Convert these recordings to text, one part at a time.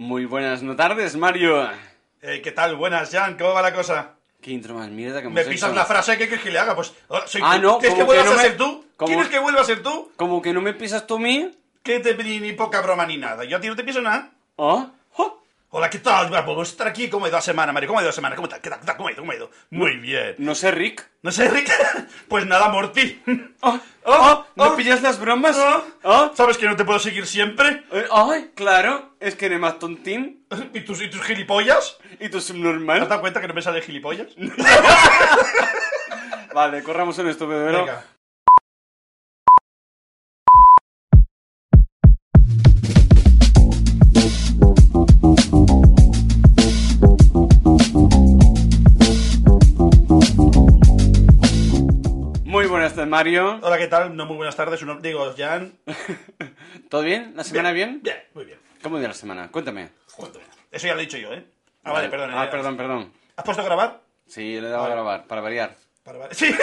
Muy buenas no tardes, Mario. Eh, ¿Qué tal? Buenas, Jan. ¿Cómo va la cosa? Qué intro más mierda que hemos ¿Me pisas hecho. la frase? ¿Qué quieres que le haga? Pues, ahora soy Ah, tú. no, ¿Quieres que vuelvas no a me- ser tú? ¿Quieres que vuelva a ser tú? Como que no me pisas tú a mí. Que te ni, ni poca broma ni nada. Yo a ti no te pienso nada. ¿Oh? ¿Oh? Hola, ¿qué tal? Bueno, Podemos estar aquí. ¿Cómo ha ido la semana, Mario? ¿Cómo ha ido la semana? ¿Cómo, tal? ¿Qué tal? ¿Cómo ha ido? ¿Cómo ha ido? Muy bien. No sé, Rick. ¿No sé, Rick? Pues nada, Morty. ¿Oh? Oh, ¿Oh? ¿No oh. pillas las bromas? ¿Sabes que no te puedo seguir siempre? Eh, ¡Ay, claro! Es que eres más tontín ¿Y tus, y tus gilipollas? y tú ¿Te has subnormal. dado cuenta que no me sale gilipollas? Vale, corramos en esto, bebero. Mario. Hola, ¿qué tal? No, muy buenas tardes. Uno- digo, Jan. ¿Todo bien? ¿La semana bien? Bien, muy bien. ¿Cómo de la semana? Cuéntame. Cuéntame. Eso ya lo he dicho yo, ¿eh? Ah, vale, perdón. Ah, eh. perdón, perdón. ¿Has puesto a grabar? Sí, le he dado a grabar, para variar. Para, para- Sí.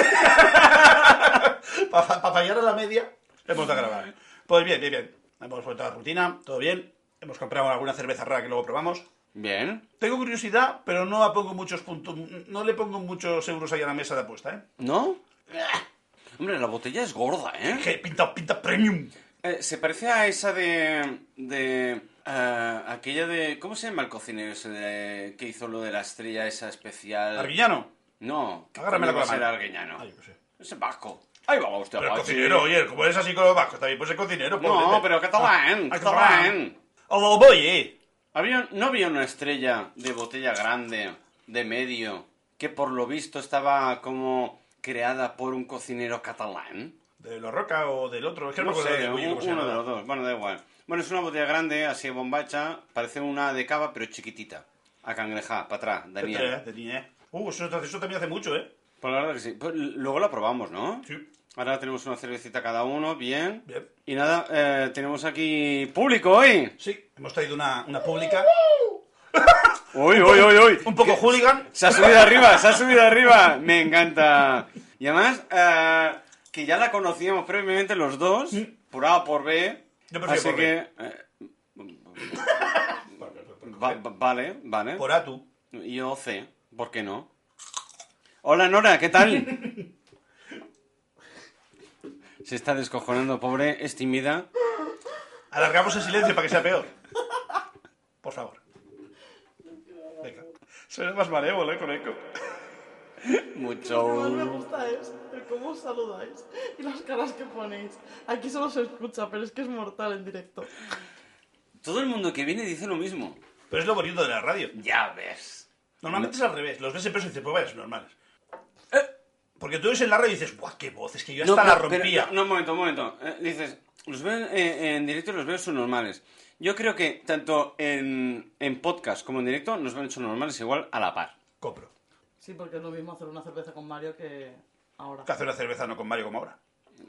Para fallar a la media, hemos de grabar. Pues bien, bien, bien. Hemos vuelto a la rutina, todo bien. Hemos comprado alguna cerveza rara que luego probamos. Bien. Tengo curiosidad, pero no muchos puntos, no le pongo muchos euros ahí a la mesa de apuesta, ¿eh? ¿No? Hombre, la botella es gorda, ¿eh? Que pinta, pinta premium. Eh, se parece a esa de. de. eh, aquella de. ¿Cómo se llama el cocinero ese de- que hizo lo de la estrella esa especial? Arguillano. No, que Agárramela coño con va a la ser mano. arguiñano. Ay, yo sé. Ese vasco. Ahí va usted, Pero el cocinero, oye, como eres así con los vascos, también puede ser cocinero. No, pobrete. pero catalán, Ah, catalán. Oh, voy, eh. Había, ¿No había una estrella de botella grande, de medio, que por lo visto estaba como creada por un cocinero catalán? ¿De los Roca o del otro? Es que no, No sé, Bulli, un- uno de los dos. Bueno, da igual. Bueno, es una botella grande, así bombacha, parece una de cava, pero chiquitita. A cangreja, para atrás, Daniel. Eh, tenía. Uh, eso, eso también hace mucho, ¿eh? Pues la verdad que sí. Pues luego la probamos, ¿no? Sí. Ahora tenemos una cervecita cada uno, bien. Bien. Y nada, eh, tenemos aquí público hoy. Sí, hemos traído una, una pública. Uy, uy, uy, uy. Un poco hooligan. Se ha subido arriba, se ha subido arriba. Me encanta. Y además, eh, que ya la conocíamos previamente los dos, por A o por B. Yo prefiero así por que. eh, va- va- vale, vale. Por Atu. Yo C, ¿por qué no? Hola Nora, ¿qué tal? Se está descojonando, pobre, es tímida. Alargamos el silencio para que sea peor. Por favor. Venga. Suena más malévolo, ¿eh? Con eco. Mucho. Lo que más me gusta es el cómo os saludáis y las caras que ponéis. Aquí solo se escucha, pero es que es mortal en directo. Todo el mundo que viene dice lo mismo. Pero es lo bonito de la radio. Ya ves. Normalmente es al revés. Los ves en persona y dices, pues vaya, son normales. Porque tú ves en la radio y dices, ¡guau, qué voz! Es que yo hasta la pero- pero- rompía. no, un momento, un momento. Eh, dices, los veo en, en directo y los veo son normales. Yo creo que tanto en, en podcast como en directo nos ven son normales igual a la par. Compro. Sí, porque es lo mismo hacer una cerveza con Mario que ahora. Que hace una cerveza no con Mario como ahora.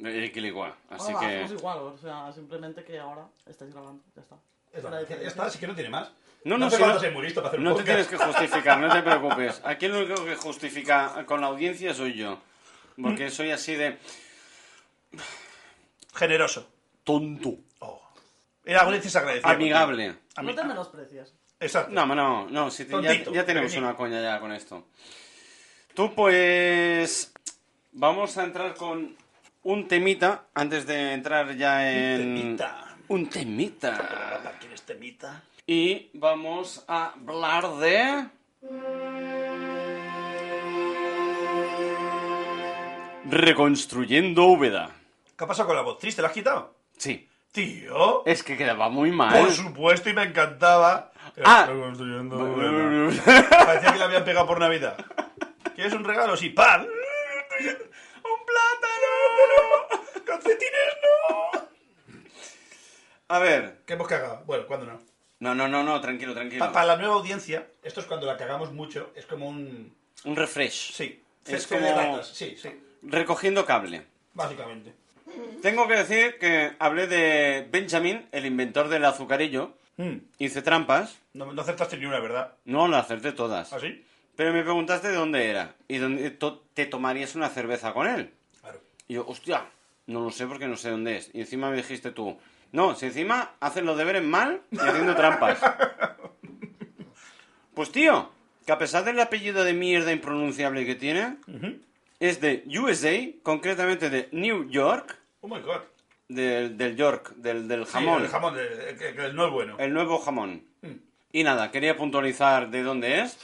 Eh, que igual. Así Ahora que... hacemos igual, o sea, simplemente que ahora estáis grabando, ya está. Es La ya está, así que no tiene más. No, no, hace si no- para hacer un No te tienes que justificar, no te preocupes. Aquí el único que justifica con la audiencia soy yo. Porque soy así de Generoso. tonto. Oh. Era audiencia se agradecida. Amigable. No te menosprecias. Exacto. No, no, no, si te- ya, tenemos una coña ya con esto. Tú pues vamos a entrar con un temita antes de entrar ya en temita. un temita ¿Para quién es temita? y vamos a hablar de reconstruyendo Úbeda. ¿Qué ha pasado con la voz triste? ¿La has quitado? Sí, Tío. es que quedaba muy mal. Por supuesto, y me encantaba. Ah. Estoy construyendo una. Parecía que le habían pegado por Navidad. ¿Quieres un regalo? Sí, ¡pan! ¡Un plátano! ¡Calcetines no! A ver, ¿Qué hemos cagado? Bueno, ¿cuándo no? no, no, no, no, tranquilo, tranquilo. Pa- para la nueva audiencia, esto es cuando la cagamos mucho, es como un... Un refresh. Sí. Es de como- ratas. Sí, sí. Recogiendo cable. Básicamente. Tengo que decir que hablé de Benjamin, el inventor del azucarillo. Mm. Hice trampas. No, no acertaste ni una, ¿verdad? No, las acerté todas. ¿Así? Pero me preguntaste de dónde era. Y dónde to- te tomarías una cerveza con él. Claro. Y yo, hostia, no lo sé porque no sé dónde es. Y encima me dijiste tú, no, si encima hacen los deberes mal y haciendo trampas. Pues tío, que a pesar del apellido de mierda impronunciable que tiene, es de USA, concretamente de New York, Oh my god. del, del York, del, del Sí, jamón, el jamón, el- el no es bueno. el nuevo jamón. Mm. Y nada, quería puntualizar de dónde es.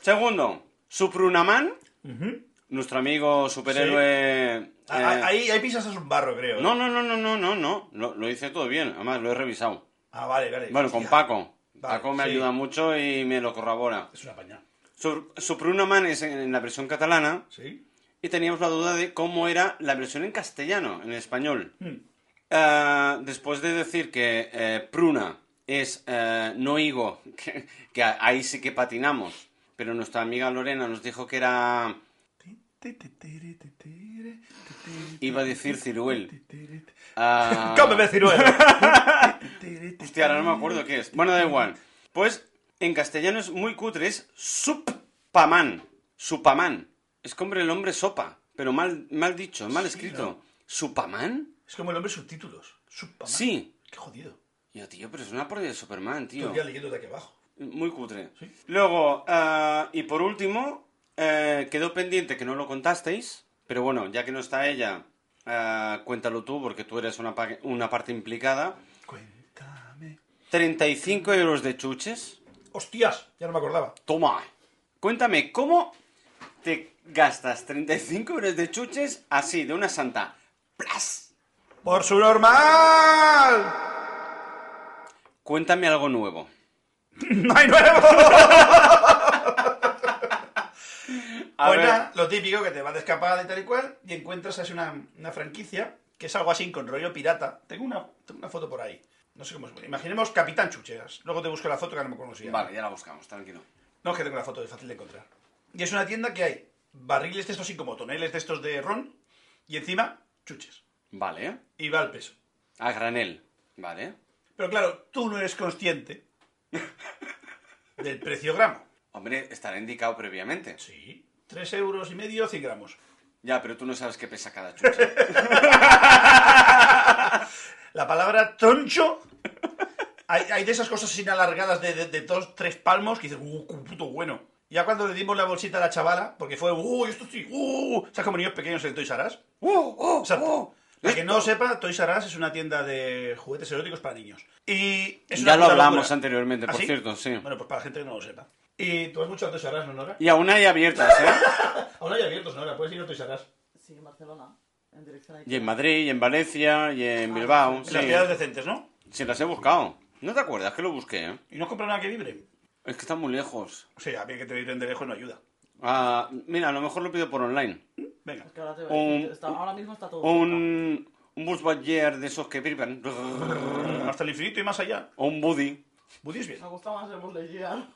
Segundo, Suprunaman, Ujú. nuestro amigo superhéroe... Ah, eh, ah, Ahí, ahí pisas es un barro, creo. ¿eh? No, no, no, no, no, no, no. Lo, lo hice todo bien. Además, lo he revisado. Ah, vale, vale. Bueno, con. Paco. Vale, Paco me sí. ayuda mucho y me lo corrobora. Es una paña. Suprunaman es en, la versión catalana Sí. y teníamos la duda de cómo era la versión en castellano, en español. Eh, después de decir que eh, pruna es no higo, que, que ahí sí que patinamos, pero nuestra amiga Lorena nos dijo que era... Iba a decir ciruel. Ah, ¡Cómeme ciruelo! Hostia, ahora no me acuerdo qué es. Bueno, da igual. Pues en castellano es muy cutre, es supaman. Supaman. Es como el hombre sopa, pero mal, mal dicho, mal escrito. ¿Supaman? Es como el hombre subtítulos. Superman. Sí. Qué jodido. Yo, tío, pero es una parodia de Superman, tío. Estoy ya leyendo de aquí abajo. Muy cutre. Sí. Luego, ah, y por último, eh, quedó pendiente que no lo contasteis, pero bueno, ya que no está ella, ah, cuéntalo tú, porque tú eres una, pa- una parte implicada. Cuéntame. 35 euros de chuches. ¡Hostias! Ya no me acordaba. Toma. Cuéntame, ¿cómo te gastas 35 euros de chuches así, de una santa? ¡Plas! ¡Por su normal! Cuéntame algo nuevo. ¡No hay nuevo! A Pues nada, lo típico que te vas de escapada y tal y cual, y encuentras así una, una franquicia que es algo así con rollo pirata. Tengo una, tengo una foto por ahí. No sé cómo es. Imaginemos Capitán Chucheras. Luego te busco la foto que no me llama. Vale, ya la buscamos, tranquilo. No, es que tengo la foto, es fácil de encontrar. Y es una tienda que hay barriles de estos así como toneles de estos de ron y encima chuches. Vale. Y va al peso. A granel. Vale. Pero claro, tú no eres consciente del precio gramo. Hombre, estará indicado previamente. Sí. 3 euros y medio, 100 gramos. Ya, pero tú no sabes qué pesa cada chuche. La palabra troncho. Hay, hay de esas cosas sin alargadas de, de, de dos, tres palmos que dices, uh, puto bueno. Ya cuando le dimos la bolsita a la chavala, porque fue, uh, esto sí, uh, ¿sabes como niños pequeños en Toys R Us? ¡Oh, oh, Exacto. oh! Para que no lo sepa, Toys R Us es una tienda de juguetes eróticos para niños. Y es Ya una lo hablamos locura. anteriormente, ¿Ah, por sí? cierto, sí. Bueno, pues para la gente que no lo sepa. Y tú has mucho a Toys R Us, ¿no, Nora? Y aún hay abiertas, ¿eh? Aún hay abiertos, Nora, puedes ir a Toys R Us. Sí, en Barcelona. En dirección a Y en Madrid, y en Valencia, y en Bilbao. En Sí, las ciudades decentes, ¿no? Sí, las he buscado. ¿No te acuerdas que lo busqué, eh? Y no compras nada que vibre. Es que están muy lejos. O sea, a mí que te vibren de lejos no ayuda. Ah, mira, a lo mejor lo pido por online. Venga. Es que ahora, te voy a decir, Un- está- ahora mismo está todo. Un, un bus Badger de esos que vibran. Hasta el infinito y más allá. O un Buddy. Buddy es bien. Me gusta más el Buzz Lightyear.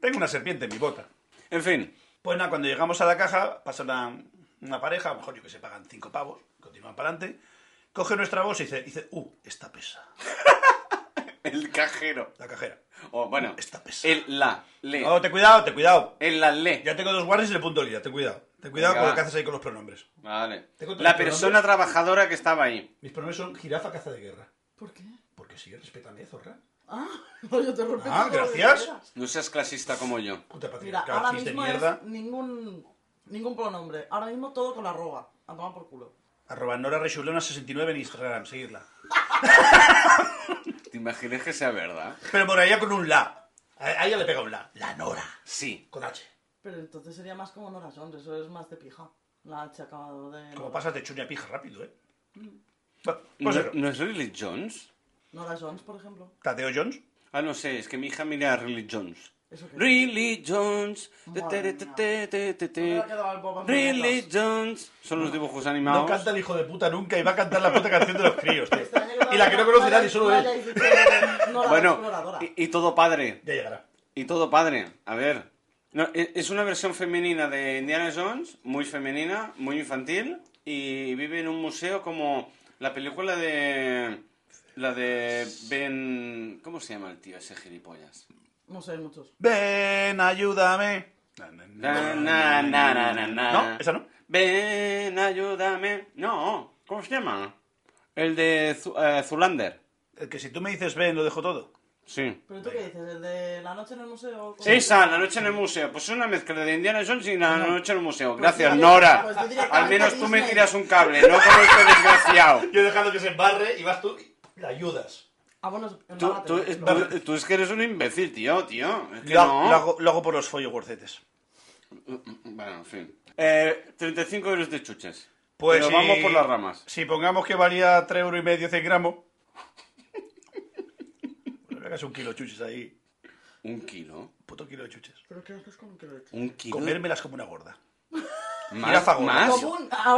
Tengo una serpiente en mi bota. En fin. Pues nada, cuando llegamos a la caja, pasa una, una pareja, a lo mejor yo que se pagan cinco pavos, continúan para adelante, coge nuestra bolsa y dice, dice, uh, esta pesa. El cajero. La cajera. O bueno, Esta pesa. el la, le. Oh, te cuidado, te cuidado. El la, le. Ya tengo dos guardias y le punto lía, ten cuidado. Ten cuidado Venga. con lo que haces ahí con los pronombres. Vale. ¿Te La los persona trabajadora que estaba ahí. Mis pronombres son jirafa, caza de guerra. ¿Por qué? Porque sí, respétame, zorra. Ah, no, yo te respeto Ah, todo lo que gracias. quieras. No seas clasista como yo. Puta Mira, patriarcal, ahora de mismo mierda. es ningún, ningún pronombre. Ahora mismo todo con la arroba. A tomar por culo. Arroba Nora Rechulona 69 en Instagram, seguirla. ¿Te imaginas que sea verdad? Pero moraría con un la. A a ella le pega un la. La Nora. Sí. Con H. Pero entonces sería más como Nora Jones. Eso es más de pija. La H acabado de... Como pasas de chuña a pija rápido, ¿eh? Mm. Bueno, ¿No, pues eso. ¿No es Lily Jones? Nora Jones, por ejemplo. Tateo Jones. Ah, no sé, es que mi hija mira a Lily Jones. Lily Jones. Fett. Jones. Son los dibujos No animados. canta el hijo de puta nunca y va a cantar la puta canción de los críos, tío. Y la que no conoce nadie, solo él. Bueno, y, y todo padre. Ya llegará. Y todo padre. A ver. No, e- es una versión femenina de Indiana Jones, muy femenina, muy infantil, y vive en un museo como la película de... La de Ben... ¿Cómo se llama el tío ese gilipollas? No sé, muchos. Ven, ayúdame. Na, na, Na, na. na, na, na, na, na. No, esa no. Ven, ayúdame. No, ¿cómo se llama? El de Zu- eh, Zulander. El que si tú me dices ven, lo dejo todo. Sí. ¿Pero tú qué dices? ¿El de la la noche en el museo. Esa, la noche en el museo. Pues es una mezcla de Indiana Jones y la noche en el museo. Gracias, Pues Nora. pues directamente Al menos tú me Disney. tiras un cable, no como este desgraciado. Yo he dejado que se embarre y vas tú y le ayudas. Ah, bueno, Tú, tú- pero- tú- tú es que eres un imbécil, tío, tío. Es que Lo, no. lo hago, lo hago por los follos gorcetes. Bueno, en fin. Eh, 35 euros de chuches. Pues Pero si- vamos por las ramas. Si pongamos que valía 3 euros y medio 100 gramos. Hagas un kilo de chuches ahí. Un kilo. Puto kilo de chuches. ¿Pero qué haces con un kilo de chuches? Un kilo. Comérmelas como una gorda. Más, jirafa gorda. más.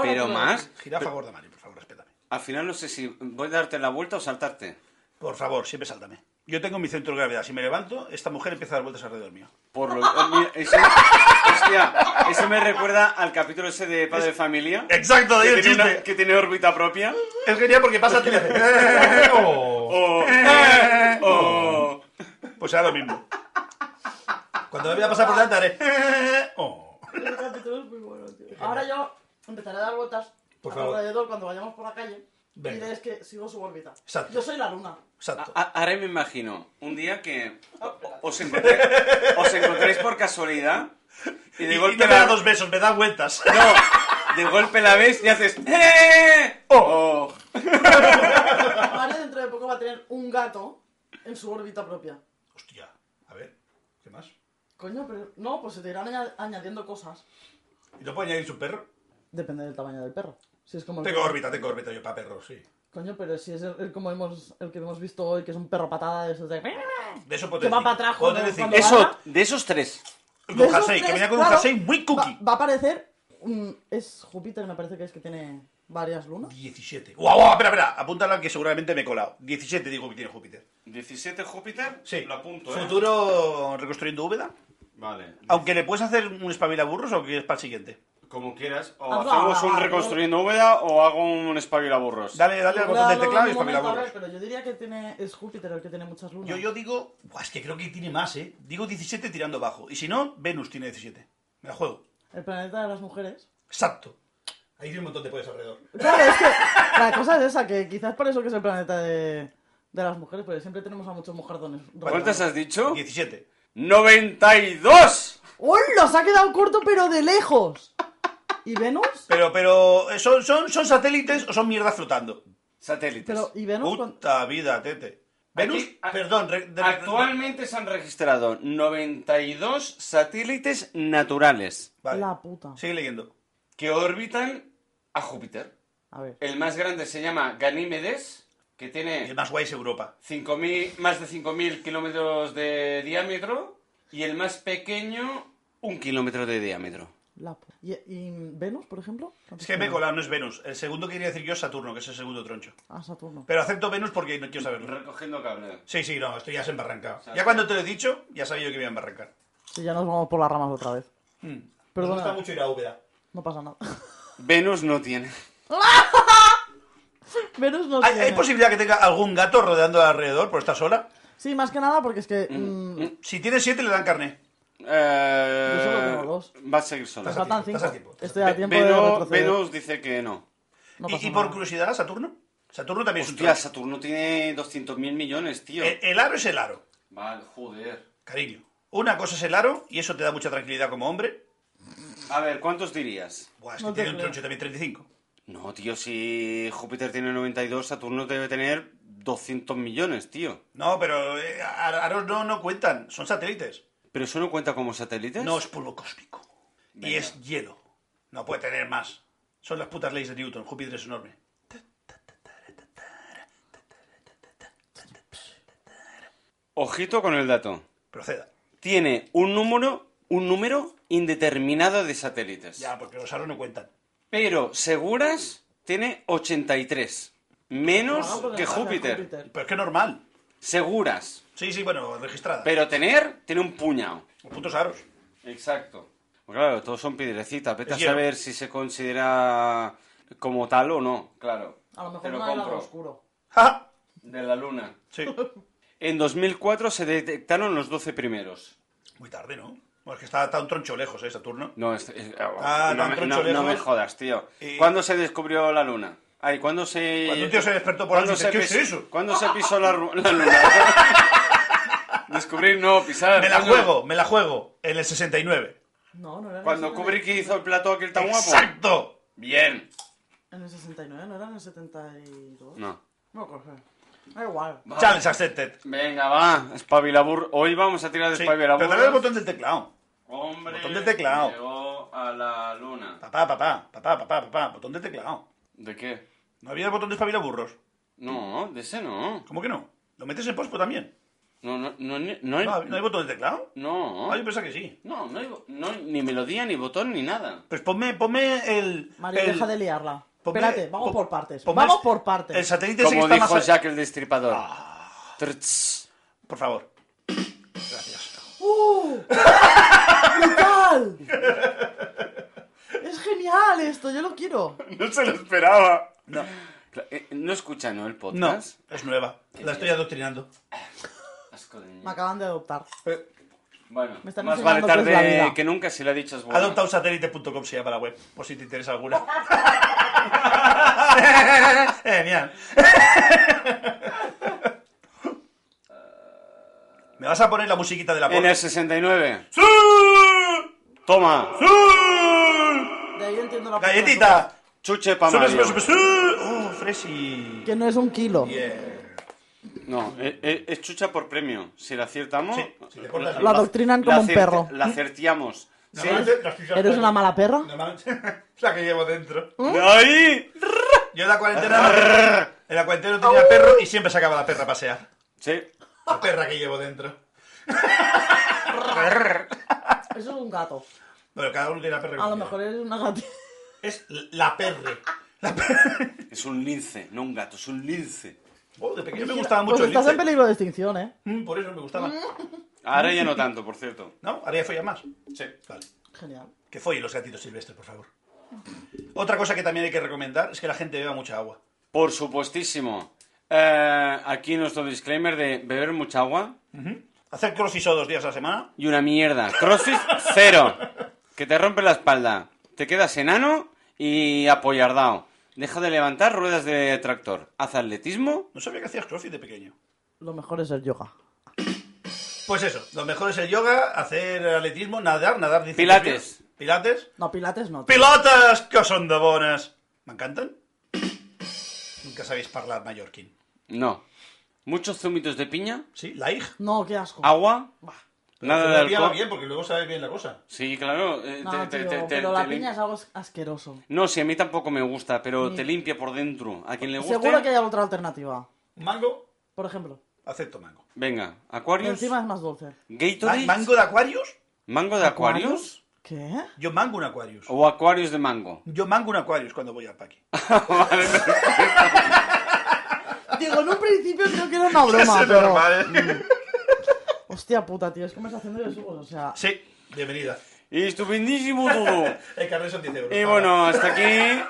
Pero más. Jirafa gorda, Mari, por favor, respétame. Al final no sé si voy a darte la vuelta o saltarte. Por favor, siempre sáltame. Yo tengo mi centro de gravedad. Si me levanto, esta mujer empieza a dar vueltas alrededor mío. Por lo, eh, ese, hostia, eso me recuerda al capítulo ese de Padre de Familia. Exacto, de ahí Que el tiene, una- chiste. que tiene órbita propia. Es genial porque pasa a ti y le hace, oh. O, eh, o- Pues será lo mismo. Cuando me voy a pasar por delante haré. oh. Ese capítulo es muy bueno, tío. Ahora yo empezaré a dar vueltas Por favor. alrededor cuando vayamos por la calle. Venga. Y ves que sigo su órbita. Exacto. Yo soy la luna. Exacto. A- Ahora me imagino un día que os, encontré- os encontréis por casualidad y Y, de y golpe no me da la, dos besos, me da vueltas. no, de golpe la ves y haces ¡Eh! Oh. Oh. Mario dentro de poco va a tener un gato en su órbita propia. Hostia. A ver, ¿qué más? Coño, pero no, pues se te irán aña- añadiendo cosas. ¿Y no puedo añadir su perro? Depende del tamaño del perro. Si es como el Tengo órbita, tengo órbita yo para perros, sí. Coño, pero si es el, el como hemos, el que hemos visto hoy, que es un perro patada de esos de... De eso Que va para atrás decir. cuando- Eso, de esos tres. Con De esos jersey, que tres, venía con un claro, jersey muy cookie. Va, va a aparecer... mm, es Júpiter, me parece que es que tiene varias lunas. 17. ¡Guau, guau! Espera, espera. Apúntala que seguramente me he colado. 17 digo que tiene Júpiter. 17 Júpiter. Sí. Lo apunto, ¿eh? Futuro reconstruyendo Úbeda. Vale. Aunque le puedes hacer un espabilaburros o quieres para el siguiente. Como quieras. O Hazlo hacemos un reconstruyendo Úbeda o hago un espabilaburros. Dale, dale al botón del teclado y espabilaburros. ver, pero yo diría que tiene, es Júpiter el que tiene muchas lunas. Yo, yo digo. Buah, es que creo que tiene más, ¿eh? Digo 17 tirando abajo. Y si no, Venus tiene 17. Me la juego. El planeta de las mujeres. Exacto. Ahí tiene un montón de poderes alrededor. Claro, es que la cosa es esa, que quizás por eso que es el planeta de, de las mujeres, porque siempre tenemos a muchos mujerdones. ¿Cuántas has dicho? 17. ¡92! ¡Hola! Se ha quedado corto, pero de lejos. ¿Y Venus? Pero, pero. eh, ¿son, son, ¿Son satélites o son mierda flotando? Satélites. Pero, ¿y Venus? Puta vida, tete. Venus, Aquí- a- perdón. re- de- Actualmente se han registrado 92 satélites naturales Vale. La puta. Sigue leyendo. que orbitan a Júpiter. A ver. El más grande se llama Ganímedes, que Y el tiene más guay es Europa. 5.000 más de 5.000 kilómetros de diámetro y el más pequeño un kilómetro de diámetro. ¿Y, y Venus, por ejemplo? Es que colado, no es Venus. El segundo que quería decir yo es Saturno, que es el segundo troncho. Ah, Saturno. Pero acepto Venus porque no quiero saberlo. Recogiendo cable. Sí, sí, no, estoy ya embarrancado. sea, Ya cuando te lo he dicho, ya sabía yo que me iba a embarrancar. Sí, ya nos vamos por las ramas otra vez. Hmm. Perdona. Me gusta mucho ir a Úbeda. No pasa nada. Venus no tiene. Venus no ¿Hay, tiene. hay posibilidad que tenga algún gato rodeando alrededor por estar sola? Sí, más que nada porque es que... mm, Si tiene siete, le dan carne. Eh, Yo solo tengo dos. Va a seguir sola. me Estás a faltan tiempo, cinco. estás a tiempo. Estoy a tiempo de Venus, retroceder. Venus dice que no. No y, pasa y por nada. curiosidad, Saturno. Saturno también es un. Saturno tiene 200.000 millones, tío. El, el aro es el aro, Vale, joder. cariño. Una cosa es el aro, y eso te da mucha tranquilidad como hombre. A ver, ¿cuántos dirías? Buah, es que No te tiene un creo. troncho también 35. No, tío, si Júpiter tiene 92, Saturno debe tener 200 millones, tío. No, pero eh, ar- aros no, no cuentan, son satélites. ¿Pero eso no cuenta como satélites? No es polvo cósmico. Y es hielo. No puede tener más. Son las putas leyes de Newton. Júpiter es enorme. Ojito con el dato. Proceda. Tiene un número, un número indeterminado de satélites. Ya, porque los aros no cuentan. Pero seguras tiene 83. Menos Ah, que entonces, Júpiter. Pero es que normal. Seguras. Sí, sí, bueno, registrada. Pero tener, tiene un puñado. Los putos aros. Exacto. Pues claro, todos son piedrecitas. Vete Es a hielo. saber si se considera como tal o no. Claro. A lo Te mejor lo no lado compro. oscuro. ¡Ja! De la luna. Sí. En 2004 se detectaron los 12 primeros. Muy tarde, ¿no? Bueno, es que está tan troncho lejos, ¿eh? Saturno. No, es- es- Ah, no, tan me, troncho no- lejos. no me jodas, tío. Y- ¿Cuándo se descubrió la luna? Ay, ¿cuándo se... Cuando un tío se despertó por la ¿Cuándo noche, se ¿qué es pis- eso? ¿Cuándo se pisó la, ru- la luna? Descubrir, no, pisar. Me la coño. juego, me la juego. En el 69. No, no era en Cuando el Kubrick hizo el plato aquel tan guapo. ¡Exacto! Bien. En el 69, no era en el 72. No. No coge. Da igual. Va. Challenge accepted. Venga, va. Espabilabur. Hoy vamos a tirar de Sí, espabilabur. pero dale el botón del teclado. Hombre. botón de teclado. Llegó a la luna. Papá, papá, papá, papá, papá. Botón del teclado. ¿De qué? ¿No había el botón de espabilaburros? No, de ese no. ¿Cómo que no? ¿Lo metes en pospo también? No, no, no, no hay. ¿No, ¿no hay botón de teclado? No. Ah, yo pensaba que sí. No, no hay, no hay ni melodía, ni botón, ni nada. Pues ponme, ponme el... Mario, el- deja de liarla. ponme- Espérate, vamos por partes. Vamos por partes. El satélite Como dijo más... Jack el Destripador. Trts. Por favor. Gracias. ¡Uh! ¡Brutal! es genial esto, yo lo quiero. No se lo esperaba. No, eh, No escucha, ¿no? El no, podcast. es nueva. La estoy adoctrinando. Asco de niño. Me acaban de adoptar. Bueno, Me están más vale enseñando la tarde vida. que nunca si la dicho es bueno. Adoptausatélite.com se llama la web, por si te interesa alguna. Genial. ¿Me vas a poner la musiquita de la En el 69. ¡Sí! Toma. ¡Sí! De ahí entiendo la ¡Galletita! Chuche pa' ¡Sube, Mario. ¡Oh, Fresi! Que no es un kilo. Yeah. No, eh, eh, es chucha por premio. Si la aciertamos... Sí, si le cortas Lo adoctrinan como la un perro. La acertiamos. Sí. ¿Eres una mala perra? La que llevo dentro. ¡Ahí! Yo en la cuarentena... En la cuarentena no tenía perro y siempre sacaba la perra a pasear. Sí. La perra que llevo dentro. Eso es un gato. Bueno, cada uno tiene la perra que A lo mejor eres una gatita. Es la perre. La perre. Es un lince, no un gato, es un lince. Oh, de pequeño me gustaba mucho Pues el estás en lince. peligro de extinción, ¿eh? Mm, por eso me gustaba. Ahora ya no tanto, por cierto. ¿No? Ahora ya follan más. Sí. Vale. Genial. Que follen los gatitos silvestres, por favor. Otra cosa que también hay que recomendar es que la gente beba mucha agua. Por supuestísimo. Eh, aquí nuestro disclaimer de beber mucha agua Hacer crossfit solo dos días a la semana. y una mierda. CrossFit, cero. Que te rompe la espalda. Te quedas enano y apoyardao. Deja de levantar ruedas de tractor. Haz atletismo. No sabía que hacías crossfit de pequeño. Lo mejor es el yoga. Pues eso, lo mejor es el yoga, hacer atletismo, nadar, nadar... dice Pilates. bien. Pilates. No, pilates no. tío. ¡Pilotes, que son de bones! Me encantan. Nunca sabéis hablar mallorquín. No. Muchos zumitos de piña. ¿Sí? ¿Laig? No, qué asco. Agua. Bah. Nada de Pero piña va alcohol. bien, porque luego sabe bien la cosa. Sí, claro. eh, No, te- te- tío, te- te- pero te la lim- piña es algo asqueroso. No, sí, a mí tampoco me gusta, pero te limpia por dentro. A quien le guste. Seguro que hay otra alternativa. Mango, Por ejemplo. acepto mango. Venga, Y Aquarius. encima es más dulce. Ma- Gatorade. ¿Mango de Aquarius? ¿Mango de Aquarius? ¿Qué? Yo mango un Aquarius. ¿O Aquarius de mango? Yo mango un Aquarius cuando voy a Paqui. Digo, en un principio creo que era una broma, pero... normal, ¿eh? Hostia puta, tío, es conversación de besugos, o sea... Sí, bienvenida. Y estupendísimo todo. El carnet son 10 euros. Y bueno, hasta aquí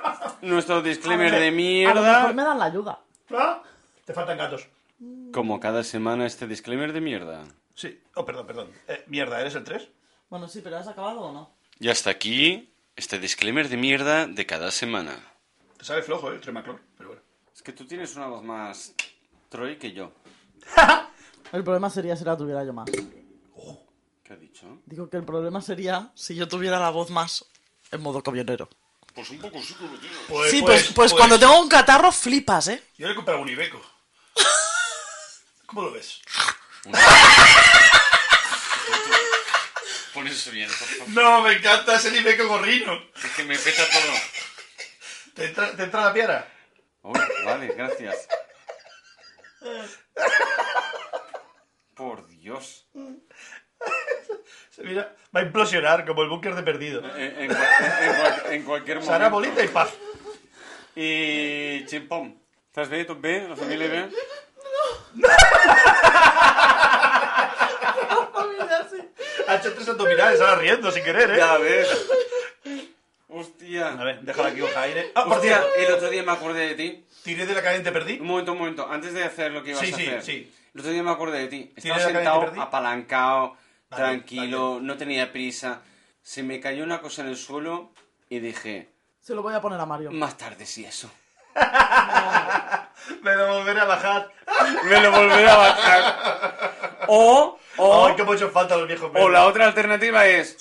nuestro disclaimer A de lo mejor me mierda. dan la ayuda. ¿Ah? Te faltan gatos. Como cada semana este disclaimer de mierda. Sí. Oh, perdón, perdón. Eh, mierda, ¿eres el 3? Bueno, sí, pero ¿has acabado o no? Y hasta aquí este disclaimer de mierda de cada semana. Te sabe flojo, ¿eh? El Tremaclor. Pero bueno. Es que tú tienes una voz más Troy que yo. El problema sería si la tuviera yo más. ¿Qué ha dicho? Digo que el problema sería si yo tuviera la voz más en modo camionero. Pues un poco sí, pero tío. Pues, sí, pues, pues, cuando tengo un catarro flipas, ¿eh? Yo le he comprado un Ibeco. ¿Cómo lo ves? Pon eso bien, por favor. No, me encanta ese Ibeco gorrino. Es que me peta todo. ¿Te entra, te entra la piara? Oh, vale, gracias. Por Dios. Se mira, va a implosionar como el búnker de perdido. En, en en en cualquier momento. Serà bolita i paf. I Chimpom. Estàs bé? Tot bé? La família bé? Sí. Ha hecho tres abdominales, ahora riendo sin querer, ¿eh? Ya ves. Hostia. A ver, déjala aquí, hoja aire. Ah, por Hostia, cierto, el otro día me acordé de ti. tiré de la cadena y te perdí. Un momento, un momento. Antes de hacer lo que ibas Sí, a sí, hacer. sí. El otro día me acordé de ti. Estaba ¿Tienes la cadena y te sentado, apalancado, Vale, tranquilo, no tenía prisa. Se me cayó una cosa en el suelo y dije, Se lo voy a poner a Mario. más tarde sí eso. Me lo volveré a bajar. Me lo volveré a bajar. O O- Ay, he hecho falta los viejos O la otra alternativa es,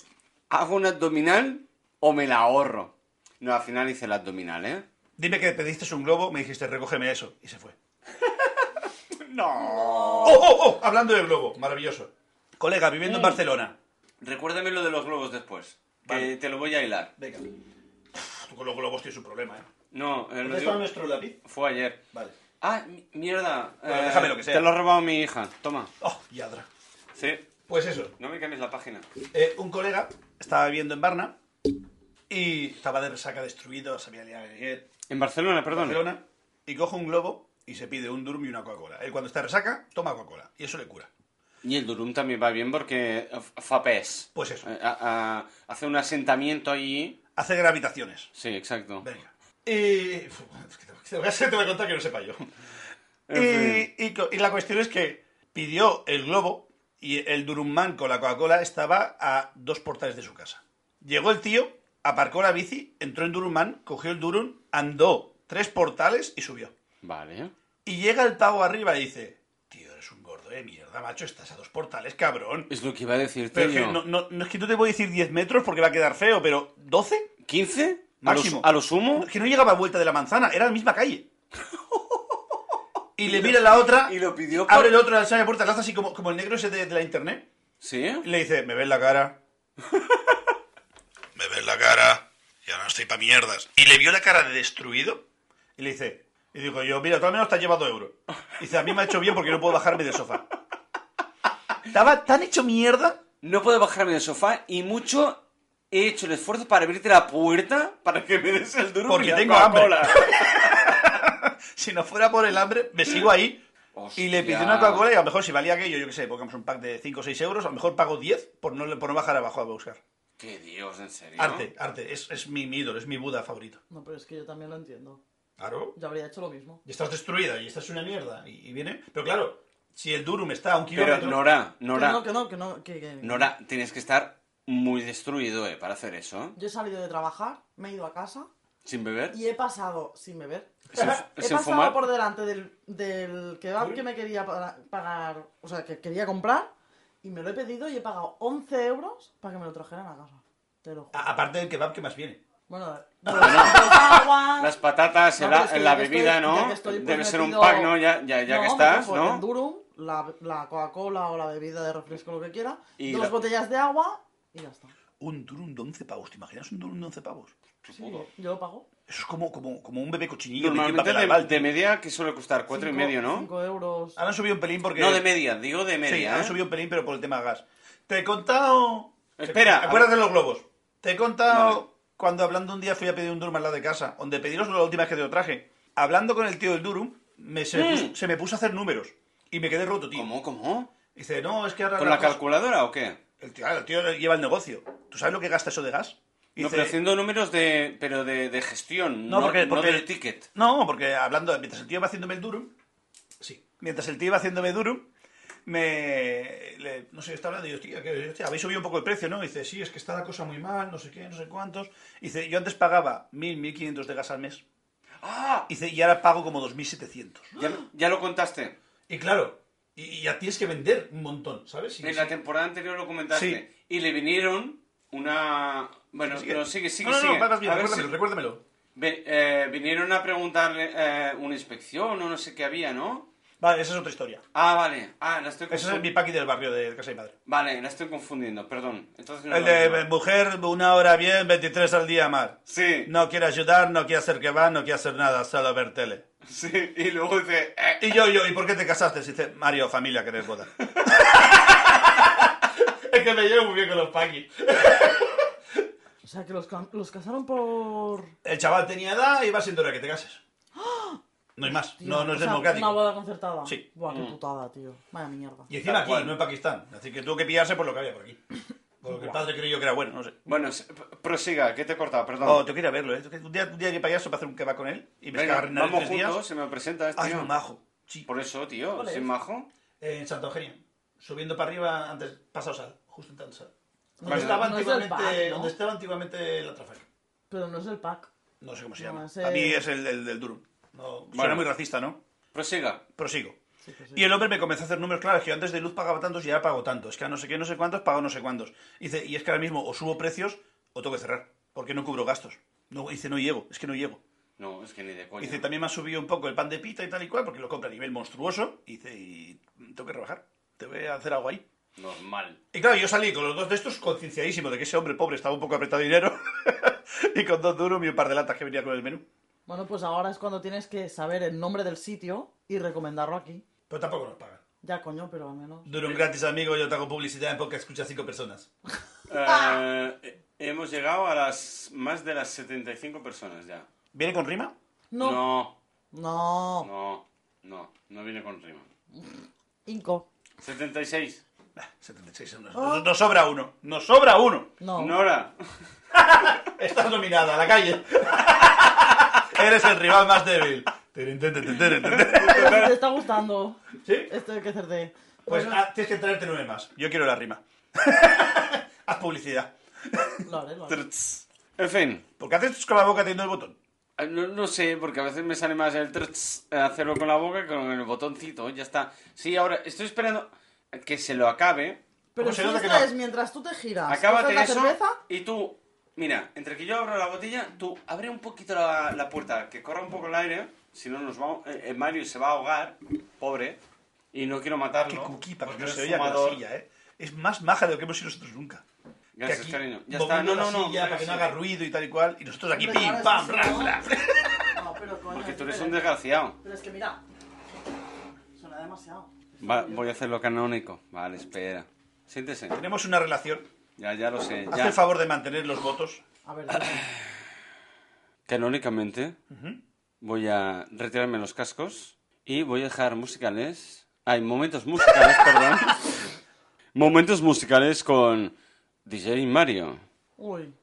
¿hago un abdominal o me la ahorro? No, al final hice el abdominal, ¿eh? Dime que pediste un globo, me dijiste, recógeme eso. Y se fue. No. ¡Oh, oh, oh! Hablando del globo, maravilloso. Colega, viviendo Mm. en Barcelona. Recuérdame lo de los globos después, que Vale. te lo voy a hilar. Venga. Tú con los globos tienes un problema, ¿eh? No, eh, lo ¿Dónde digo- está nuestro lápiz? fue ayer. Vale. Ah, mi- mierda. Bueno, eh, déjame lo que sea. Te lo ha robado mi hija. Toma. ¡Oh, yadra! Sí. Pues eso. No me cambies la página. Eh, un colega estaba viviendo en Barna y estaba de resaca destruido, sabía liar ayer. En Barcelona, perdón. Barcelona y coge un globo y se pide un durum y una Coca-Cola. Él cuando está resaca, toma Coca-Cola y eso le cura. Y el durum también va bien porque f- fa pes. Pues eso. Eh, a- a- hace un asentamiento allí. Hace gravitaciones. Sí, exacto. Venga. Y... Te- voy a- contar que no sepa yo. Y, y y la cuestión es que pidió el globo y el Durumman con la Coca-Cola estaba a dos portales de su casa. Llegó el tío, aparcó la bici, entró en Durumman, cogió el Durum, andó tres portales y subió. Vale. Y llega el pavo arriba y dice, tío, eres un gordo de mierda, macho, estás a dos portales, cabrón. Es lo que iba a decirte Pero que yo. no, no- no es que no te voy a decir 10 metros porque va a quedar feo, pero ¿12? ¿15? Máximo. ¿A lo, a lo sumo? Que no llegaba a vuelta de la manzana, era la misma calle. Y le mira la otra, y lo pidió por- abre el otro, le abre la puerta, le hace así como, como el negro ese de, de la internet. ¿Sí? Y le dice, ¿me ves la cara? ¿Me ves la cara? Ya no estoy pa' mierdas. Y le vio la cara de destruido. Y le dice, y digo yo, mira, tú al menos te has llevado euro. Y dice, a mí me ha hecho bien porque no puedo bajarme del sofá. Estaba tan hecho mierda No puedo bajarme del sofá y mucho he hecho el esfuerzo para abrirte la puerta para que me des el duro Porque tengo hambre. Coca-Cola. si no fuera por el hambre, me sigo ahí. Y le Hostia. una Coca-Cola y a lo mejor si valía aquello, yo qué sé, pongamos un pack de 5 o 6 euros, a lo mejor pago 10 por no, por no bajar abajo a buscar. Qué Dios, en serio. Arte, arte, es, es mi, mi ídolo, es mi Buda favorito. No, pero es que yo también lo entiendo. Claro. Yo habría hecho lo mismo. Y estás destruida y estás una mierda. Y, y viene. Pero claro, si el Durum está a un Pero kilómetro. Nora, Nora, Que no, que no, que no, que, que- Nora, tienes que estar muy destruido, ¿eh? Para hacer eso. Yo he salido de trabajar, me he ido a casa Sin beber. y he pasado, sin beber, Sin, he sin pasado fumar. por delante del, del kebab que me quería pa- pagar, o sea, que quería comprar y me lo he pedido y he pagado 11 euros para que me lo trajeran a casa. Te lo juro. A- aparte del kebab que más viene. Bueno, los- de los agua... Las patatas, No, que la ya que bebida, estoy- ¿no? pues Debe ser un pack, ¿no? Ya, ya, ya No, que me estás, ¿no? El Durum, la, la Coca-Cola o la bebida de refresco, lo que quiera, Y dos la- botellas de agua y ya está. Un Durum de 11 pavos. ¿Te imaginas un Durum de 11 pavos? Sí, yo lo pago. Eso es como, como, como un bebé cochinillo en Normalmente de, de media, que suele costar cuatro y medio, ¿no? Cinco euros. Ahora han subido un pelín porque. No, de media, digo de Sí, media, han ¿eh? subido un pelín, pero por el tema de gas. Te he contado. Espera. Acuérdate de los globos. Te he contado Vale. Cuando hablando un día fui a pedir un Durum al lado de casa, donde pedí los la última vez que te lo traje. Hablando con el tío del Durum, me, se, me Mm. puso, se me puso a hacer números. Y me quedé roto, tío. ¿Cómo, cómo? Dice, no, es que ahora. ¿Con la calculadora o qué? El tío, el tío lleva el negocio. ¿Tú sabes lo que gasta eso de gas? No, pero haciendo números de, pero de, de gestión, no, No, porque- no porque- del ticket. No, porque hablando, mientras el tío iba haciéndome el durum, sí, mientras el tío iba haciéndome durum, me, le- no sé, está hablando y yo, "Hostia, habéis subido un poco el precio, ¿no? dice, sí, es que está la cosa muy mal, no sé qué, no sé cuántos. dice, yo antes pagaba 1.000, 1.500 de gas al mes. ¡Ah! dice, y ahora pago como 2.700. Ya, ya lo contaste. Y claro, y, y ya tienes que vender un montón, ¿sabes? Y- En la temporada anterior lo comentaste. Sí. Y le vinieron una... Bueno, Sigue. no, sigue, sigue, no, no, sigue. no, bien, recuérdamelo, si- recuérdamelo. Ve- eh, vinieron a preguntarle eh, una inspección o no sé qué había, ¿no? Vale, esa es otra historia. Ah, vale. Ah, la estoy Ese es confundiendo. mi paqui del barrio de casa de mi madre. Vale, la estoy confundiendo, perdón. Entonces no El de mujer, una hora bien, 23 al día mal. Sí, No quiere ayudar, no quiere hacer que va, no quiere hacer nada, solo ver tele. sí. Y luego dice... eh, Y yo, yo, ¿y por qué te casaste? Dice, Mario, familia, querés boda. es que me llevo muy bien con los paquis. O sea, que los, los casaron por... El chaval tenía edad y va siendo hora que te cases. No hay más, Tío, no, no o es sea, democrático. Una boda concertada. Sí. Buah, qué Mm. putada, tío. Vaya mierda. Y encima Tal aquí, cual. no en Pakistán. Así que tuvo que pillarse por lo que había por aquí. Por lo que el padre creyó que era bueno, no sé. Bueno, prosiga, que te he cortado, perdón. Oh, te quería verlo, ¿eh? Un día, un día que payaso para hacer un kebab con él y me Venga, vamos tres días. juntos, se me presenta este Ay, tío. un majo. Sí. Por eso, tío, ¿Cuál soy es? majo. Eh, en Santa Eugenia. Subiendo para arriba antes, pasado sal, justo en sal. No Donde es- estaba no es el antiguamente, donde estaba antiguamente la trafaca. Pero no es el pack. No sé cómo se No, llama. ese- A mí es el del, del Durum. No, suena Bueno. muy racista, ¿no? Prosiga. Prosigo. Sí que sí. Y el hombre me comenzó a hacer números claros, que yo antes de luz pagaba tantos y ahora pago tanto. Es que a no sé qué, no sé cuántos, pago no sé cuántos. Y dice, y es que ahora mismo o subo precios o tengo que cerrar, porque no cubro gastos. No, dice, no llego, es que no llego. No, es que ni de coña. Dice, también me ha subido un poco el pan de pita y tal y cual, porque lo compra a nivel monstruoso. Y dice, y tengo que rebajar, te voy a hacer algo ahí. Normal. Y claro, yo salí con los dos de estos concienciadísimo de que ese hombre pobre estaba un poco apretado de dinero. y con dos duros y un par de latas que venía con el menú. Bueno, pues ahora es cuando tienes que saber el nombre del sitio y recomendarlo aquí. Pero tampoco nos pagan. Ya, coño, pero al menos. Durum gratis, amigo, yo te hago publicidad en podcast, escucha cinco personas. Eh, hemos llegado a las más de las 75 personas ya. ¿Viene con rima? No. No, No. no, no, no viene con rima. Inco. 76. Bah, 76 nos, nos- nos sobra uno. Nos sobra uno. No. Nora. Estás nominada a la calle. Eres el rival más débil. Te está gustando. ¿Sí? Esto hay que hacerte. Pues Bueno, ah, tienes que traerte nueve más. Yo quiero la rima. Haz publicidad. lo haré, lo haré. Trts. En fin. ¿Por qué haces con la boca teniendo el botón? Eh, No, no sé, porque a veces me sale más el trts, eh, hacerlo con la boca que con el botoncito. Ya está. Sí, ahora estoy esperando que se lo acabe. Pero ¿Cómo se si nota que no? es mientras tú te giras. Acábate coges la eso cerveza. y tú, mira, entre que yo abro la botella, tú abre un poquito la, la puerta, que corra un poco el aire, si no nos vamos, eh, eh, Mario se va a ahogar, pobre, y no quiero Qué matarlo. cookie para que no es se oiga con la silla, ¿eh? Es más maja de lo que hemos sido nosotros nunca. Gracias, que aquí, cariño. Ya está, no, no, no. para que no haga ruido y tal y cual. Y nosotros aquí, pim, pam, sí, bla, ¿no? pero coño. Porque tú eres un desgraciado. Pero es que mira. Suena demasiado. Va, voy a hacerlo canónico. Vale, espera. Siéntese. Tenemos una relación. Ya, ya lo sé. Haz Ya. el favor de mantener los votos. A ver. Canónicamente, voy a retirarme los cascos y voy a dejar musicales. Hay momentos musicales, perdón. Momentos musicales con DJ Mario. Uy.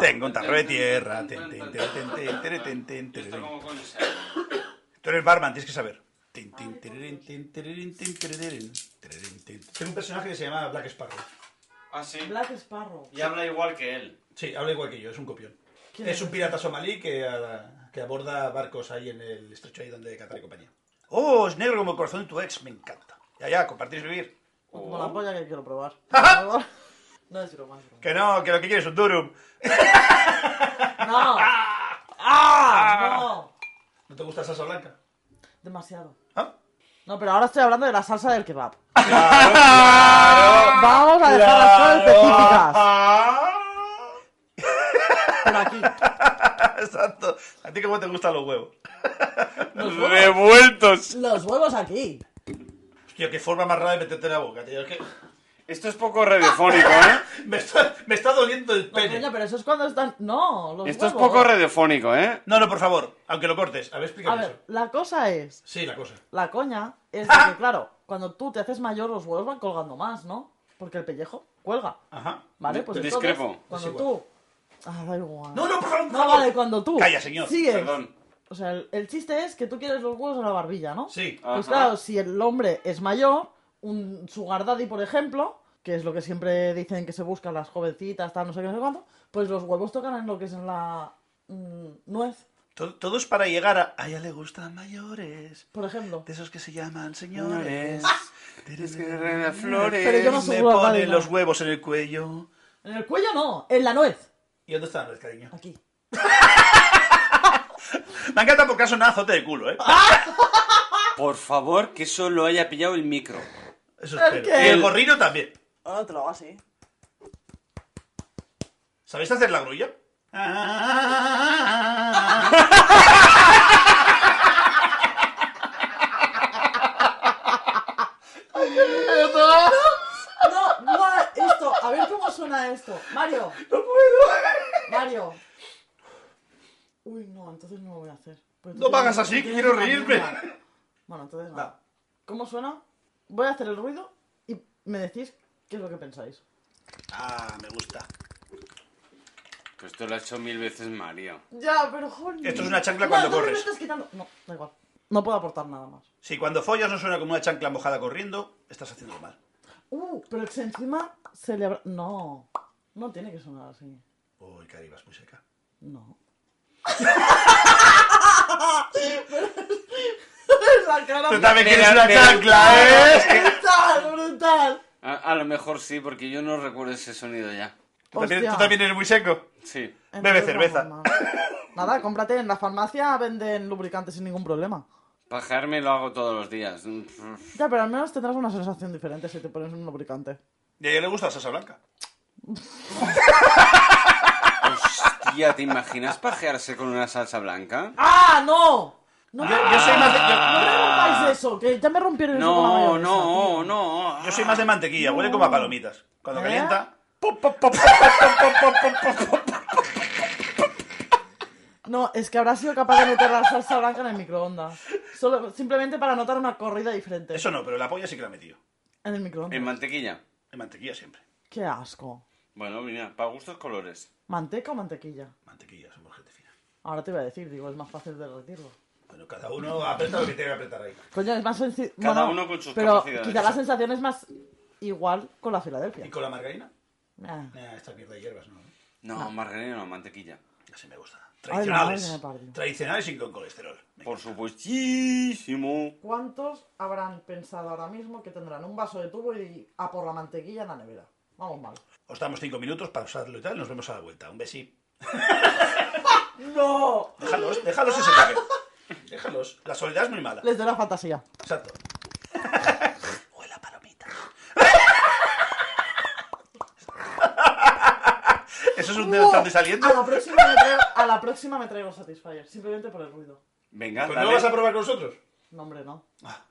Tengo un tarro de tierra. Tú eres barman, tienes que saber. Tengo un personaje que se llama Black Sparrow. Ah, sí. Black Sparrow. Y habla igual que él. Sí, habla igual que yo, es un copión. Es un pirata somalí ah, que, aborda barcos ahí en el estrecho ahí donde Qatar y compañía. ¡Oh, es negro como el corazón de tu ex! Me encanta. Ya, ya, compartir vivir. Como la oh. polla que quiero probar. no es broma, es broma. Que no, que lo que quieres es un durum. ¡No! ¡Ah! ¡No! ¿No te gusta la salsa blanca? Demasiado. ¿Ah? No, pero ahora estoy hablando de la salsa del kebab. Vamos a dejar las cosas específicas. Pero aquí. Exacto. ¿A ti cómo te gustan los huevos? Los huevos, Revueltos. los huevos aquí. Hostia, qué forma más rara de meterte en la boca, tío. Es que Esto es poco radiofónico, ¿eh? me está, me está doliendo el No, pene. coño, pero eso es cuando están. No, los Esto es huevos. poco radiofónico, ¿eh? No, no, por favor, aunque lo cortes. A ver, A explícame eso. la cosa es. Sí, la cosa. La coña es de que, claro, cuando tú te haces mayor, los huevos van colgando más, ¿no? Porque el pellejo cuelga. Ajá. ¿Vale? Pues discrepo. entonces, cuando Es tú. Ah, da igual. No, no, por favor, por No, favor. vale, cuando tú. Calla, señor. Sigues. Perdón. O sea, el, el chiste es que tú quieres los huevos en la barbilla, ¿no? Sí. Pues Ajá. claro, si el hombre es mayor, un sugar daddy, por ejemplo, que es lo que siempre dicen que se buscan las jovencitas, tal, no sé qué, no sé cuánto, pues los huevos tocan en lo que es en la mm, nuez, Todo, todo es para llegar a... A ella le gustan mayores. por ejemplo. De esos que se llaman señores. Tienes que regalar flores. Pero yo no soy Me sugar pone no. los huevos en el cuello. En el cuello no, en la nuez. ¿Y dónde está la nuez, cariño? Aquí. Me encanta porque ha sonado azote de culo, ¿eh? Por favor, que eso lo haya pillado el micro. Eso ¿El espero. qué? Y el gorrino también. Ahora te lo hago así. ¿Sabéis hacer la grulla? No, no, esto, a ver cómo suena esto. Mario, ¡No puedo! Mario. Uy, no, entonces no lo voy a hacer. Pues No hagas tienes- así, que tienes quiero una reírme. mierda. Bueno, entonces. Va. ¿Cómo suena? Voy a hacer el ruido y me decís qué es lo que pensáis. Ah, me gusta. Pues esto lo ha hecho mil veces Mario. Ya, pero joder. Esto es una chancla cuando corres. me estás quitando. No, da igual. No puedo aportar nada más. Si cuando follas no suena como una chancla mojada corriendo, estás haciendo mal. Uh, pero es que encima se le habrá... No. No tiene que sonar así. Uy, Cari, vas muy seca. No. Cara Tú también quieres una chancla, ¿eh? brutal, brutal. A, a lo mejor sí, porque yo no recuerdo ese sonido ya. ¿Tú también, Hostia. tú también eres muy seco. Sí. Bebe cerveza. Nada, cómprate. En la farmacia venden lubricantes sin ningún problema. Pajearme lo hago todos los días. Ya, pero al menos tendrás una sensación diferente si te pones un lubricante. Y a ella le gusta la salsa blanca. Hostia, ¿te imaginas pajearse con una salsa blanca? ¡Ah, no! No, Yo, soy más de, yo, no me rompáis eso, que ya me rompieron con la No, mayonesa, no, tío. no. yo soy más de mantequilla, huele como a palomitas. Cuando ¿Eh? calienta. No, es que habrá sido capaz de meter la salsa blanca en el microondas. Solo, simplemente para notar una corrida diferente. Eso no, pero la polla sí que la he metido. En el microondas. En mantequilla. En mantequilla siempre. Qué asco. Bueno, mira, para gustos colores. ¿Manteca o mantequilla? Mantequilla, somos gente fina. Ahora te iba a decir, digo, es más fácil de derretirlo. Bueno, cada uno aprieta lo que tiene que apretar ahí. Coño, es más sencillo. Cada bueno, uno con sus Pero capacidades. quizá la sensación es más igual con la Filadelfia. ¿Y con la margarina? Ah. Nah, esta mierda de hierbas, no. No, margarina no, mantequilla. Así me gusta. Ay, la madre Tradicionales. Tradicionales y con colesterol. Me Por encanta. supuestísimo. ¿Cuántos habrán pensado ahora mismo que tendrán un vaso de tubo y a por la mantequilla en la nevera? Vamos mal. Os damos cinco minutos para usarlo y tal. Nos vemos a la vuelta. Un besí. ¡No! Déjalos, déjalos ese toque. Déjalos. La soledad es muy mala. Les doy la fantasía. Exacto. Huele a palomita. ¿Eso es un dedo estando saliendo? A la próxima me traigo, a la próxima me traigo Satisfyer, simplemente por el ruido. Venga, dale. no lo vas a probar con nosotros. No, hombre, no. Ah.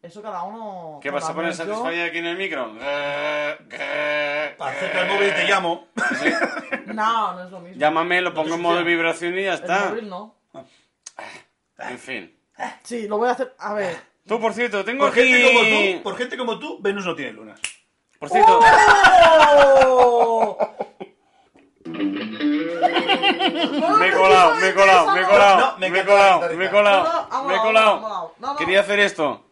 Eso cada uno... ¿Qué vas a poner yo- Satisfyer aquí en el micro? Acerca el móvil y te llamo. No, no es lo mismo. Llámame, lo pongo en modo vibración y ya El está. móvil no. En fin. Sí, lo voy a hacer... A ver... Tú, por cierto, tengo Por gente aquí... como tú, por gente como tú, Venus no tiene lunas. Por cierto, ¡Oh! me he colado, me he colado, me he colado, me he colado, me he colado, me he colado. Quería hacer esto.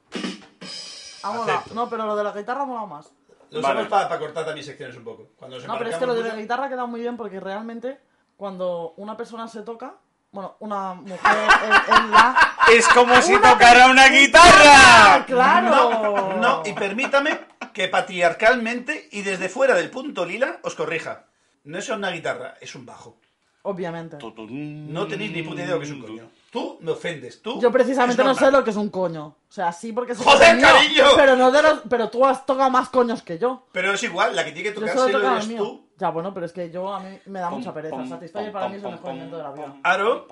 Ha molado. No, pero lo de la guitarra ha molado más. Lo Vale. usamos para, cortar también secciones un poco. Cuando nos No, pero es que lo de la guitarra queda muy bien porque realmente cuando una persona se toca, bueno, una mujer en, en la... Es como si ¡Una tocara una ¡Ah, guitarra. claro! No, no, y permítame que patriarcalmente y desde fuera del punto lila os corrija. No es una guitarra, es un bajo. Obviamente. No tenéis ni puta idea de lo que es un coño. Tú me ofendes, tú. Yo precisamente no sé lo que es un coño. O sea, sí porque ¡Joder, es mío, cariño! Pero no de los, pero tú has tocado más coños que yo. Pero es igual, la que tiene que tocárselo tocado eres mío. tú. Ya, bueno, pero es que yo a mí me da mucha pereza. Pom, Satisfyer pom, para pom, mí es el pom, mejor invento de la vida. Aro,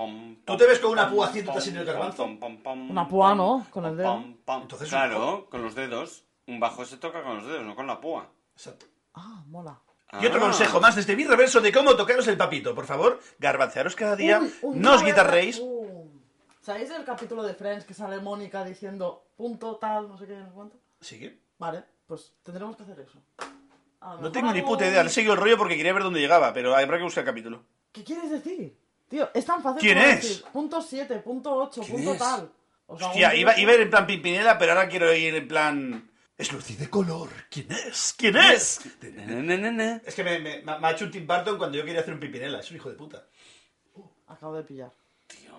¿tú te ves con una púa haciéndote pom, así en el garbanzo? Una púa, ¿no? Con el dedo. Entonces, Claro, con los dedos. Un bajo se toca con los dedos, no con la púa. Exacto. Ah, mola. Y otro Ah. consejo más desde mi reverso de cómo tocaros el papito. Por favor, garbancearos cada día, Uy, un no os guitarréis. Uh. ¿Sabéis del capítulo de Friends que sale Mónica diciendo punto tal, no sé qué, no sé cuánto? ¿Sigue? Vale, pues tendremos que hacer eso. A lo No tengo ni puta idea, le he seguido el rollo porque quería ver dónde llegaba, pero habrá que buscar el capítulo. ¿Qué quieres decir? Tío, es tan fácil ¿Quién como es? decir punto 7, punto 8, ¿Quién punto es? tal. O sea, Hostia, iba, iba a ir en plan Pimpinela, pero ahora quiero ir en plan... Es luz y de color. ¿Quién es? ¿Quién es? Es que me, me- me ha hecho un Tim Burton cuando yo quería hacer un Pimpinela. Es un hijo de puta. Acabo de pillar. Tío.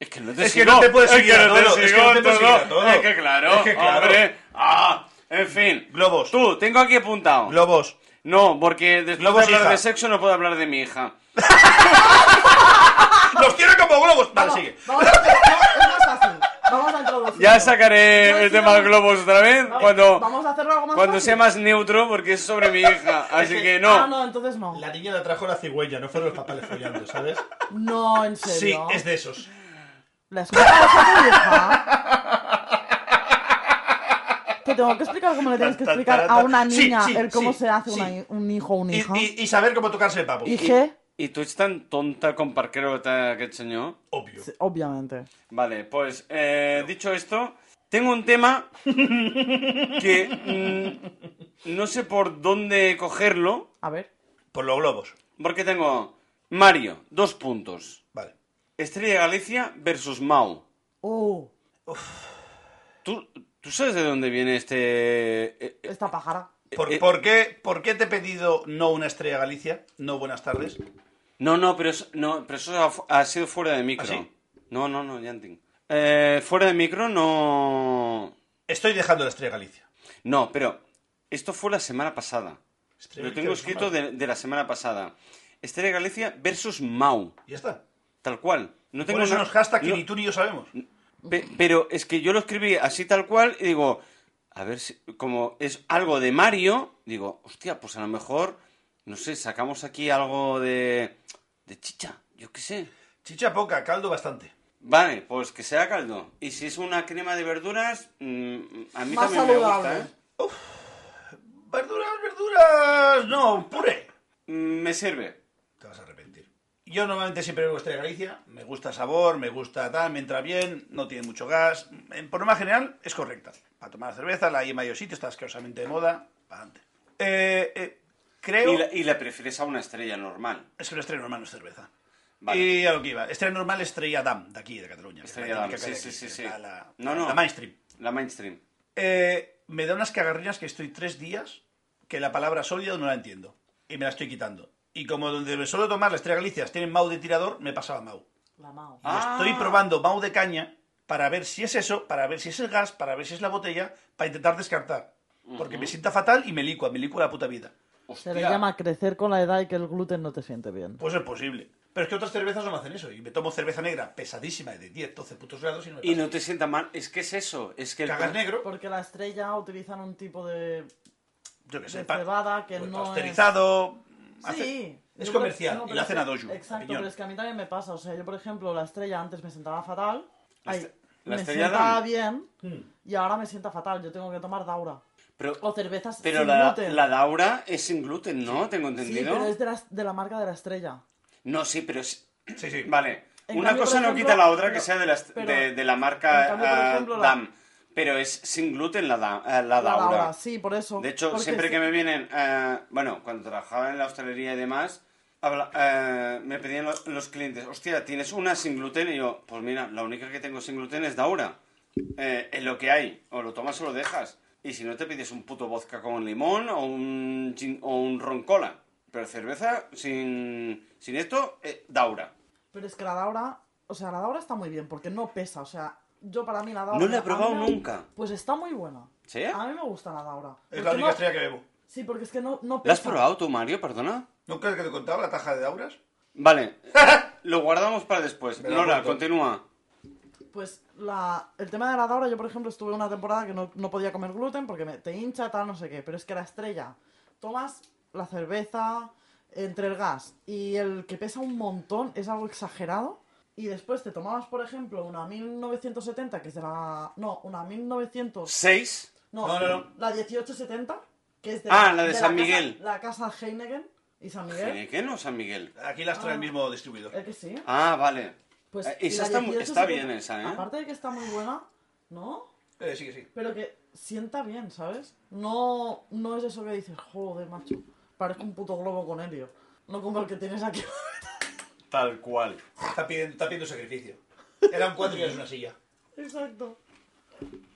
Es que no te Es que sigo. no te puedes Es seguir es que sigo no te puedes todo. seguir a todo. Es que claro, Es que claro. hombre. Ah, en fin. Globos. Tú, tengo aquí apuntado. Globos. No, porque después Globos, de hablar hija. de sexo no puedo hablar de mi hija. ¡Los quiero como globos! Vale, Vamos, sigue. Vamos a, no, más fácil. Vamos a. Ya sacaré No, el sí, tema vamos- globos otra vez Vamos- cuando, Vamos a hacerlo algo más cuando fácil. sea más neutro porque es sobre mi hija. Así que- que Ah, no. no, entonces no. La niña la trajo la cigüeña, no fueron los papales follando, ¿sabes? No, en Sí, serio. es de esos. ¿La escuchas a tu hija? Te tengo que explicar cómo le tienes que explicar a una niña sí, el cómo sí, se hace sí. una- un hijo o una Y, hija. y- y saber cómo tocarse el papo. ¿Y qué? ¿Y tú ets tan tonta con parquero que enseñó? Obvio. Sí, Obviamente. Vale, pues eh, dicho esto, tengo un tema que mm, no sé por dónde cogerlo, A ver. Por los globos. porque tengo Mario, dos puntos. Vale. Estrella de Galicia versus Mau. Uh, ¿Tú, ¿Tú sabes de dónde viene este... eh, eh, esta pájara. ¿Por, Eh, por qué, ¿Por qué te he pedido no una estrella Galicia? No buenas tardes. No, no, pero eso, no, pero eso ha, ha sido fuera de micro. ¿Ah, sí? No, no, no, ya entiendo. Eh, fuera de micro no... Estoy dejando la estrella Galicia. No, pero esto fue la semana pasada. Estrella Lo tengo escrito de, de la semana pasada. Estrella Galicia versus Mau. Ya está. Tal cual. No tengo unos hashtags que no- ni tú ni yo sabemos. Pe- pero es que yo lo escribí así tal cual y digo, a ver si, como es algo de Mario, digo, hostia, pues a lo mejor, no sé, sacamos aquí algo de, de chicha, yo qué sé. Chicha poca, caldo bastante. Vale, pues que sea caldo. Y si es una crema de verduras, mm, a mí Más también me gusta. ¿eh? Verduras, verduras. No, puré. Mm, Me sirve. Te vas a arrepentir. Yo normalmente siempre bebo Estrella Galicia. Me gusta el sabor, me gusta tal, me entra bien, no tiene mucho gas. En, por norma general es correcta. Para tomar cerveza, la hay en varios sitios, está asquerosamente de moda. Para adelante. Eh, eh, creo. Y la, y la prefieres a una estrella normal. Es que la estrella normal no es cerveza. Vale. Y a lo que iba. Estrella normal, estrella DAM, de aquí, de Cataluña. Estrella típica sí, que sí, sí, sí. La, la- No, no. la mainstream. La mainstream. Eh, me da unas cagarrinas que estoy tres días que la palabra sólido no la entiendo. Y me la estoy quitando. Y como donde me suelo tomar la Estrella Galicia tienen Mau de tirador, me pasaba Mau. La Mao. Y Ah. Estoy probando Mau de caña para ver si es eso, para ver si es el gas, para ver si es la botella, para intentar descartar. Porque me sienta fatal y me licua, me licua la puta vida. Se le llama crecer con la edad y que el gluten no te siente bien. Pues es posible. Pero es que otras cervezas no me hacen eso. Y me tomo cerveza negra pesadísima de 10, 12 putos grados y no me Y no te sienta mal. Es que es eso. Es que el Cagas negro, Porque la estrella utilizan un tipo de, yo qué sé, de cebada que pues no es... pasteurizado. Hace- Sí. es Yo, comercial, no, y la hacen a doju, a Exacto, pero es que a mí también me pasa. O sea, yo, por ejemplo, la estrella antes me sentaba fatal. La Ay, estre- la me Damm. bien Hmm. y ahora me sienta fatal. Yo tengo que tomar Daura. Pero, O cervezas pero sin la, gluten. la Daura es sin gluten, ¿no? Tengo Sí, entendido. pero es de la, de la marca de la estrella. No, sí, pero es... Sí, sí. Vale. En Una cambio, cosa no quita la otra que pero- sea de la, est- pero- de, de la marca cambio, ah, ejemplo, DAM. Pero es sin gluten la, da- eh, la La Daura. Daura, sí, por eso. De hecho, siempre sí. que me vienen, eh, bueno, cuando trabajaba en la hostelería y demás, habla- eh, me pedían los, los clientes, hostia, ¿tienes una sin gluten? Y yo, pues mira, la única que tengo sin gluten es Daura. Eh, es lo que hay, o lo tomas o lo dejas. Y si no te pides un puto vodka con limón o un, gin- o un ron cola. Pero cerveza sin, sin esto, Daura. Pero es que la Daura, o sea, la Daura está muy bien porque no pesa, o sea, yo para mí la Daura... No la he mí probado me- nunca. Pues está muy buena. ¿Sí? A mí me gusta la Daura. Es la única no- estrella que bebo. Sí, porque es que no, no pesa. ¿La has probado tú, Mario? Perdona. ¿Nunca es que te he contado la taja de Dauras? Vale, lo guardamos para después. Nora, continúa. Pues la, el tema de la Daura, yo por ejemplo estuve una temporada que no, no podía comer gluten porque me, te hincha, tal, no sé qué. Pero es que la estrella, tomas la cerveza entre el gas y el que pesa un montón, es algo exagerado. Y después te tomabas, por ejemplo, una 1970, que es de la... No, una 1900... ¿Seis? No, No, no, no. la 1870, que es de Ah, la de San casa- Miguel. la casa Heineken y San Miguel. ¿Heineken o San Miguel? Aquí las trae el mismo distribuidor. ¿Eh que sí? Ah, vale. Pues, Eh, y esa la está, mu- 1870, está bien esa, ¿eh? Aparte de que está muy buena, ¿no? Eh, sí, que sí. Pero que sienta bien, ¿sabes? No, no es eso que dices, joder, macho, parezco un puto globo con helio. No como el que tienes aquí. Tal cual. Está pidiendo, está pidiendo sacrificio. Era un cuatro y es una silla. Exacto.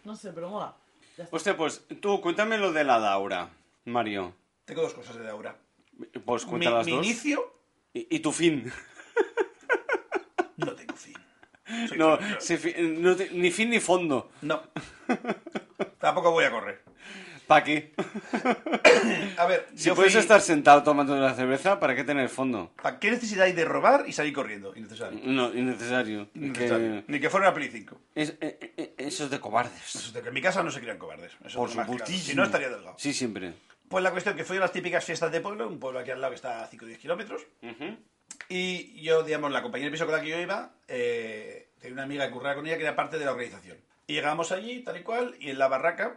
No sé, pero mola. Ya está. Hostia, pues tú cuéntame lo de la Daura, Mario. Tengo dos cosas de Daura. Pues Mi, cuenta las mi dos. inicio, Y, y tu fin. no tengo fin. Soy No, feliz. si fi- no te- ni fin ni fondo. No. Tampoco voy a correr. ¿Para qué? A ver, Si yo puedes fui- estar sentado tomando la cerveza, ¿para qué tener fondo? ¿Para qué necesidad hay de robar y salir corriendo? Innecesario. No, innecesario. Innecesario. Que- Ni que fuera una Play 5. es- eh, eh, eso es de cobardes. Eso es de que en mi casa no se crean cobardes. Eso Por es más claro. supuestísimo. Si no, estaría delgado. Sí, siempre. Pues la cuestión que fui a las típicas fiestas de pueblo, un pueblo aquí al lado que está a 5 o 10 kilómetros. Y yo, digamos, la compañía de piso con la que yo iba, eh, tenía una amiga que curraba con ella que era parte de la organización. Y llegamos allí, tal y cual, y en la barraca,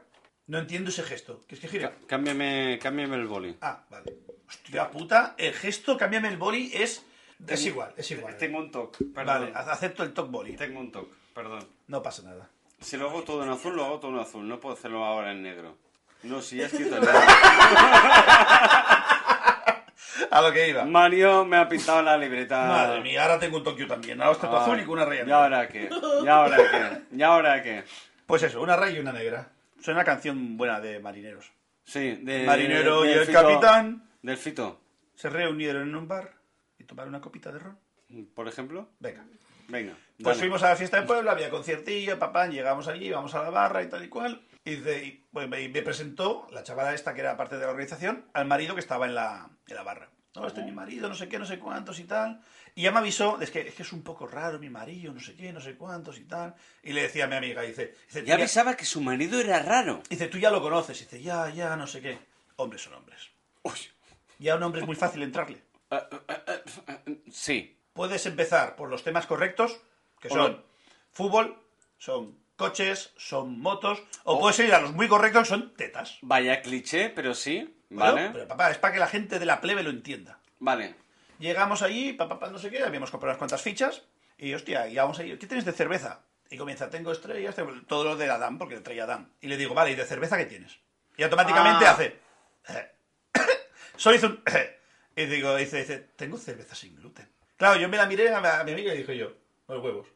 no entiendo ese gesto. ¿Qué es que gire? Cá- Cámbiame, cámbiame el boli. Ah, vale. Hostia puta, el gesto, cámbiame el boli, es... Es igual, es igual. Tengo un toque, perdón. Vale, acepto el top boli. Tengo un toque, perdón. No pasa nada. Si lo hago todo en azul, lo hago todo en azul. No puedo hacerlo ahora en negro. No, si ya he escrito en negro. A lo que iba. Mario me ha pintado la libreta. Madre mía, ahora tengo un Tokio también. Ahora está todo Ay, azul y con una raya ¿Y negra. ahora qué? ¿Y ahora qué? ¿Y ahora qué? Pues eso, una raya y una negra. Suena una canción buena de marineros. Sí, de, Marinero y el Fito- capitán Del Fito, se reunieron en un bar y tomaron una copita de ron. por ejemplo. Venga. Venga. Pues dale. fuimos a la fiesta de Puebla, había conciertillo, papá, llegamos allí, vamos a la barra y tal y cual. Y, dice- y, pues, me, me presentó la chavala esta que era parte de la organización al marido que estaba en la, en la barra. No, este es mi marido, no sé qué, no sé cuántos y tal. Y ya me avisó, es que, es que es un poco raro mi marido, no sé qué, no sé cuántos y tal. Y le decía a mi amiga, dice, dice, Ya "Tú avisaba que su marido era raro. dice, tú ya lo conoces. Dice, ya, ya, no sé qué. Hombres son hombres. Uy. Ya a un hombre es muy fácil entrarle. Ah, ah, ah, sí. Puedes empezar por los temas correctos, que son Hola. fútbol, son coches, son motos, o Oh. puedes ir a los muy correctos, que son tetas. Vaya cliché, pero sí. Bueno, Vale. Pero papá, es para que la gente de la plebe lo entienda. Vale. Llegamos allí, papá, papá, no sé qué, habíamos comprado unas cuantas fichas, y hostia, y vamos ahí, ¿qué tienes de cerveza? Y comienza, tengo estrellas, tengo todo lo de Adam, porque le traía Adam. Y le digo, vale, ¿y de cerveza qué tienes? Y automáticamente Ah. hace... Solo hizo un... y digo, dice, dice, tengo cerveza sin gluten. Claro, yo me la miré a mi, amiga y dije yo, los huevos.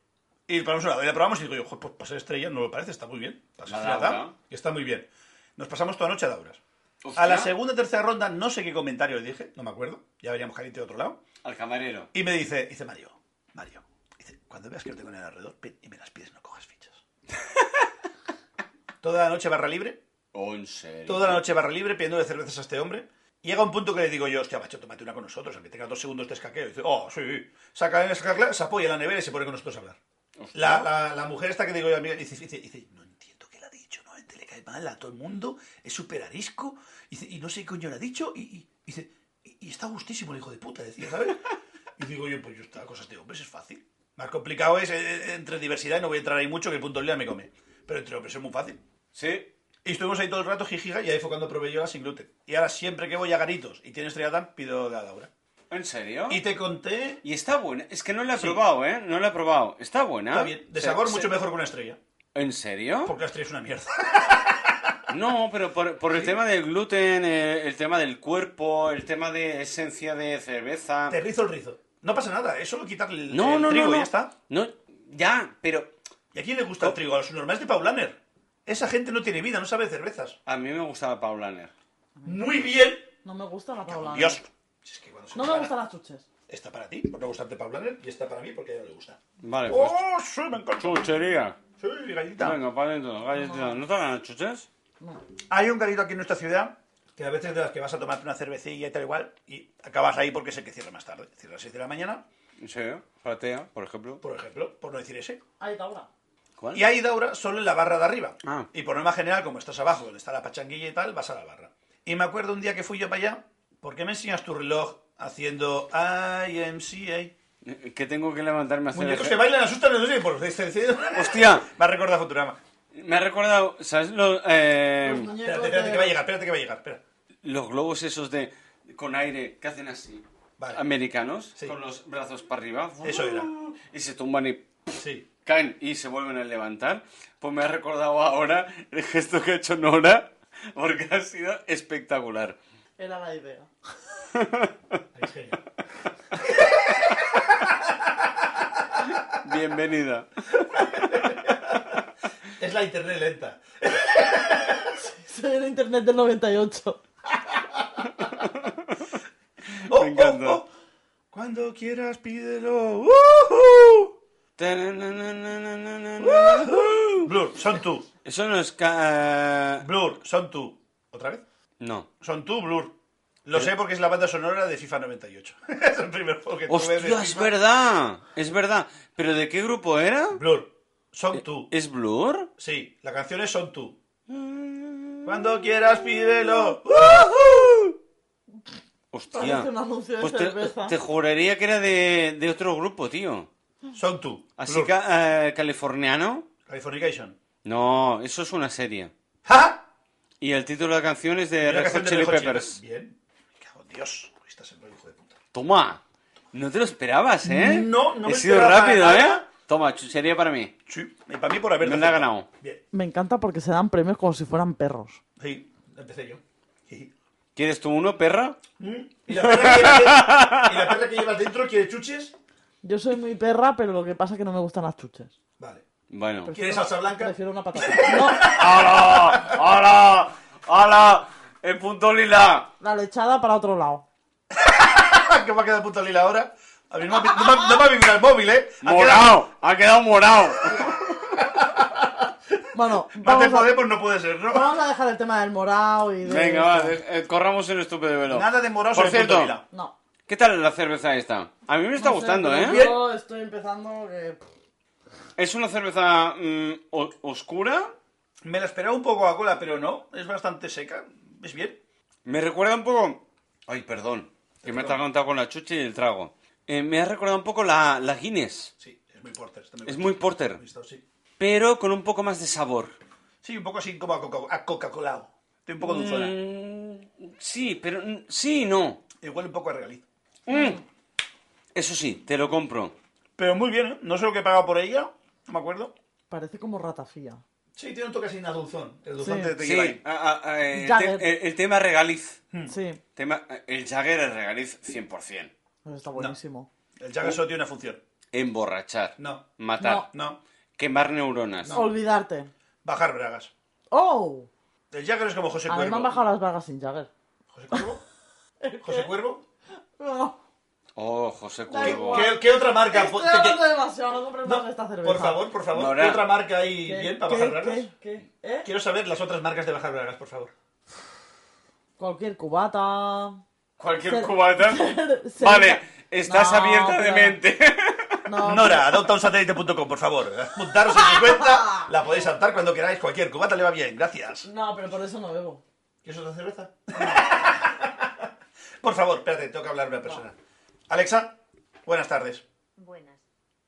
Y probamos una, y la probamos y digo yo, "Joder, pues para ser estrella no lo parece, está muy bien. Para ser. Adam, está muy bien. Nos pasamos toda noche a Dauras. Hostia. A la segunda o tercera ronda, no sé qué comentario le dije, no me acuerdo, ya veríamos caliente de otro lado. Al camarero. Y me dice, dice Mario, Mario, dice, cuando veas que no tengo nada alrededor, ven y me las pides, no cojas fichas. Toda la noche barra libre, Oh, en serio. toda la noche barra libre, pidiendo de cervezas a este hombre. Llega un punto que le digo yo, hostia, macho, tómate una con nosotros, aunque tengas dos segundos de escaqueo. Y dice, oh, sí, sí. Saca, saca, se apoya en la nevera y se pone con nosotros a hablar. La, la, la mujer esta que digo yo, amiga, dice, dice, dice, no entiendo qué le ha dicho, no, gente le cae mal a todo el mundo, es súper arisco, dice, y no sé qué coño le ha dicho, y, y- y dice, y, y está gustísimo el hijo de puta, decía, ¿sabes? Y digo yo, pues yo está, cosas de hombres es fácil. Más complicado es eh, entre diversidad, y no voy a entrar ahí mucho, que el punto día me come. Pero entre hombres es muy fácil. Sí. Y estuvimos ahí todo el rato, jijiga, y ahí fue cuando probé yo la sin gluten. Y ahora siempre que voy a Garitos y tiene estrella Dan, pido de Laura. ¿En serio? Y te conté, Y está buena. Es que no la he Sí. probado, ¿eh? No la he probado. Está buena. está bien, de Se- sabor se- mucho mejor que una estrella. ¿En serio? Porque la estrella es una mierda. No, pero por, por el tema del gluten, eh, el tema del cuerpo, el tema de esencia de cerveza. Te rizo el rizo. No pasa nada, es solo quitarle el, No, el no, trigo no, y no. ya está. No, ya, pero ¿Y a quién le gusta el trigo? A los normales de Paulaner. Esa gente no tiene vida, no sabe de cervezas. a mí me gustaba Paulaner. Muy bien. No me gusta la Paula. Dios. Si es que cuando se No me gustan las chuches. Esta para ti, por no gustarte Paulaner, y esta para mí porque a ella no le gusta. Vale, pues. ¡Oh, sí, me encanta! Chuchería. Sí, gallita. Venga, para adentro, galletita. ¿No te hagan chuches? Hay un garito aquí en nuestra ciudad que a veces de las que vas a tomarte una cervecilla y tal igual y acabas ahí porque sé que cierra más tarde. Cierra a las 6 de la mañana, Sí, platea, por ejemplo. por ejemplo, por no decir ese. Ahí Taura. ¿Cuál? Y hay Daura solo en la barra de arriba. Ah. Y por norma general, como estás abajo, donde está la pachanguilla y tal, vas a la barra. Y me acuerdo un día que fui yo para allá, ¿por qué me enseñas tu reloj haciendo IMCA? Eh, Que tengo que levantarme a hacer... Muñecos que bailan asustan, no sé, por Me ¡Hostia! ha recordado Futurama. Me ha recordado, ¿sabes? Los, eh, Los muñecos Espérate, espérate de- que va a llegar, espérate que va a llegar. Espera. los globos esos de con aire que hacen así. Vale. Americanos, Sí. con los brazos para arriba. Eso era. Y se tumban y Sí. caen y se vuelven a levantar. Pues me ha recordado ahora el gesto que ha hecho Nora, porque ha sido espectacular. Era la idea. Es genial. Bienvenida. Es la internet lenta. Soy en internet del 98. Oh, Me encanta. oh, oh. Cuando quieras pídelo. ¡Woohoo! Blur, son tú. Eso no es... ca- Blur, son tú. ¿Otra vez? No. Son tú, Blur. Lo sé porque es la banda sonora de FIFA 98. es el primer juego que tuve de ¡Hostia, es FIFA. verdad! Es verdad. ¿Pero de qué grupo era? Blur, son tú. ¿Es Blur? Sí, la canción es Son tú. Cuando quieras pídelo. ¡Woohoo! Hostia. Pues te, juraría que era de, de otro grupo, tío. Son tú. Así que eh, californiano. Californication. No, eso es una serie. ¡Ja! Y el título de la canción es de Red Hot Chili Peppers. Bien. Me cago en Dios. Hoy estás en rollo, hijo de puta. Toma. No te lo esperabas, ¿eh? No, no He me sido esperaba rápido, nada. ¿eh? Toma, chuchería para mí. Sí, y para mí por haber Me la ha ganado. Bien. Me encanta porque se dan premios como si fueran perros. Sí, empecé yo. Sí. ¿Quieres tú uno, perra? ¿Mm? ¿Y, la perra que llevas, ¿Y la perra que llevas dentro quiere chuches? Yo soy muy perra, pero lo que pasa es que no me gustan las chuches. Vale. Bueno. ¿Quieres salsa blanca? Prefiero una patata. No, ¡Hala! ¡Hala! ¡Hala! El punto lila. La lechada para otro lado. ¿Qué me ha quedado el punto lila ahora? A mí no me, ha- no me- no me ha vibrado el móvil, ¿eh? Ha quedado- Morado. Ha quedado morado. Bueno, Más de vamos a, Podemos no puede ser, ¿no? vamos a dejar el tema del morado y de... Venga, va. eh, eh, corramos el estúpido velo. Nada de morado Por cierto. No. ¿qué tal la cerveza esta? A mí me está No gustando, ¿eh? Yo estoy empezando que... Es una cerveza mm, oscura. Me la esperaba un poco Coca-Cola, pero no. Es bastante seca. ¿Es bien? Me recuerda un poco. Ay, perdón. Que me he atragantado con la chucha y el trago. Eh, me ha recordado un poco la, la Guinness. Sí, es muy porter. está Es muy porter. Sí. Pero con un poco más de sabor. Sí, un poco así como a Coca- a Coca-Cola. Estoy un poco dulzona. Mm, sí, pero mm, sí y no. Igual un poco a regaliz. Mm. Eso sí, te lo compro. Pero muy bien, ¿eh? No sé lo que he pagado por ella. No me acuerdo. Parece como ratafía. Sí, tiene un toque así a dulzón. El dulzón Sí. te, te Sí, lleva ahí. a- el, te- el- el tema regaliz. Sí, Tema, el Jagger es regaliz 100%. Pues está buenísimo. El Jagger solo tiene una función. Emborrachar. No. Matar. No. Quemar neuronas. Olvidarte. Bajar bragas. ¡Oh! El Jagger es como José A mí me Cuervo. han bajado las bragas sin Jagger. ¿José Cuervo? ¿José Cuervo? No, Oh, José Cuervo. ¿Qué, qué otra marca? Estoy hablando demasiado, no compres No, más esta cerveza. por favor, por favor. Nora. ¿Qué otra marca hay ¿Qué? bien para ¿Qué? bajar bragas? ¿Qué? ¿Qué? ¿Eh? Quiero saber las otras marcas de bajar bragas, por favor. Cualquier cubata. Cualquier Ser- cubata. ser- Vale, estás No, abierta de pero- mente. No, Nora, adoptaunsatélite.com, por favor. Apuntaros en su cuenta. La podéis saltar cuando queráis. Cualquier cubata le va bien. Gracias. No, pero por eso no bebo. ¿Quieres otra cerveza? por favor, espérate, tengo que hablar a una persona. Alexa, buenas tardes. Buenas.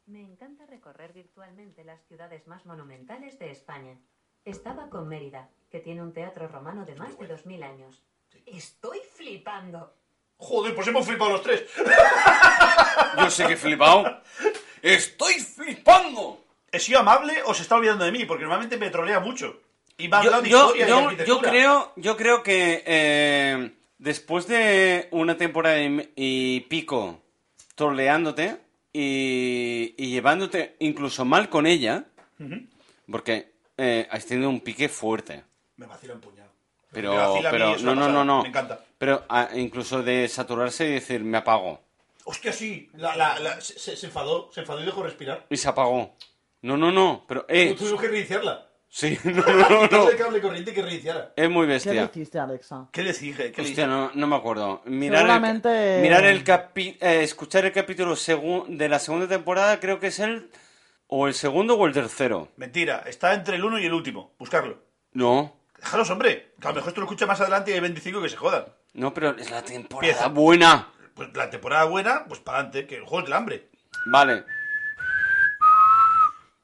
Me encanta recorrer virtualmente las ciudades más monumentales de España. Estaba con Mérida, que tiene un teatro romano de más de 2000 años. Estoy flipando. Joder, pues hemos flipado los tres. Yo sé que he flipado. ¡Estoy flipando! ¿He sido amable o se está olvidando de mí? Porque normalmente me trolea mucho. Y me ha hablado de yo, historia y yo, yo creo, yo creo que eh, después de una temporada y, pico troleándote y, y llevándote incluso mal con ella, porque eh, has tenido un pique fuerte. Me vacila un puñado. Pero, Me vacila a mí, pero es no, no, no, no. Me encanta. Pero ah, incluso de saturarse y decir, me apago. Hostia, sí. La, la, la- se, enfadó. Se enfadó y dejó respirar. Y se apagó. No, no, no. Pero, eh, Tuvimos que reiniciarla. sí, no, no, no. El cable corriente y que reiniciara. Es muy ¿Qué le bestia. hiciste, Alexa? ¿Qué les dije? ¿Qué le Hostia, dije? no, no me acuerdo. Mirar Seguramente- el, mirar el capi- eh, escuchar el capítulo segun- de la segunda temporada, creo que es el o el segundo o el tercero. Mentira. Está entre el uno y el último. Buscarlo. No, Déjalos, hombre. Que a lo mejor esto lo escucha más adelante y hay 25 que se jodan. No, pero es la temporada Empieza. buena. Pues la temporada buena, pues para adelante, que el juego es del hambre. Vale.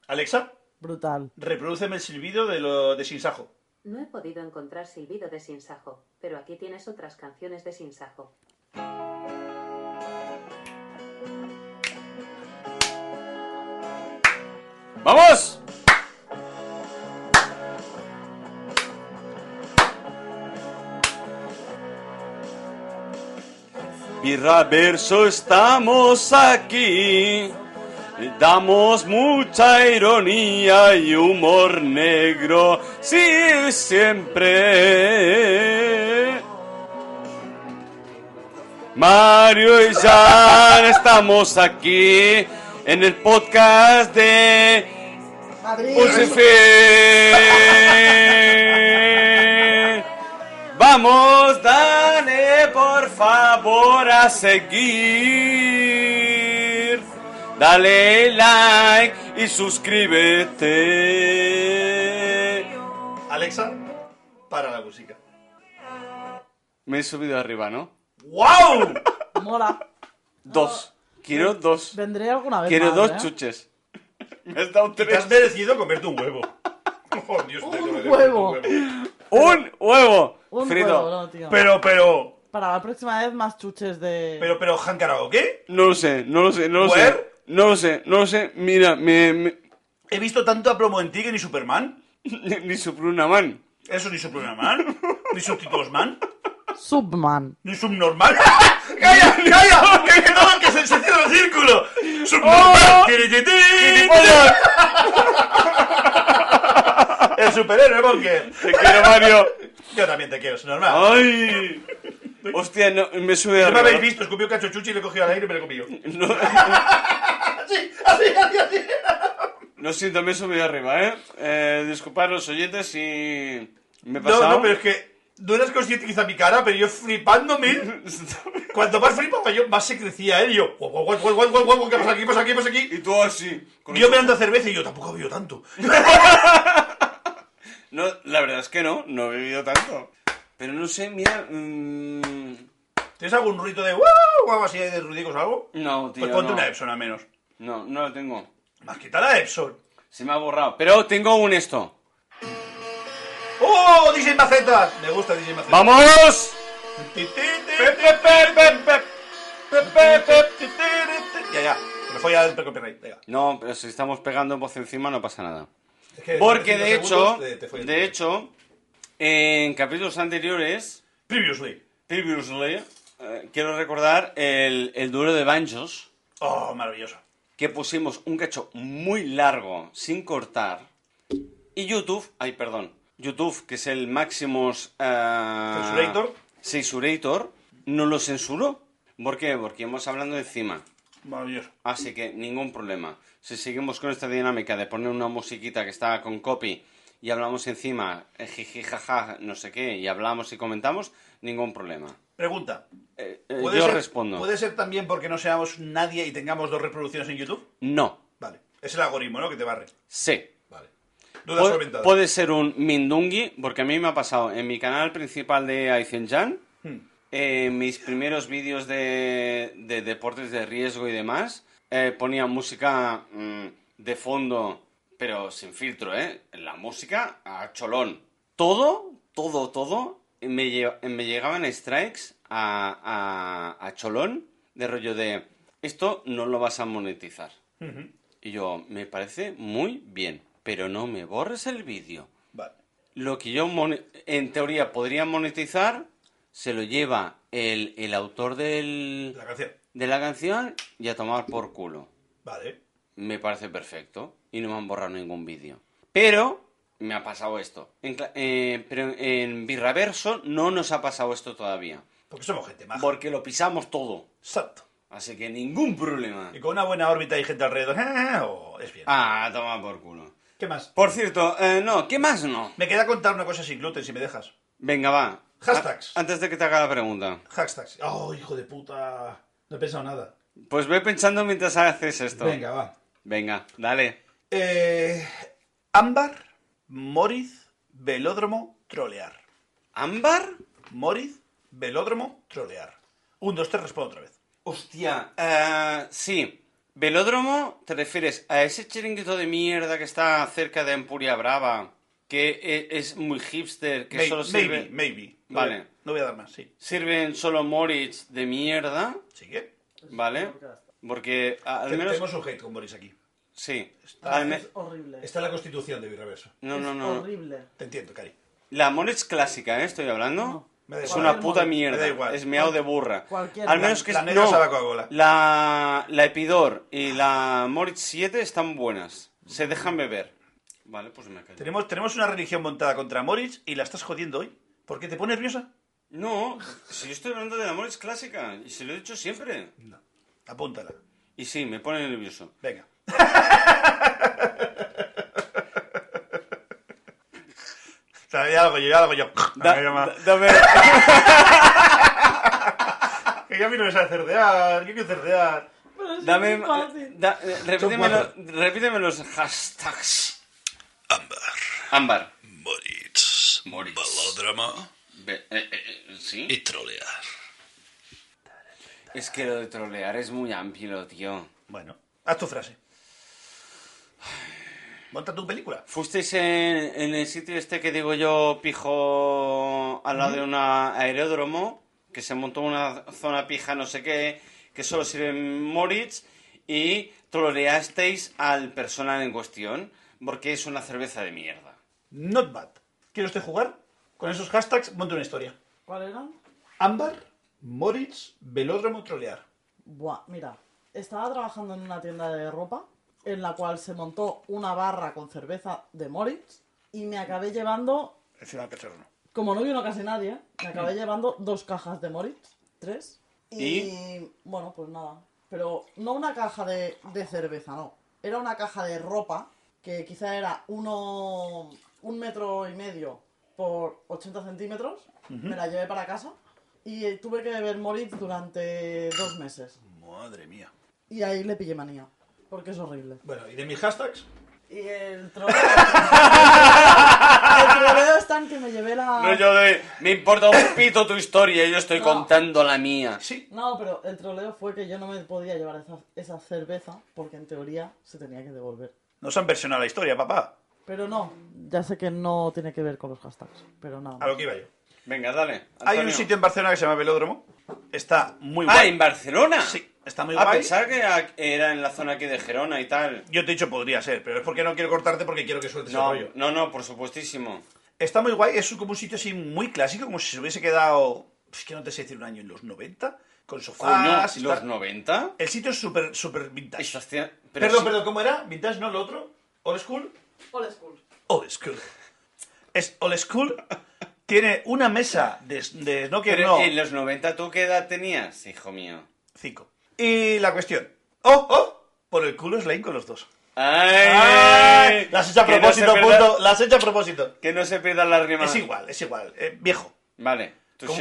Alexa, Brutal. reprodúceme el silbido de lo de Sinsajo. No he podido encontrar Silbido de Sinsajo, pero aquí tienes otras canciones de Sinsajo. ¡Vamos! Birra verso estamos aquí. Damos mucha ironía y humor negro, sí, siempre. Mario y Jan estamos aquí en el podcast de Madrid. Vamos, dale por favor a seguir. Dale like y suscríbete. Alexa, para la música. Me he subido arriba, ¿no? ¡Wow! Mola. Dos. Quiero dos. Vendré alguna vez Quiero más, dos ¿eh? chuches. Me has dado Te has tres. merecido comerte un huevo. Oh, Dios, te Un lo he huevo. Un huevo. Un frito. huevo, no, tío. Pero, pero, Para la próxima vez más chuches de... pero, pero, Han Karaoke. No lo sé, no lo sé, no lo sé. ¿Where? No lo sé, no lo sé. Mira, me, me- He visto tanto a plomo en ti que ni Superman. ni Supruna Man. Eso ni Superman. Ni Subtítulos Man. Subman. Ni Subnormal. ¡Calla! ¡Calla! ¡Que, que, no, que se, se cierra el círculo! ¡Subnormal! Tiri, tiri, tiri. Superhéroe, Bonker. Te quiero, Mario. Yo también te quiero, es normal. ¡Ay! Hostia, no, me sube No me habéis visto, escupí un cacho chuchi y le he cogido al aire y me lo he comido. No, Así, así, así, así. lo siento, me he subido arriba, ¿eh? eh disculpad los oyentes si me he No, pasado. no, pero es que no eres consciente quizá mi cara, pero yo flipándome. Cuanto más flipaba yo, más se crecía él. Y yo, guau, guau, guau, guau, guau, ¿qué pasa aquí? ¿Qué pasa aquí? ¿Qué pasa aquí? Y tú así. con Yo me dando cerveza y yo tampoco bebido tanto. No, la verdad es que no, no he bebido tanto. Pero no sé, mira... mm, ¿Tienes algún ruido de wow o algo así de ruidicos o algo? No, tío, Pues ponte no. una Epson al menos. No, no lo tengo. Más quita la Epson. Se me ha borrado. Pero tengo un esto. ¡Oh! DJ Macetas. Me gusta DJ Macetas. ¡Vamos! Ya, ya. Me fue ya el copyright. Venga. No, pero si estamos pegando voz encima no pasa nada. Es que Porque de hecho, te- te el- de hecho, en capítulos anteriores, Previously. previously, eh, quiero recordar el, el duelo de banjos, Oh, maravilloso. que pusimos un cacho muy largo, sin cortar, y YouTube, ay, perdón, YouTube, que es el Maximus... eh, Censurator. Censurator, no lo censuró. ¿Por qué? Porque hemos hablando encima. Maravilloso. Así que ningún problema. Si seguimos con esta dinámica de poner una musiquita que está con copy y hablamos encima, eh, jiji, jaja, no sé qué, y hablamos y comentamos, ningún problema. Pregunta. Eh, eh, ¿Puede yo ser- respondo. ¿Puede ser también porque no seamos nadie y tengamos dos reproducciones en YouTube? No. Vale. Es el algoritmo, ¿no? Que te barre. Sí. Vale. Duda Puede, solventada. puede ser un Mindungi, porque a mí me ha pasado en mi canal principal de Aizenjan, Hmm. en mis primeros vídeos de, de deportes de riesgo y demás, eh, ponía música mm, de fondo, pero sin filtro, ¿eh? La música a cholón. Todo, todo, todo, me, lle- me llegaban strikes a, a, a cholón de rollo de, esto no lo vas a monetizar. Y yo, me parece muy bien, pero no me borres el vídeo. Vale. Lo que yo, en teoría, podría monetizar, se lo lleva el, el autor del, La canción. De la canción y a tomar por culo. Vale. Me parece perfecto y no me han borrado ningún vídeo. Pero me ha pasado esto. En, eh, pero en Birraverso no nos ha pasado esto todavía. Porque somos gente maja. Porque lo pisamos todo. Exacto. Así que ningún problema. Y con una buena órbita y gente alrededor. oh, es bien. Ah, toma por culo. ¿Qué más? Por cierto, eh, no, ¿qué más no? Me queda contar una cosa sin gluten, si me dejas. Venga, va. Hashtags. A- antes de que te haga la pregunta. Hashtags. Oh, hijo de puta. No he pensado nada. Pues ve pensando mientras haces esto. Venga, va. Venga, dale. Eh, ámbar, Moriz, velódromo, trolear. ¿Ámbar? Moriz, velódromo, trolear. Un, dos, tres, respondo otra vez. Hostia, eh, sí. Velódromo, ¿te refieres a ese chiringuito de mierda que está cerca de Empuria Brava? Que e- es muy hipster, que solo maybe, sirve... maybe. No Vale. No voy a dar más, sí. Sirven solo Moritz de mierda, ¿Sigue? ¿vale? Porque a- al menos... Tenemos un hate con Boris aquí. Sí. Está- Al me- Es horrible. Está en la constitución de Birreverso. No, Es no, no. horrible. Te entiendo, Cari. La Moritz clásica, ¿eh? Estoy hablando. No. Me da Es igual. una puta mierda. Me da igual. Es meado de burra. Cualquier- Al menos La- que la es- negra no, sabe a Coca-Cola. La, la Epidor y la Moritz 7 están buenas. Se dejan beber. Vale, pues me callo. Tenemos, tenemos una religión montada contra Moritz y la estás jodiendo hoy. ¿Por qué te pones nerviosa? No, si yo estoy hablando de la Moritz clásica. Y se lo he dicho siempre. No. Apúntala. Y sí, me pone nervioso. Venga. o sea, ya algo yo, ya algo yo. Da- Venga, llama. da- dame- Que ya a mí no me sabe cerdear. Yo quiero cerdear. Pero es dame, muy fácil. da- eh, repíteme, lo- los hashtags. Ámbar. Ámbar. Moritz. Moritz. Balódromo. Eh, eh, eh, ¿Sí? Y trolear. Es que lo de trolear es muy amplio, tío. Bueno, haz tu frase. Monta tu película. ¿Fuisteis en, en el sitio este que digo yo, pijo, al lado de un aeródromo, que se montó una zona pija no sé qué, que solo sirve Moritz, y troleasteis al personal en cuestión, porque es una cerveza de mierda. Not bad. ¿Quiere usted jugar? Con esos hashtags, monte una historia. ¿Cuál eran? Ámbar, Moritz, velódromo, trolear. Buah, mira. Estaba trabajando en una tienda de ropa en la cual se montó una barra con cerveza de Moritz y me acabé llevando Encima cacharro no. como no vino casi nadie, me acabé llevando dos cajas de Moritz, tres. Y, bueno, pues nada. Pero no una caja de, de cerveza, no. Era una caja de ropa que quizá era uno, un metro y medio por 80 centímetros. Me la llevé para casa y tuve que beber Moritz durante dos meses. Madre mía. Y ahí le pillé manía, porque es horrible. Bueno, ¿y de mis hashtags? Y el troleo... el troleo está en que me llevé la... No, yo de... Me importa un pito tu historia, yo estoy No. contando la mía. Sí. No, pero el troleo fue que yo no me podía llevar esa, esa cerveza porque en teoría se tenía que devolver. Nos han versionado la historia, papá. Pero no, ya sé que no tiene que ver con los hashtags, pero nada. A lo que iba yo. Venga, dale. Hay un Antonio. sitio en Barcelona que se llama Velódromo. Está muy Ah, guay. ¿en Barcelona? Sí, está muy Ah, guay. pensaba que era- en la zona aquí de Gerona y tal. Yo te he dicho podría ser, pero es porque no quiero cortarte porque quiero que sueltes No, el rollo. no, no, por supuestísimo. Está muy guay, es como un sitio así muy clásico, como si se hubiese quedado, es que no te sé decir un año, en los 90, con Coño, sofás. y ¿los tal. 90? El sitio es súper, súper vintage. Perdón, sí- perdón, ¿cómo era? ¿Vintage no lo otro? ¿Old school? Old school. Old school. Es old school. Tiene una mesa de, de snooker, Pero no, en los 90, ¿tú qué edad tenías, hijo mío? cinco. Y la cuestión. ¡Oh, oh! Por el culo es Lane con los dos. ¡Ay! ¡Ay! Las has hecho a Que no propósito, pierda- punto. Las has hecho a propósito. Que no se pierdan las rimas. Es igual, es igual. eh, viejo. Vale.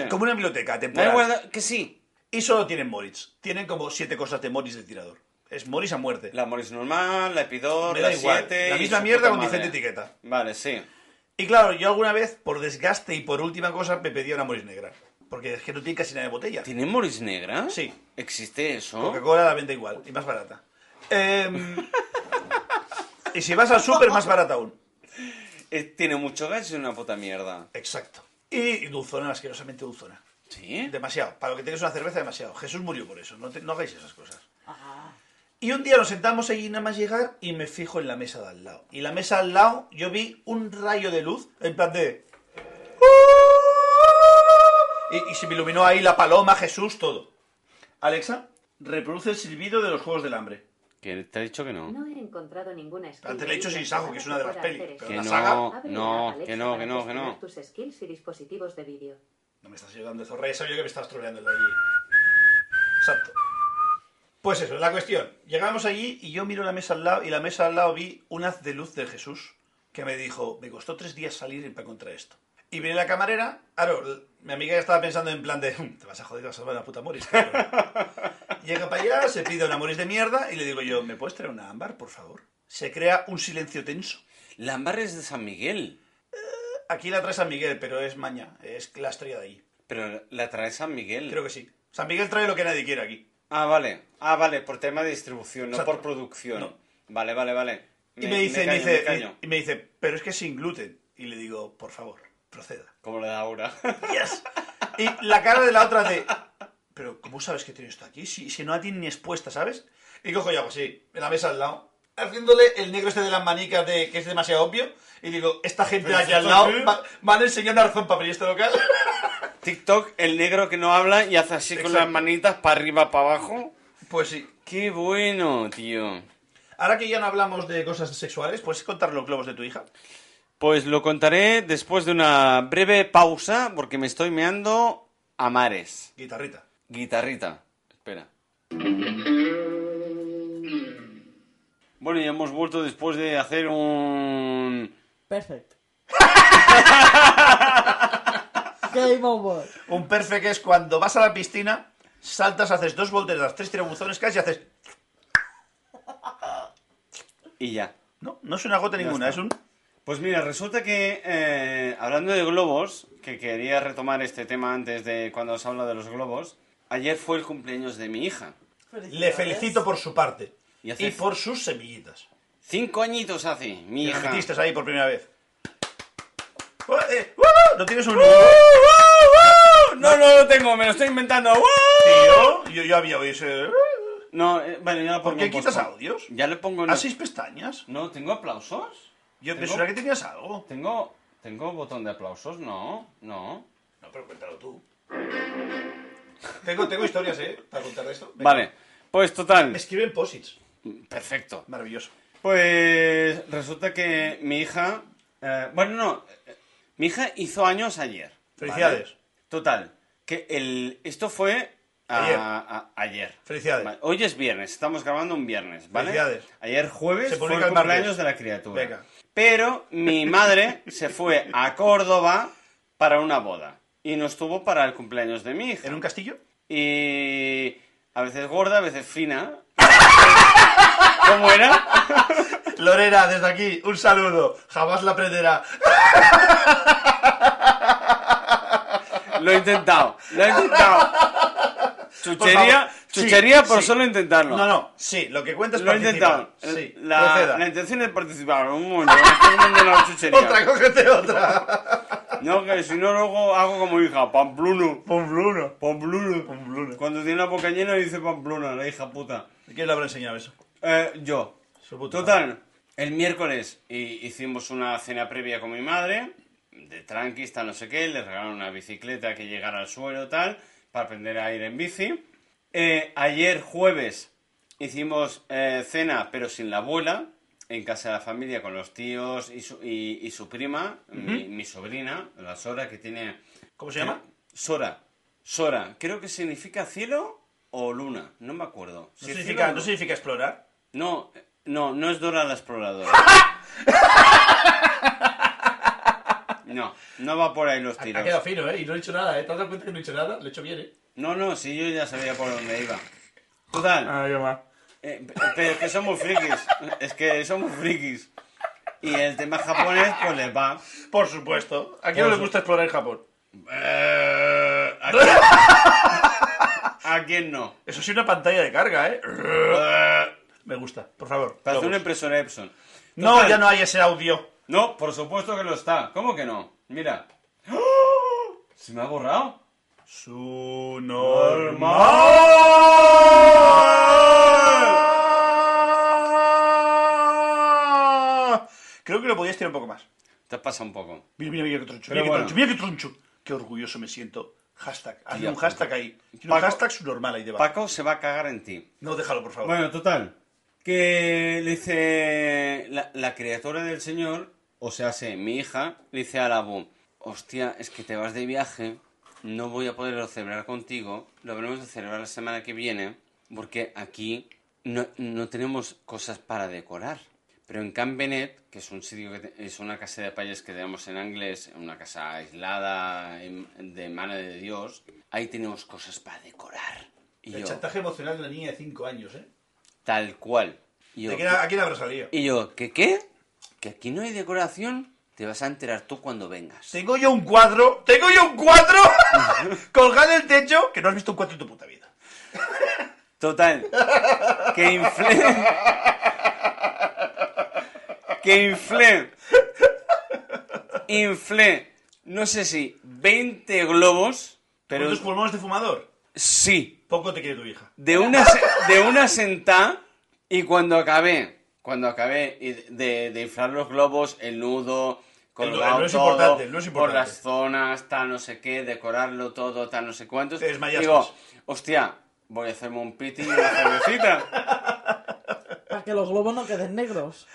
Como, una biblioteca No temporal. guarda- que sí. Y solo tienen Moritz. Tienen como siete cosas de Moritz de tirador. Es Moritz a muerte. La Morris normal, la Epidor, Me da la igual. 7... La misma mierda con madre. diferente etiqueta. Vale, sí. Y claro, yo alguna vez, por desgaste y por última cosa, me pedía una Moritz negra. Porque es que no tiene casi nada de botella. ¿Tiene Morris negra? Sí. ¿Existe eso? Coca-Cola la vende igual y más barata. Em, y si vas al súper, más barata aún. Eh, tiene mucho gas y es una puta mierda. Exacto. Y dulzona, asquerosamente dulzona. ¿Sí? Demasiado. Para lo que tienes una cerveza, demasiado. Jesús murió por eso. No, te- no hagáis esas cosas. Y un día nos sentamos allí nada más llegar y me fijo en la mesa de al lado. Y la mesa al lado yo vi un rayo de luz en plan de... Y, y se me iluminó ahí la paloma, Jesús, todo. Alexa, reproduce el silbido de los Juegos del Hambre. ¿Que ¿Te ha dicho que no? No he encontrado ninguna skill. Antes le he dicho de sin sajo, que es una de las pelis, pero Que la no, saga- no, que no, que no, que no. tus skills y dispositivos de vídeo. No me estás ayudando, Zorra. Ya sabía que me estabas troleando de allí. Exacto. Pues eso, la cuestión. Llegamos allí y yo miro la mesa al lado y la mesa al lado vi un haz de luz de Jesús que me dijo, me costó tres días salir para contra esto. Y viene la camarera, claro, mi amiga ya estaba pensando en plan de, "Mm, te vas a joder, vas a salvar una puta Moris. cabrón". Llega para allá, se pide una Moris de mierda y le digo yo, ¿me puedes traer una ámbar, por favor? Se crea un silencio tenso. Lambar es de San Miguel. Aquí la trae San Miguel, pero es maña, es la estrella de allí. Pero la trae San Miguel. Creo que sí. San Miguel trae lo que nadie quiere aquí. Ah, vale. Ah, vale, por tema de distribución, no Exacto. por producción. No. Vale, vale, vale. Y me, dice, me, callo, dice, me callo. y me dice, pero es que es sin gluten. Y le digo, por favor, proceda. Como la de Aura. Yes. Y la cara de la otra de, pero ¿cómo sabes que tiene esto aquí? Si, si no la tiene ni expuesta, ¿sabes? Y cojo y hago así, en la mesa al lado, haciéndole el negro este de las manicas de que es demasiado obvio. Y digo, esta gente de aquí al lado va- van a enseñar una razón para este local. TikTok, el negro que no habla y hace así con Exacto. las manitas para arriba, para abajo. Pues sí. Qué bueno, tío. Ahora que ya no hablamos de cosas sexuales, ¿puedes contar los globos de tu hija? Pues lo contaré después de una breve pausa porque me estoy meando a mares. Guitarrita. Guitarrita. Espera. Bueno, ya hemos vuelto después de hacer un... Perfect. Game over. Un perfect es cuando vas a la piscina, saltas, haces dos volteretas, tres tirabuzones, caes y haces... Y ya. No, no es una gota ninguna, es un... Pues mira, resulta que eh, hablando de globos, que quería retomar este tema antes de cuando os hablo de los globos, ayer fue el cumpleaños de mi hija. Le felicito por su parte. Y por sus semillitas. Cinco añitos hace, mi hija. metiste ahí por primera vez. ¡Uh, eh, uh, ¿No tienes un... No, no lo tengo, me lo estoy inventando. Tío, yo, yo había oído ese... No, eh, bueno, ya lo ¿Por pongo qué en quitas audios? Ya le pongo en... ¿A seis pestañas? No, ¿tengo aplausos? Yo Tengo- pensaba que tenías algo. ¿Tengo, ¿Tengo botón de aplausos? No, no. No, pero cuéntalo tú. Tengo, tengo historias, ¿eh? Para contar de esto. Venga. Vale, pues total. Me escriben posits. Perfecto. Maravilloso. Pues resulta que mi hija... eh, bueno, no. Mi hija hizo años ayer. ¿vale? Felicidades. Total, que el, esto fue a- Ayer. a- ayer. Felicidades. Vale, Hoy es viernes, estamos grabando un viernes, ¿vale? Felicidades. Ayer jueves Se fue el cumpleaños de la criatura. Venga. Pero mi madre se fue a Córdoba para una boda y no estuvo para el cumpleaños de mi hija. ¿En un castillo? Y a veces gorda, a veces fina. ¿Cómo era? Lorena, desde aquí, un saludo. Jamás la aprenderá. Lo he intentado, lo he intentado. Chuchería, favor. Sí, chuchería por sí. solo intentarlo. No, no, sí, lo que cuenta es Lo he intentado. Sí, la, la intención es participar. Un momento, chuchería. Otra, cógete otra. No, que si no luego hago como hija, Pampluno. Pamplona. Pampluno. Pamplona. Cuando tiene la boca llena dice Pamplona, la hija puta. ¿Quién le habrá enseñado eso? Eh, yo. Su puta Total, el miércoles hi- hicimos una cena previa con mi madre, de tranquista, no sé qué, le regalaron una bicicleta que llegara al suelo tal, para aprender a ir en bici. Eh, ayer jueves hicimos eh, cena, pero sin la abuela, en casa de la familia, con los tíos y su, y, y su prima, mi, mi sobrina, la Sora, que tiene... ¿Cómo se llama? Sora. Sora. Creo que significa cielo o luna, no me acuerdo. No Si es significa, cielo no significa explorar. no, no, no es Dora la exploradora. No, no va por ahí los Ha, tiros. ha quedado fino, ¿eh? Y no he hecho nada, ¿eh? ¿Te has dado cuenta que no he hecho nada? Lo he hecho bien, ¿eh? No, no, sí, yo ya sabía por dónde iba. Total, Ay, mamá. eh, pe- pero es que somos frikis. Es que somos frikis. Y el tema japonés, pues les va. Por supuesto. ¿A quién no le gusta explorar en Japón? Eh, ¿a, quién? ¿A quién no? Eso sí una pantalla de carga, ¿eh? Eh, Me gusta, por favor. Parece Lobos. una impresora Epson. No, Total, ya no hay ese audio. No, por supuesto que lo está. ¿Cómo que no? Mira. ¡Oh! ¿Se me ha borrado? Su normal. Creo que lo podías tirar un poco más. Te pasa un poco. Mira, mira, mira qué troncho. Mira qué bueno. troncho, mira qué troncho. Qué orgulloso me siento. Hashtag. Tía un hashtag ahí. Un hashtag su normal ahí debajo. Paco se va a cagar en ti. No, déjalo, por favor. Bueno, total. Que le dice la, la criatura del señor, o sea, sé, mi hija, le dice al abu, hostia, es que te vas de viaje, no voy a poderlo celebrar contigo, lo veremos de celebrar la semana que viene, porque aquí no, no tenemos cosas para decorar. Pero en Camp Benet, que es un sitio que te- es una casa de payas que tenemos en inglés, una casa aislada de mano de Dios, ahí tenemos cosas para decorar. Y El yo, chantaje emocional de una niña de 5 años, ¿eh? Tal cual. Y yo, ¿De ¿A quién habrá salido? y yo, ¿qué qué? ¿Que aquí no hay decoración? Te vas a enterar tú cuando vengas. Tengo yo un cuadro. ¡Tengo yo un cuadro! colgado en el techo que no has visto un cuadro en tu puta vida. Total. Que inflé. Que inflé. Inflé. No sé si 20 globos, Pero pero tus pulmones de fumador? sí. Poco te quiere tu hija. De una, se- de una sentada y cuando acabé, cuando acabé de, de inflar los globos, el nudo, El nu- colgado el nudo es todo, importante, el es por las zonas, tal no sé qué, decorarlo todo, tal no sé cuántos. Te desmayaste. Digo, hostia, voy a hacerme un piti y una cervecita. Para que los globos no queden negros.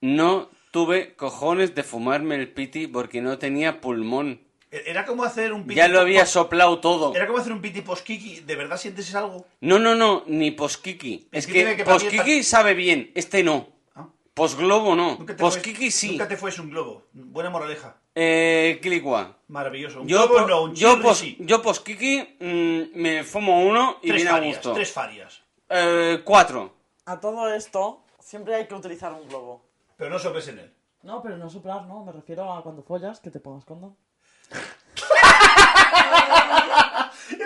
No tuve cojones de fumarme el piti porque no tenía pulmón. E- Era como hacer un piti... Ya lo había soplado todo. Era como hacer un piti poskiki. ¿De verdad sientes algo? No, no, no, ni poskiki. Es que que, poskiki sabe bien, este no. ¿Ah? Posglobo no. Poskiki fues- sí. Nunca te fuese un globo. Buena moraleja. Eh, Clicua. Maravilloso. Un Yo, globo po- no, un yo, pos, sí. yo poskiki mm, me fumo uno y Tres viene a farias, gusto. tres farias. Eh, cuatro. A todo esto, siempre hay que utilizar un globo. Pero no sopes en él. No, pero no soplar, no. Me refiero a cuando follas, que te pongas condón.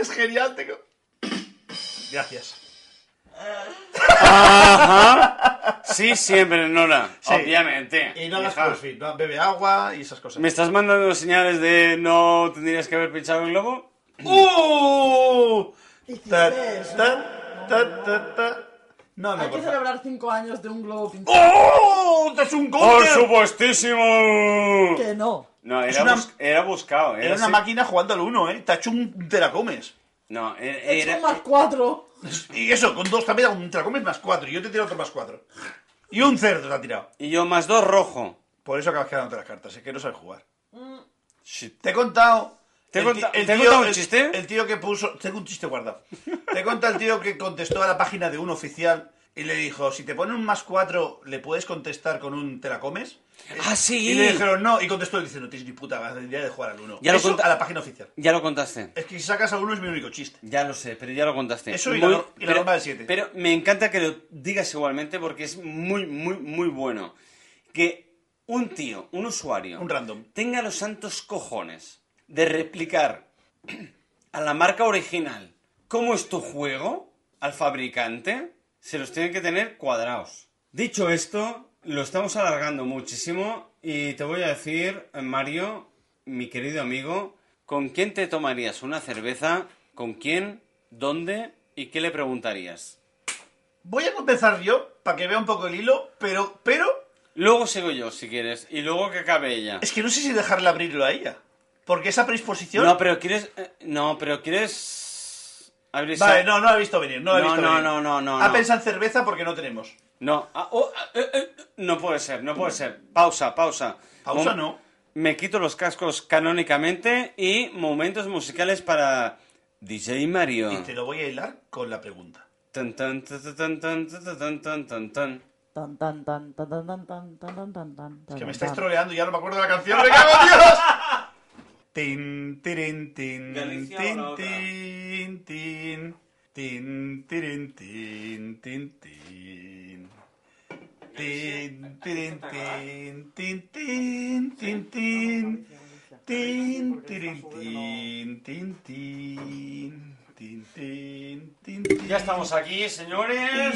Es genial, tengo... Gracias. Ajá. Sí, siempre, Nora. Sí. Obviamente. Y no hagas hija. crossfit, no, bebe agua y esas cosas. ¿Me estás mandando señales de no tendrías que haber pinchado el globo? ¡Uh! Ta, ta, ta, ta. No, no, Hay por que favor. celebrar 5 años de un globo pintado. ¡Oh! ¡Es un ¡Por counter! supuestísimo! Que no. No, era, una- bus- era buscado. Era una así- máquina jugando al uno, ¿eh? Te ha hecho un... te la comes. No, era... He hecho era- más 4. Y eso, con dos también, te la comes más cuatro. Y yo te tiro otro más cuatro. Y un cerdo te ha tirado. Y yo más dos rojo. Por eso acabas quedándote las cartas, es que no sabes jugar. Shit. Te he contado. ¿Te he el ti- conta- el te he contado un el- chiste? El tío que puso. Tengo un chiste guardado. Te he contado el tío que contestó a la página de un oficial y le dijo: Si te ponen un más cuatro, ¿le puedes contestar con un te la comes? Ah, sí. Y le dijeron no, y contestó dice: No tienes ni puta idea de jugar al uno. Ya lo Eso a la página oficial. Ya lo contaste. Es que si sacas al uno es mi único chiste. Ya lo sé, pero ya lo contaste. Eso y la y la norma del siete. Pero me encanta que lo digas igualmente porque es muy, muy, muy bueno. Que un tío, un usuario, Un random. tenga los santos cojones de replicar a la marca original cómo es tu juego, al fabricante, se los tienen que tener cuadrados. Dicho esto, lo estamos alargando muchísimo y te voy a decir, Mario, mi querido amigo, ¿con quién te tomarías una cerveza? ¿Con quién? ¿Dónde? ¿Y qué le preguntarías? Voy a comenzar yo para que vea un poco el hilo, pero, pero Luego sigo yo, si quieres, y luego que acabe ella. es que no sé si dejarle abrirlo a ella. Porque esa predisposición. No, pero quieres... eh, No, pero quieres... abrir Vale, no, no la he visto venir. No, la he No, visto no, venir. no, no, no, Ha no. pensado en cerveza porque no tenemos. No, ah, oh, ah, eh, eh, no puede ser, no puede ser. Pausa, pausa. Pausa Mom- no. Me quito los cascos canónicamente y momentos musicales para DJ Mario. Y te lo voy a hilar con la pregunta. Tan, tan, tan, tan, tan, tan, tan, tan, tan, tan. Tan, tan, tan, tan, tan, tan, tan, tan, tan, tan, tan, Que tan, me estáis tan. troleando y ya no me acuerdo de la canción. ¡Me cago en Dios! Tin, tirin, tin, tin, tin, tin, tin, tin, tin, tin. Tin, tirin, tin, tin, tin, tin, tin. Tin, tirin, tin, tin, tin. Tin, tin, tin, tin. Ya estamos aquí, señores.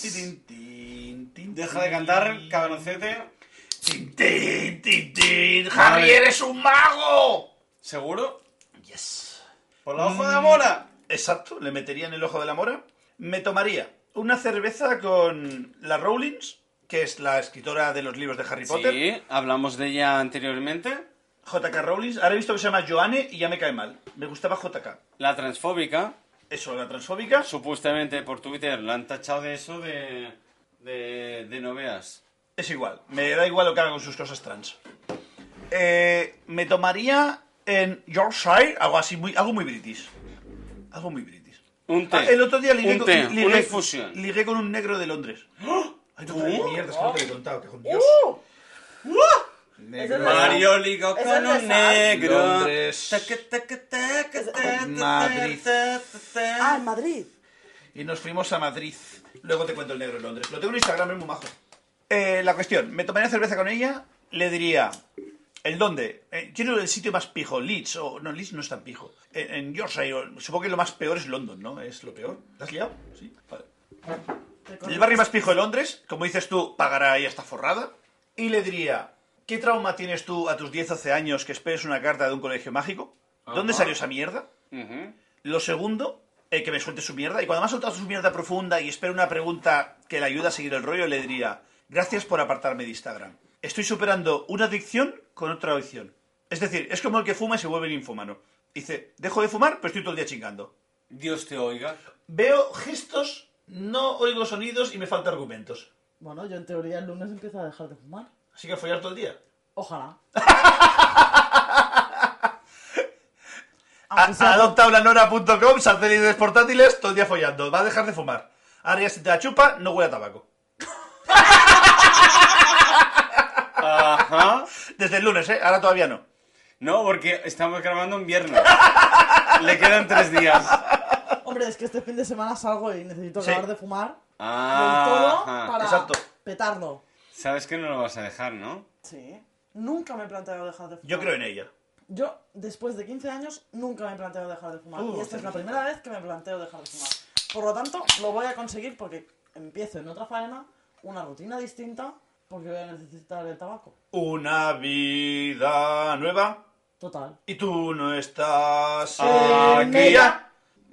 tirin, tin, tin, Deja de cantar, cabroncete. Tin, tin, tin, tin. ¡Javier es un mago! ¿Seguro? Yes. ¿Por la hoja de la mora? Exacto, le metería en el ojo de la mora. Me tomaría una cerveza con la Rowlings, que es la escritora de los libros de Harry Potter. Sí, hablamos de ella anteriormente. JK Rowling. Ahora he visto que se llama Joanne y ya me cae mal. Me gustaba JK. La transfóbica, Eso, la transfóbica. supuestamente por Twitter, la han tachado de eso de... de, de no veas. Es igual. Me da igual lo que haga con sus cosas trans. Eh, me tomaría en Yorkshire algo así, muy, algo muy british. Algo muy british. Un té. Ah, el otro día ligué, Un con, ligué- una infusión. ligué con un negro de Londres. Ay, no, pero mierda, es que no te lo he contado, que con Dios. Negro. Ese es Mario ligó ¿Es con un negro. Londres. Taca, taca, taca, ta, ta, Madrid. Ah, en Madrid. Y nos fuimos a Madrid. Luego te cuento el negro de Londres. Lo tengo en Instagram, es muy majo. Eh, la cuestión, me tomaría cerveza con ella, le diría, ¿el dónde? Eh, quiero el sitio más pijo, Leeds, o no, Leeds no es tan pijo. En, en Yorkshire, o- supongo que lo más peor es London, ¿no? ¿Es lo peor? ¿Te has liado? Sí, vale. El barrio más pijo de Londres, como dices tú, pagará ahí hasta forrada. Y le diría, ¿qué trauma tienes tú a tus 10 12 años que esperes una carta de un colegio mágico? ¿Dónde Ajá. salió esa mierda? Lo segundo, eh, que me suelte su mierda. Y cuando me ha soltado su mierda profunda y espero una pregunta que le ayude a seguir el rollo, le diría, gracias por apartarme de Instagram. Estoy superando una adicción con otra adicción. Es decir, es como el que fuma y se vuelve ninfómano. Dice, dejo de fumar, pero estoy todo el día chingando. Dios te oiga. Veo gestos, no oigo sonidos y me faltan argumentos. Bueno, yo en teoría el lunes empiezo a dejar de fumar. Así que follar todo el día. Ojalá. Aunque sea- Adoptaulanora.com, satélite portátiles, todo el día follando. Va a dejar de fumar. Ahora ya si te la chupa, no huele a tabaco. Ajá. Desde el lunes, ¿eh? Ahora todavía no. No, porque estamos grabando en viernes. Le quedan tres días. Hombre, es que este fin de semana salgo y necesito Sí. acabar de fumar del todo Ajá. para Exacto. petarlo. Sabes que no lo vas a dejar, ¿no? Sí. Nunca me he planteado dejar de fumar. Yo creo en ella. Yo, después de 15 años, nunca me he planteado dejar de fumar. Uh, y esta es la primera vez que me planteo dejar de fumar. Por lo tanto, lo voy a conseguir porque empiezo en otra faena, una rutina distinta, porque voy a necesitar el tabaco. Una vida nueva Total. y tú no estás En aquí ella.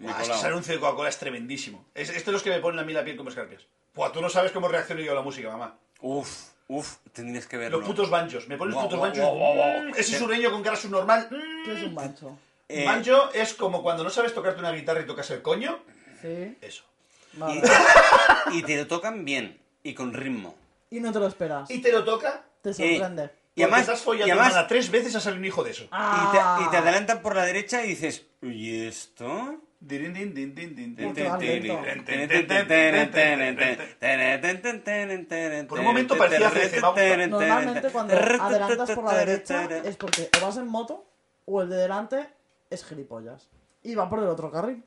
Es que colado. ese anuncio de Coca-Cola es tremendísimo. Es, esto es los que me ponen a mí la piel como escarpias. Buah, tú no sabes cómo reacciono yo a la música, mamá. Uf, uf, tendrías que verlo. Los putos banchos. Me ponen los putos guau, banchos. Mm, Ese sureño con cara subnormal. ¿Qué es un bancho? Eh, Banjo es como cuando no sabes tocarte una guitarra y tocas el coño. Sí. Eso. Vale. y te lo tocan bien y con ritmo. Y no te lo esperas. y te lo toca. Te sorprende. Y Y además- has follado y además- tres veces a salir un hijo de eso. Y te, Ah. y te adelantan por la derecha y dices, ¿y esto? Por un momento parecía. Normalmente cuando adelantas por la derecha es porque o vas en moto o el de delante es gilipollas. Y va por el otro carril.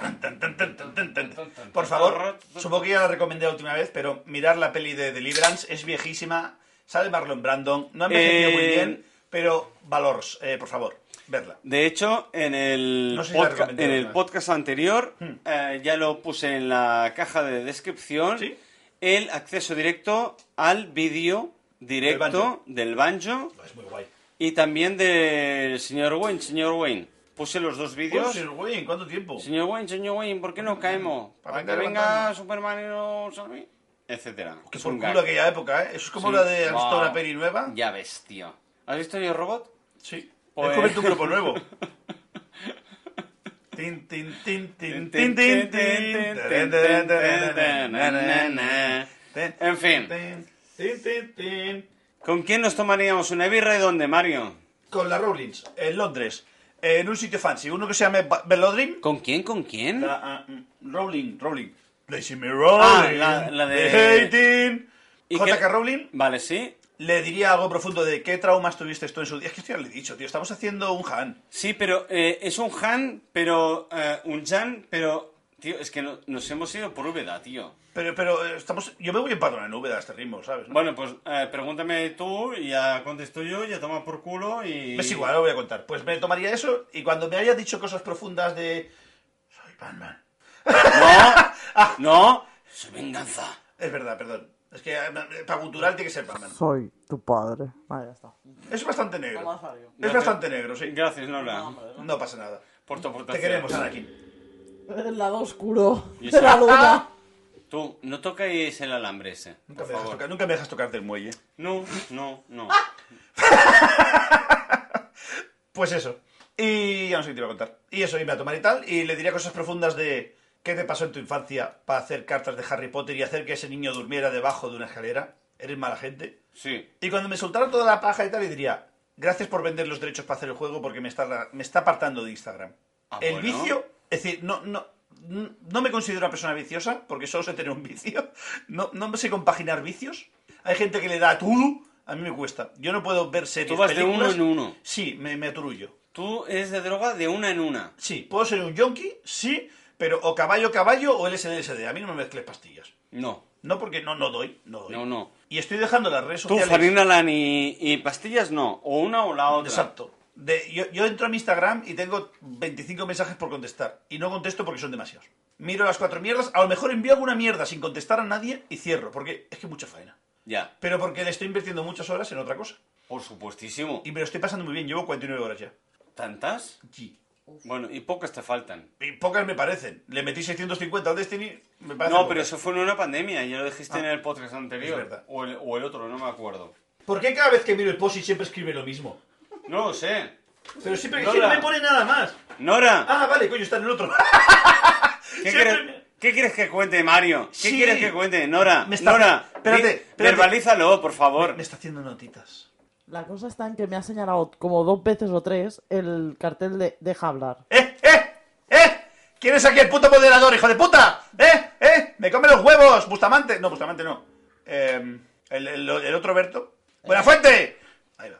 Ah, tan, tan. Por favor, supongo que ya la recomendé la última vez, pero mirar la peli de Deliverance es viejísima. Sale Marlon Brandon, no ha envejecido muy Eh, bien, pero valores, eh, por favor, verla. De hecho, en el, No sé si la podca- recomendé en el podcast anterior eh, ya lo puse en la caja de descripción. ¿Sí? El acceso directo al vídeo directo banjo. del banjo Es muy guay. y también del señor Wayne. Señor Wayne, puse los dos vídeos. Señor Wayne, ¿cuánto tiempo? Señor Wayne, señor Wayne, ¿por qué no caemos? Para Para que venga. Superman y no salve, etcétera. Que Es por un culo aquella época, ¿eh? Eso es como Sí. la de ¿has visto Wow. peli nueva? Ya ves, tío. ¿Has visto Yo Robot? Sí. Pues- Es convertir un grupo nuevo. Tin, tin, tin, tin, tin, tin, tin. Teren, teren, teren, teren, teren. En fin. Tin, tin, tin, tin. ¿Con quién nos tomaríamos una birra y dónde, Mario? Con la Rowlings, en Londres, en un sitio fancy, uno que se Velodrim. ¿Con quién? ¿Con quién? La, ah, mm, Rowling, Rowling. Lazy me Ah, la- la de- Hating. ¿Y J.K. Rowling Vale, sí. Le diría algo profundo de qué traumas tuviste tú en su día. Es que esto ya lo he dicho, tío. Estamos haciendo un Han. Sí, pero eh, es un Han, pero... eh, un Jan, pero... Tío, es que no- nos hemos ido por Úbeda, tío. Pero, pero eh, estamos. Yo me voy en patrón en Úbeda a este ritmo, ¿sabes? no? Bueno, pues eh, pregúntame tú y ya contesto yo, ya toma por culo y... Es igual, lo voy a contar. Pues me tomaría eso y cuando me haya dicho cosas profundas de. Soy Batman. No, no, su venganza. Es verdad, perdón. Es que eh, para cultural tiene que ser Batman. Soy tu padre. Vale, ya está. Es bastante negro. Es bastante negro, sí. Gracias, Nora. No pasa nada. Por tu Te aportación. queremos, Anakin. El lado oscuro Y de la luna. Tú, no toquéis el alambre ese, Nunca por me, dejas favor. tocar, nunca me dejas tocarte el muelle. No, no, no. Pues eso. Y ya no sé qué te iba a contar. Y eso, iba a tomar y tal. Y le diría cosas profundas de qué te pasó en tu infancia para hacer cartas de Harry Potter y hacer que ese niño durmiera debajo de una escalera. Eres mala gente. Sí. Y cuando me soltara toda la paja y tal, le diría, gracias por vender los derechos para hacer el juego porque me está, me está apartando de Instagram. Ah, el bueno. vicio, es decir, no, no, no me considero una persona viciosa porque solo sé tener un vicio. No, no sé compaginar vicios. Hay gente que le da todo, a mí me cuesta. Yo no puedo ver series, Tú vas de uno películas. en uno. Sí, me, me aturullo. Tú eres de droga de una en una. Sí, puedo ser un yonki, sí, pero o caballo, caballo o LSD, LSD. A mí no me mezcles pastillas. No, No porque no, no doy, no doy. no, no. Y estoy dejando las redes Tú, sociales. Farina Lan y, y pastillas no. O una o la otra. Exacto. De, yo, yo entro a mi Instagram y tengo 25 mensajes por contestar. Y no contesto porque son demasiados. Miro las cuatro mierdas, a lo mejor envío alguna mierda sin contestar a nadie y cierro, porque es que mucha faena. Ya, Pero porque le estoy invirtiendo muchas horas en otra cosa. por supuestísimo. Y me lo estoy pasando muy bien, llevo 49 horas ya. ¿Tantas? Sí. Bueno, y pocas te faltan. Y pocas me parecen. Le metí 650 al Destiny, me parece. No, pocas. pero eso fue en una pandemia. Ya lo dijiste Ah, en el podcast anterior. es verdad. O el, o el otro, no me acuerdo. ¿Por qué cada vez que miro el post y siempre escribe lo mismo? No lo sé. Pero siempre que no me pone nada más. Nora, Ah, vale, coño, está en el otro. ¿qué, siempre quieres, me- qué quieres que cuente, Mario? ¿Qué Sí. quieres que cuente? Nora, Me está- Nora, espérate, espérate. verbalízalo, por favor. Me está haciendo notitas. La cosa está en que me ha señalado como dos veces o tres el cartel de deja hablar. ¡Eh, eh, eh! ¿Quién es aquí el puto moderador, hijo de puta? ¡Eh, eh! ¡Me come los huevos! Bustamante. No, Bustamante no. Eh, el, el- el otro Berto. ¡Buena fuente! Ahí va.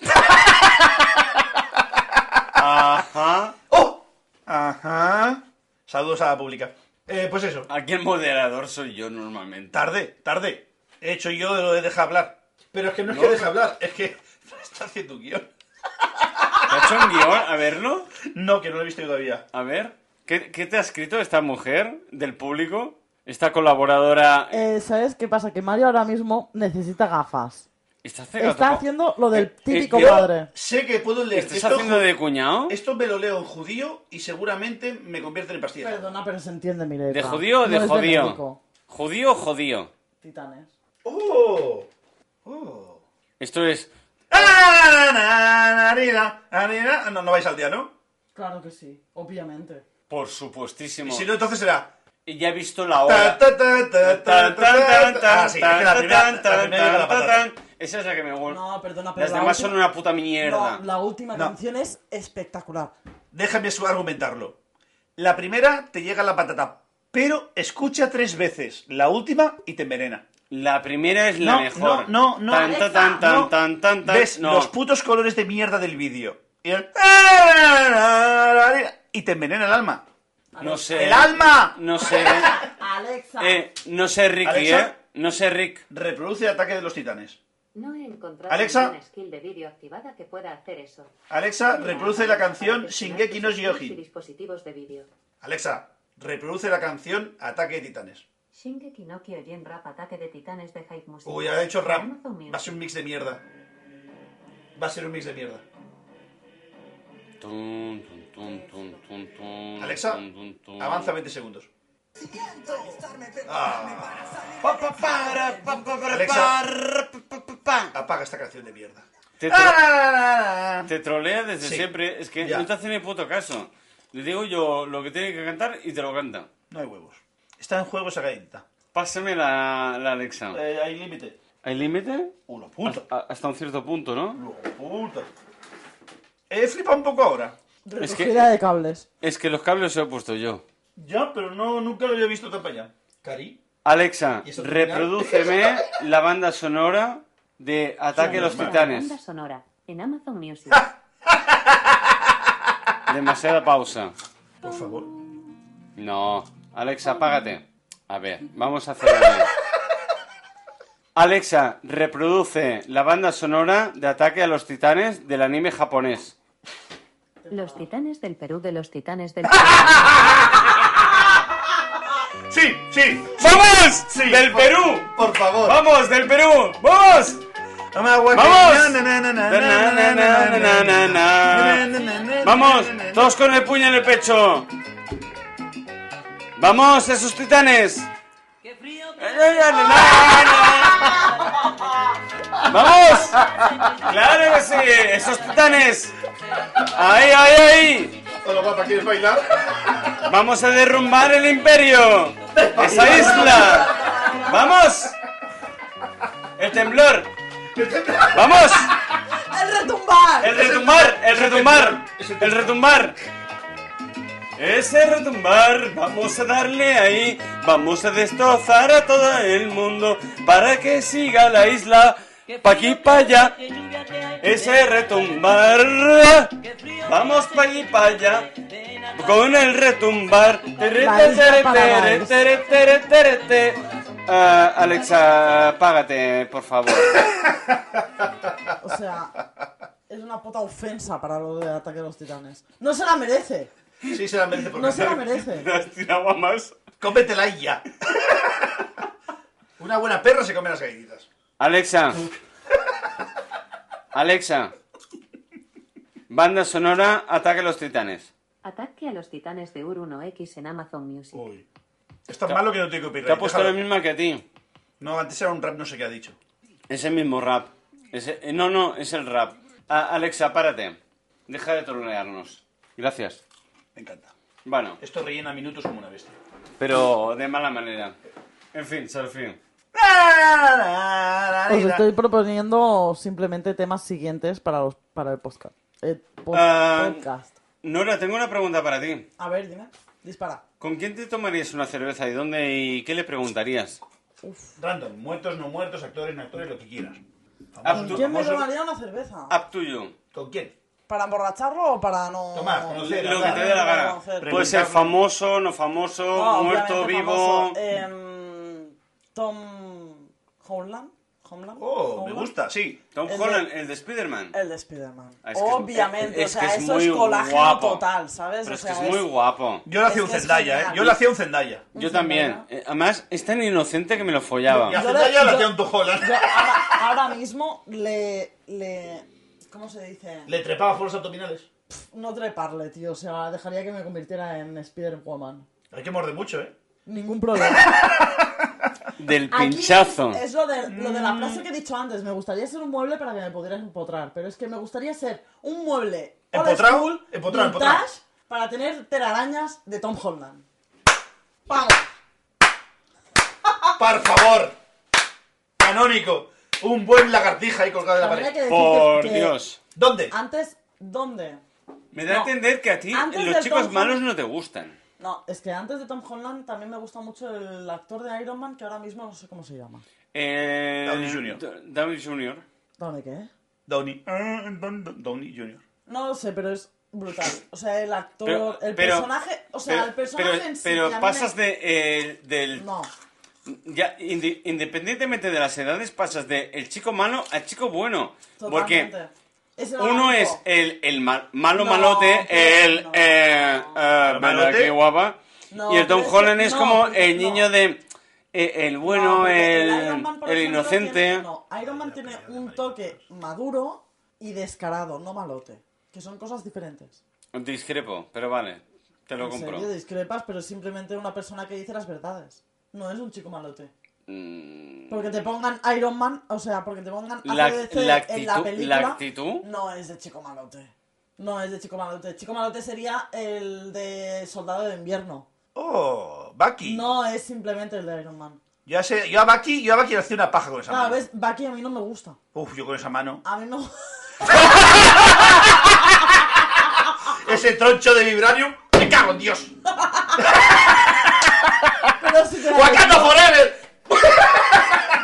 Ajá. ¡Oh! Ajá. Saludos a la pública. Eh, pues eso. Aquí el moderador soy yo normalmente. Tarde, tarde. He hecho yo lo de dejar hablar. Pero es que no es No. que deje hablar, es que está haciendo un guion. ¿Te ha hecho un guion? A verlo. No, que no lo he visto yo todavía. A ver. ¿Qué, qué te ha escrito esta mujer del público? Esta colaboradora. Eh, ¿Sabes qué pasa? Que Mario ahora mismo necesita gafas. ¿Estás cegado? Está haciendo lo del Eh, eh, típico padre. Sé que puedo leer. ¿Estás esto, haciendo de cuñado? esto me lo leo en judío y seguramente me convierte en pastillas. Perdona, pero se entiende mi letra. ¿De judío o de No médico. ¿Judío o jodío? Titanes. ¡Oh! ¡Oh! Esto es. ¡Ah! No, no vais al día, ¿no? Claro que sí, obviamente. Por Y supuestísimo. si no, entonces será. Y ya he visto la hora. Esa es la que me gusta. No, perdona, pero Las la demás última- son una puta mierda. No, la última No. canción es espectacular. Déjame argumentarlo. La primera te llega la patata, pero escucha tres veces la última y te envenena. La primera es la No, mejor. no, no, no. Tan, tan, tan, tan, No. tan, tan, tan. Ves No. los putos colores de mierda del vídeo. Y, el- y te envenena el alma. No sé. ¡El alma! No sé. Alexa. Eh, no sé, Ricky, Alexa. ¿eh? No sé, Rick. Reproduce Ataque de los Titanes. No he encontrado Alexa. ninguna skill de vídeo activada que pueda hacer eso. Alexa, reproduce la canción Shingeki no tus skills y Kyojin. dispositivos de vídeo. Alexa, reproduce la canción Ataque de Titanes. Shingeki no Kyojin Rap Ataque de Titanes de Hype Music. Uy, ha hecho rap. Va a ser un mix de mierda. Va a ser un mix de mierda. Alexa, avanza 20 segundos. Alexa. pa. Apaga esta canción de mierda. Te, tro- te trolea desde Sí. siempre. Es que Ya. no te hace ni puto caso. Le digo yo lo que tiene que cantar y te lo canta. No hay huevos. Está en juego esa galletita. Pásame la, la Alexa. Eh, hay límite. ¿Hay límite? Uno, puta. Hasta, hasta un cierto punto, ¿no? Uno, puta. He flipado un poco ahora. Es que- de cables. Es que los cables los he puesto yo. Ya, pero no, nunca lo había visto tan para allá. Cari. Alexa, reprodúceme la banda sonora de Ataque a los. Titanes. Banda sonora en Amazon Music. Demasiada pausa. Por favor. No. Alexa, apágate. A ver, vamos a hacerlo bien. Alexa, reproduce la banda sonora de Ataque a los Titanes del anime japonés. Los titanes del Perú de los titanes del Sí, sí. ¡Vamos! Sí, ¡Del por- Perú! Por favor. ¡Vamos, del Perú! ¡Vamos! ¡Vamos! ¡Vamos! ¡Todos con el puño en el pecho! ¡Vamos, esos titanes! ¡Vamos! ¡Claro que sí! ¡Esos titanes! ¡Ahí, ahí, ahí! ¿quieres bailar? ¡Vamos a derrumbar el imperio! ¡Esa isla! ¡Vamos! ¡El temblor! ¡Vamos! ¡El retumbar! ¡El retumbar! ¡El retumbar! ¡El retumbar! Ese retumbar, vamos a darle ahí, vamos a destrozar a todo el mundo para que siga la isla, pa' aquí, pa' allá. Ese retumbar, vamos pa' aquí, pa' allá, con el retumbar. Tere, La tere, isla para tere, Vals. tere, tere, tere, tere. Ah, Alexa, págate, por favor. O sea, es una puta ofensa para lo de Ataque de los Titanes. No se la merece. Sí, se la merece por No se la merece. ¿Te has tirado a más? Cómetela y ya. Una buena perra se come las galletitas. Alexa. Alexa. Banda sonora Ataque a los Titanes. Ataque a los titanes de Ur-1X en Amazon Music. Uy. Es tan malo que no tiene copyright. Te ha puesto déjalo. la misma que a ti. No, antes era un rap, no sé qué ha dicho. Es el mismo rap. Ese- eh, no, no, es el rap. Ah, Alexa, párate. Deja de trolearnos. Gracias. Me encanta. Bueno, Esto rellena minutos como una bestia. pero de mala manera. En fin, Serfín. Os estoy proponiendo simplemente temas siguientes para, los, para el podcast. El po- Ah. podcast. Nora, tengo una pregunta para ti. A ver, dime. Dispara. ¿Con quién te tomarías una cerveza y dónde y qué le preguntarías? Random, muertos, no muertos, actores, no actores, lo que quieras. Ah, tú- ¿Quién me tomaría una cerveza? Up to you. ¿Con quién? ¿Para emborracharlo o para no...? Tomás, conocer, Lo que te dé la gana. Puede ser famoso, no famoso, No, muerto, vivo. famoso. Em, Tom Holland. Homeland. Oh, me gusta, sí. Tom el de- Holland, el de Spider-Man. El de Spider-Man. Ah, es que es- Obviamente, es o sea, es eso muy es colágeno guapo. total, ¿sabes? Pero o es que es muy guapo. Yo le hacía un Zendaya, ¿eh? Yo le hacía un Zendaya. Yo también. Eh, Además, es tan inocente que me lo follaba. Y a Zendaya yo- hacía un Tojolan. Yo ahora, ahora mismo le, le... ¿Cómo se dice? Le trepaba por los abdominales. No treparle, tío. O sea, dejaría que me convirtiera en Spider-Woman. Hay que morder mucho, ¿eh? Ningún problema. Del Aquí pinchazo. Es lo de, lo de la frase que he dicho antes. Me gustaría ser un mueble para que me pudieras empotrar. Pero es que me gustaría ser un mueble old ¿Empotrado? school, Empotrado, vintage, empotrado. para tener telarañas de Tom Holland. ¡Vamos! Por favor. Canónico. Un buen lagartija ahí colgado de la También hay pared. decir Por que- que Dios. ¿Dónde? Antes, ¿dónde? Me da a No. entender que a ti Antes los del chicos Tom malos no te gustan. No, es que antes de Tom Holland también me gusta mucho el actor de Iron Man que ahora mismo no sé cómo se llama. Eh, Downey Jr.. D- Downey Jr. ¿Dónde qué? Downey. Ah, Don- Don- Downey Jr. No lo sé, pero es brutal. O sea, el actor, Pero- el pero- personaje, o sea, pero, el personaje pero- en sí. pero que a mí pasas me- de, eh, del... No, Ya, indi- independientemente de las edades, pasas de el chico malo al chico bueno. Porque. Es uno es el, el mal- malo No, malote, el... no. Eh, eh, ¿El ¿verdad malote? qué guapa? No, y el Tom es que- Holland es como el niño no. de... eh, el bueno, el, Iron Man, por el inocente... tiene- no, Iron Man tiene un toque maduro y descarado, no malote. Que son cosas diferentes. Discrepo, pero vale, te lo En compro. serio, discrepas, pero es simplemente una persona que dice las verdades. No es un chico malote. Mm, Porque te pongan Iron Man, o sea, porque te pongan La- ACDC la en la actitud- película. la actitud. No es de chico malote. No es de chico malote. Chico malote sería el de Soldado de Invierno. Oh, Bucky. No es simplemente el de Iron Man. Ya sé, yo a Bucky, yo a Bucky le hacía una paja con esa Ah, mano. ves, Bucky a mí no me gusta. Uf, yo con esa mano. A mí no. Ese troncho de vibranium. ¡Me cago en Dios! Pero si te la- ¡Wakanda Forever!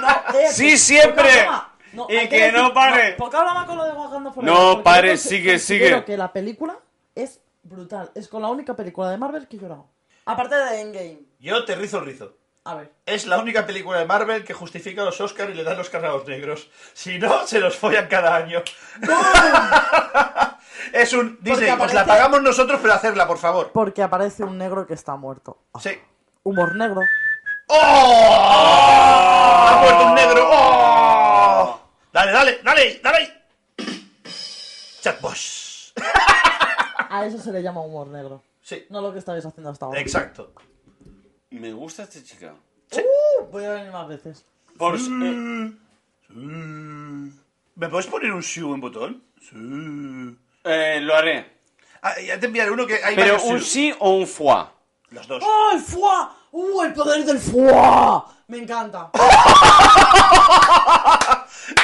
No, eh, Sí, po- siempre. No, Y que no pare. poca broma con lo de Wakanda Forever, No porque pare, sigue, sigue. que la película es brutal. Es con la única película de Marvel que he llorado. Aparte de Endgame. Yo te rizo el rizo. A ver. Es la única película de Marvel que justifica los Oscars y le da los a los negros. Si no, se los follan cada año. es un... Disney, Porque os la aparece- pagamos nosotros, pero hacerla, por favor. Porque aparece un negro que está muerto. Sí. Humor negro. ¡Oh! ¡Ha muerto un negro! ¡Oh! Dale, dale, dale, dale. Chatboss. A eso se le llama humor negro. Sí, No lo que estáis haciendo hasta ahora. exacto. Me gusta esta chica. Uh, voy a venir más veces. Por, eh, ¿Me puedes poner un shoe en botón? Sí. eh, lo haré. Ah, ya te enviaré uno que hay Pero un sí o un foie. Los dos. ¡Oh, el foie! ¡Uh, el poder del foie! Me encanta.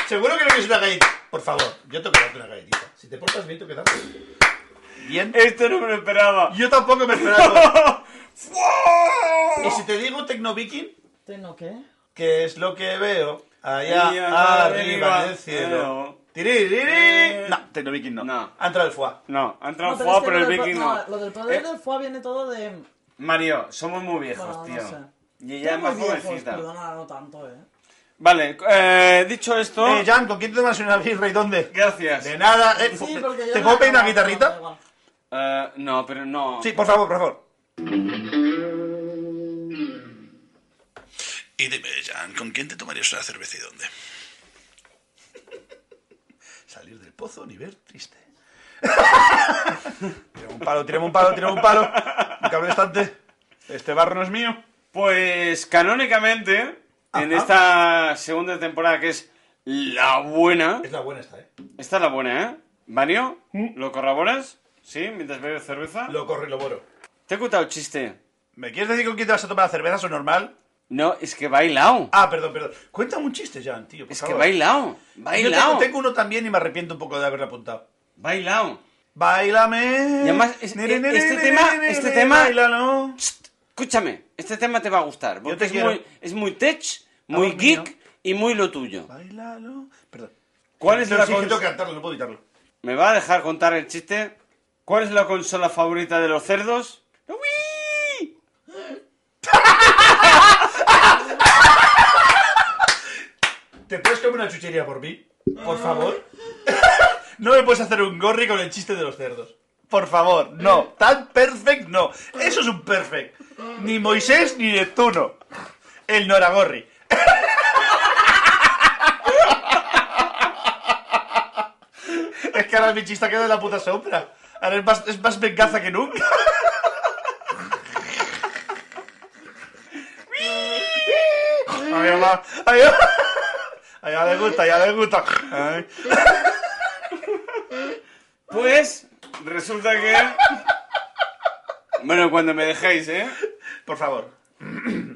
Seguro que no quieres una galletita. Por favor, yo tengo que darte una galletita. Si te portas bien, tengo que darte. Bien. Esto no me lo esperaba. Yo tampoco me esperaba. y si te digo Tecno Viking, ¿Tengo qué? que es lo que veo allá arriba arriba del cielo. Tiririri. No, Tecno Viking no. No. Ha entrado el foie. No, ha entrado No, foie, es que pero el viking no. Lo del poder Eh, del foie viene todo de... Mario, somos muy viejos, Bueno, no tío. sé. Y ella es más viejos, jovencita. Perdona, no tanto, eh. Vale, eh, dicho esto... Eh, Jan, ¿con quién te tomas una birra y dónde? Gracias. De nada. Eh, Sí, porque yo ¿Te no puedo pedir una acabo, da guitarrita? igual. Eh, no, pero no. Sí, por favor, por favor. Y dime, Jan, ¿con quién te tomarías una cerveza y dónde? Salir del pozo ni ver triste. Tirame un palo, tirame un palo, tirame un palo. Un cable estante. Este barro no es mío. Pues canónicamente, en Ajá. esta segunda temporada que es la buena, Es la buena esta, ¿eh? esta es la buena, ¿eh? Mario, ¿lo corroboras? ¿Sí? Mientras bebes cerveza. Lo corre y lo boro. ¿Te he contado chiste? ¿Me quieres decir con quién te vas a tomar la cerveza? ¿Eso normal? No, es que bailao. Ah, perdón, perdón. Cuéntame un chiste, Jan, tío, por Es que favor. bailao. Yo Bailao. tengo, tengo uno también y me arrepiento un poco de haberlo apuntado. Bailao. Bailame. Y además, es- Nere, nere, este nere, tema- este tema- bailalo. Escúchame, este tema te va a gustar. Porque te es, muy, es muy tech, muy Amor mío. geek y muy lo tuyo. Bailalo. Perdón. ¿Cuál es No, la sí, cons- cantarlo, no puedo evitarlo. ¿Me va a dejar contar el chiste? ¿Cuál es la consola favorita de los cerdos? ¡La Wii! ¿Te puedes comer una chuchería por mí? Por favor. no me puedes hacer un gorri con el chiste de los cerdos. Por favor, no. Tan perfect, no. Eso es un perfect. Ni Moisés ni Neptuno. El Noragorri. es que ahora mi chiste ha quedado en la puta sombra. Ahora es más, es más venganza que nunca. Ay, mamá. Ay, mamá. A ella le gusta, a ella le gusta. Ay. Pues resulta que... Bueno, cuando me dejéis, ¿eh? Por favor.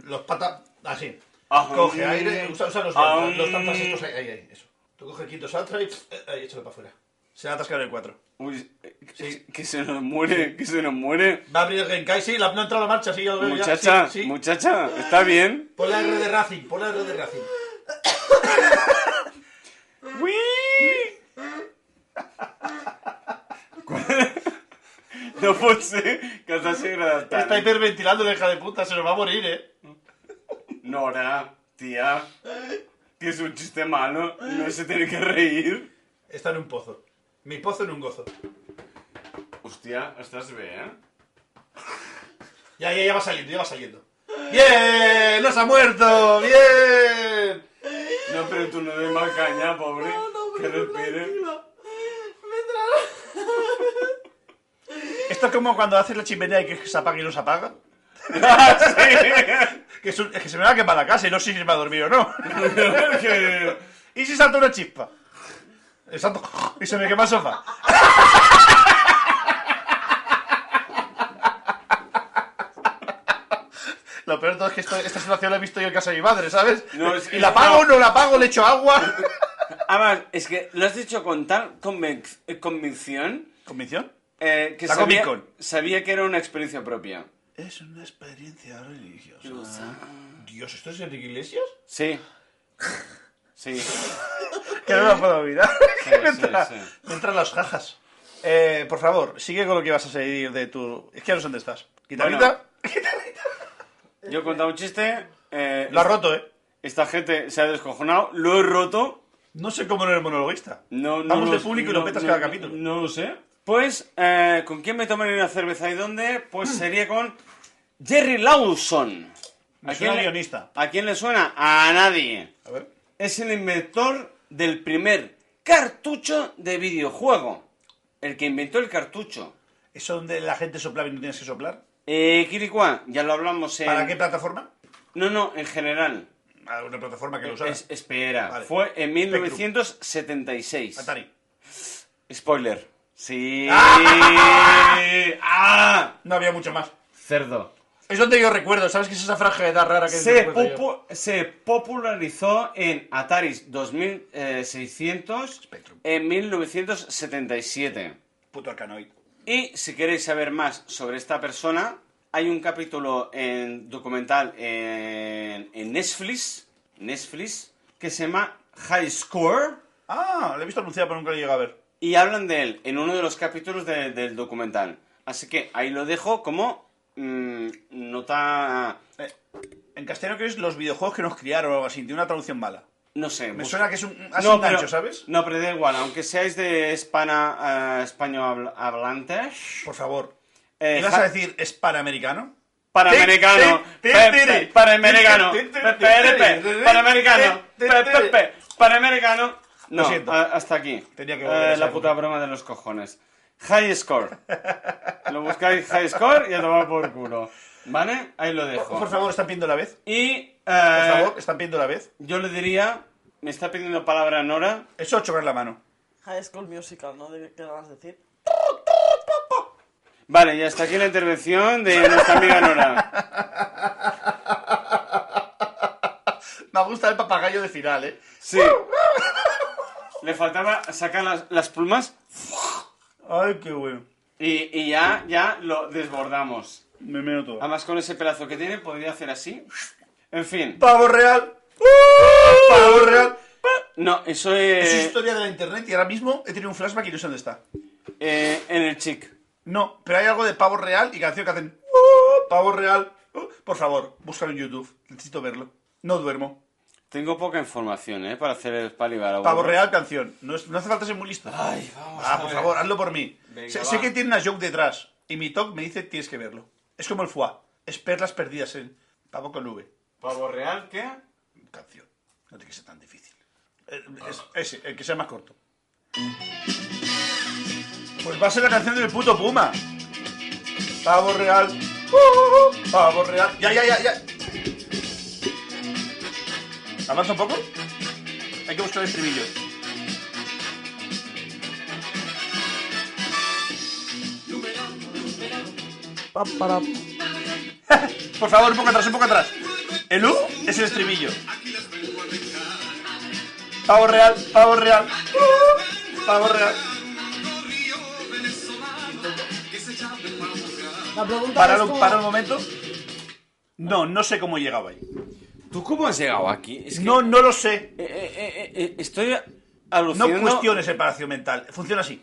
Los patas. Así. Ajá. Coge aire, usa, usa los, Ah. los tantas estos ahí, ahí, ahí, eso. Tú coge el quinto saltra y pff, eh, ahí, échalo para afuera. Se va a atascar el 4. Uy, eh, que, se nos muere, que se nos muere. Va a abrir el Genkai, sí, la, no ha entrado la marcha, sí, ya lo veo ya, Muchacha, sí, sí. muchacha, ¿está bien? Pon la R de Racing, pon la R de Racing. Uy. No pot ser que agradat tant. Está hiperventilando la hija de puta, se nos va a morir, eh. Nora, tía, que es un chiste malo, no se tiene que reír. Está en un pozo. Mi pozo en un gozo. Hostia, estás bien, ¿eh? Ya, ya, ya va saliendo, ya va saliendo. ¡Bien! ¡No se ha muerto! ¡Bien! No, pero tú no des mal caña, pobre. que respire. Esto es como cuando haces la chimenea y que se apaga y no se apaga. Que es, un- es que se me va a quemar la casa y no sé si se va a dormir o no. Que- ¿Y si salta una chispa? Exacto. Y se me quema el sofá. Lo peor de todo es que esto- esta situación la he visto yo en casa de mi madre, ¿sabes? No, es que y la apago, no la apago, le echo agua. Además, es que lo has dicho con tal convenc- eh, convicción ¿Convicción? Eh, que La sabía, Comic Con. sabía que era una experiencia propia. Es una experiencia religiosa. Dios, ¿esto es Enrique Iglesias? Sí. Sí. Que no lo puedo olvidar. Sí, me, sí, entra- sí. me entran las jajas. Eh, por favor, sigue con lo que vas a seguir de tu... Es que ya no sé dónde estás. ¿Guitarrita? Yo he contado un chiste. eh, Lo has roto, ¿eh? Esta gente se ha descojonado. Lo he roto. No sé cómo no eres monologuista. No, no Vamos de lo- público y lo petas no- cada capítulo. No lo sé. Pues, eh, ¿con quién me tomaría una cerveza y dónde? Pues sería con Jerry Lawson. Me ¿A suena quién, le, guionista. ¿A quién le suena? A nadie. A ver. Es el inventor del primer cartucho de videojuego. El que inventó el cartucho. ¿Eso donde la gente soplaba y no tienes que soplar? Eh, Kirikwa, ya lo hablamos en... ¿Para qué plataforma? No, no, en general. A una plataforma que lo usara. Es- espera, Vale. fue en 1976. Atari. Spoiler. Sí. ¡Ah! No había mucho más. Cerdo. Es donde yo recuerdo, ¿sabes qué es esa franja de edad rara que Se, popu- se popularizó en Ataris 2600 Spectrum. en 1977. Puto arcanoid. Y si queréis saber más sobre esta persona, hay un capítulo en documental en, en Netflix, Netflix que se llama High Score Ah, lo he visto anunciado, pero nunca lo he llegado a ver. Y hablan de él en uno de los capítulos de- del documental. Así que ahí lo dejo como mm, nota... Eh, en castellano que es los videojuegos que nos criaron o algo así, tiene una traducción mala. No sé. Me suena que es un, no, un pero, ¿sabes? No, pero da igual, aunque seáis de hispana, eh, español habl- hablantes. Por favor. eh, ¿Ibas a decir hispanamericano? Panamericano. Panamericano. Panamericano. Panamericano. No, Lo siento. a- hasta aquí. Tenía que Eh, volver a esa la puta broma de los cojones. High score. Lo buscáis high score y a tomar por culo. ¿Vale? Ahí lo dejo. Por favor, ¿están pidiendo la vez? Y eh, Por favor, ¿están pidiendo la vez? yo le diría, me está pidiendo palabra Nora. Eso es chocar la mano. High School Musical, ¿no? ¿De- ¿Qué vas a decir? Vale, y hasta aquí la intervención de nuestra amiga Nora. Me gusta el papagayo de final, ¿eh? Sí. Le faltaba sacar las, las plumas Ay, qué bueno. y, y ya, ya lo desbordamos. Me meo todo. Además, con ese pedazo que tiene, podría hacer así. En fin. ¡Pavo real! ¡Pavo real! No, eso Es es historia de la internet y ahora mismo he tenido un flashback y no sé dónde está. eh, en el chic. No, pero hay algo de pavo real y canción que hacen "Uh, pavo real. Uh". Por favor, búscalo en YouTube. Necesito verlo. No duermo. Tengo poca información, ¿eh? Para hacer el palibar. Pavo real, canción. No, es- no hace falta ser muy listo. Ay, vamos Ah, a por ver. favor, hazlo por mí. Venga, sé, va. que tiene una joke detrás. Y mi talk me dice tienes que verlo. Es como el foie. Es perlas perdidas en pavo con V. ¿Pavo real qué? Canción. No tiene que ser tan difícil. Eh, es- ese, el que sea más corto. Pues va a ser la canción del puto Puma. Pavo real. Uh, pavo real. Ya, ya, ya, ya. ¿Avanza un poco? Hay que buscar el estribillo. Por favor, un poco atrás, un poco atrás. El U es el estribillo. Pavo real, pavo real. Uh, pavo real. La pregunta Para es un, cómo- para un momento. No, no sé cómo he llegado ahí. ¿Tú cómo has llegado aquí? Es que, No, no lo sé. eh, eh, eh, eh, estoy No alucinando. cuestiones separación mental. Funciona así.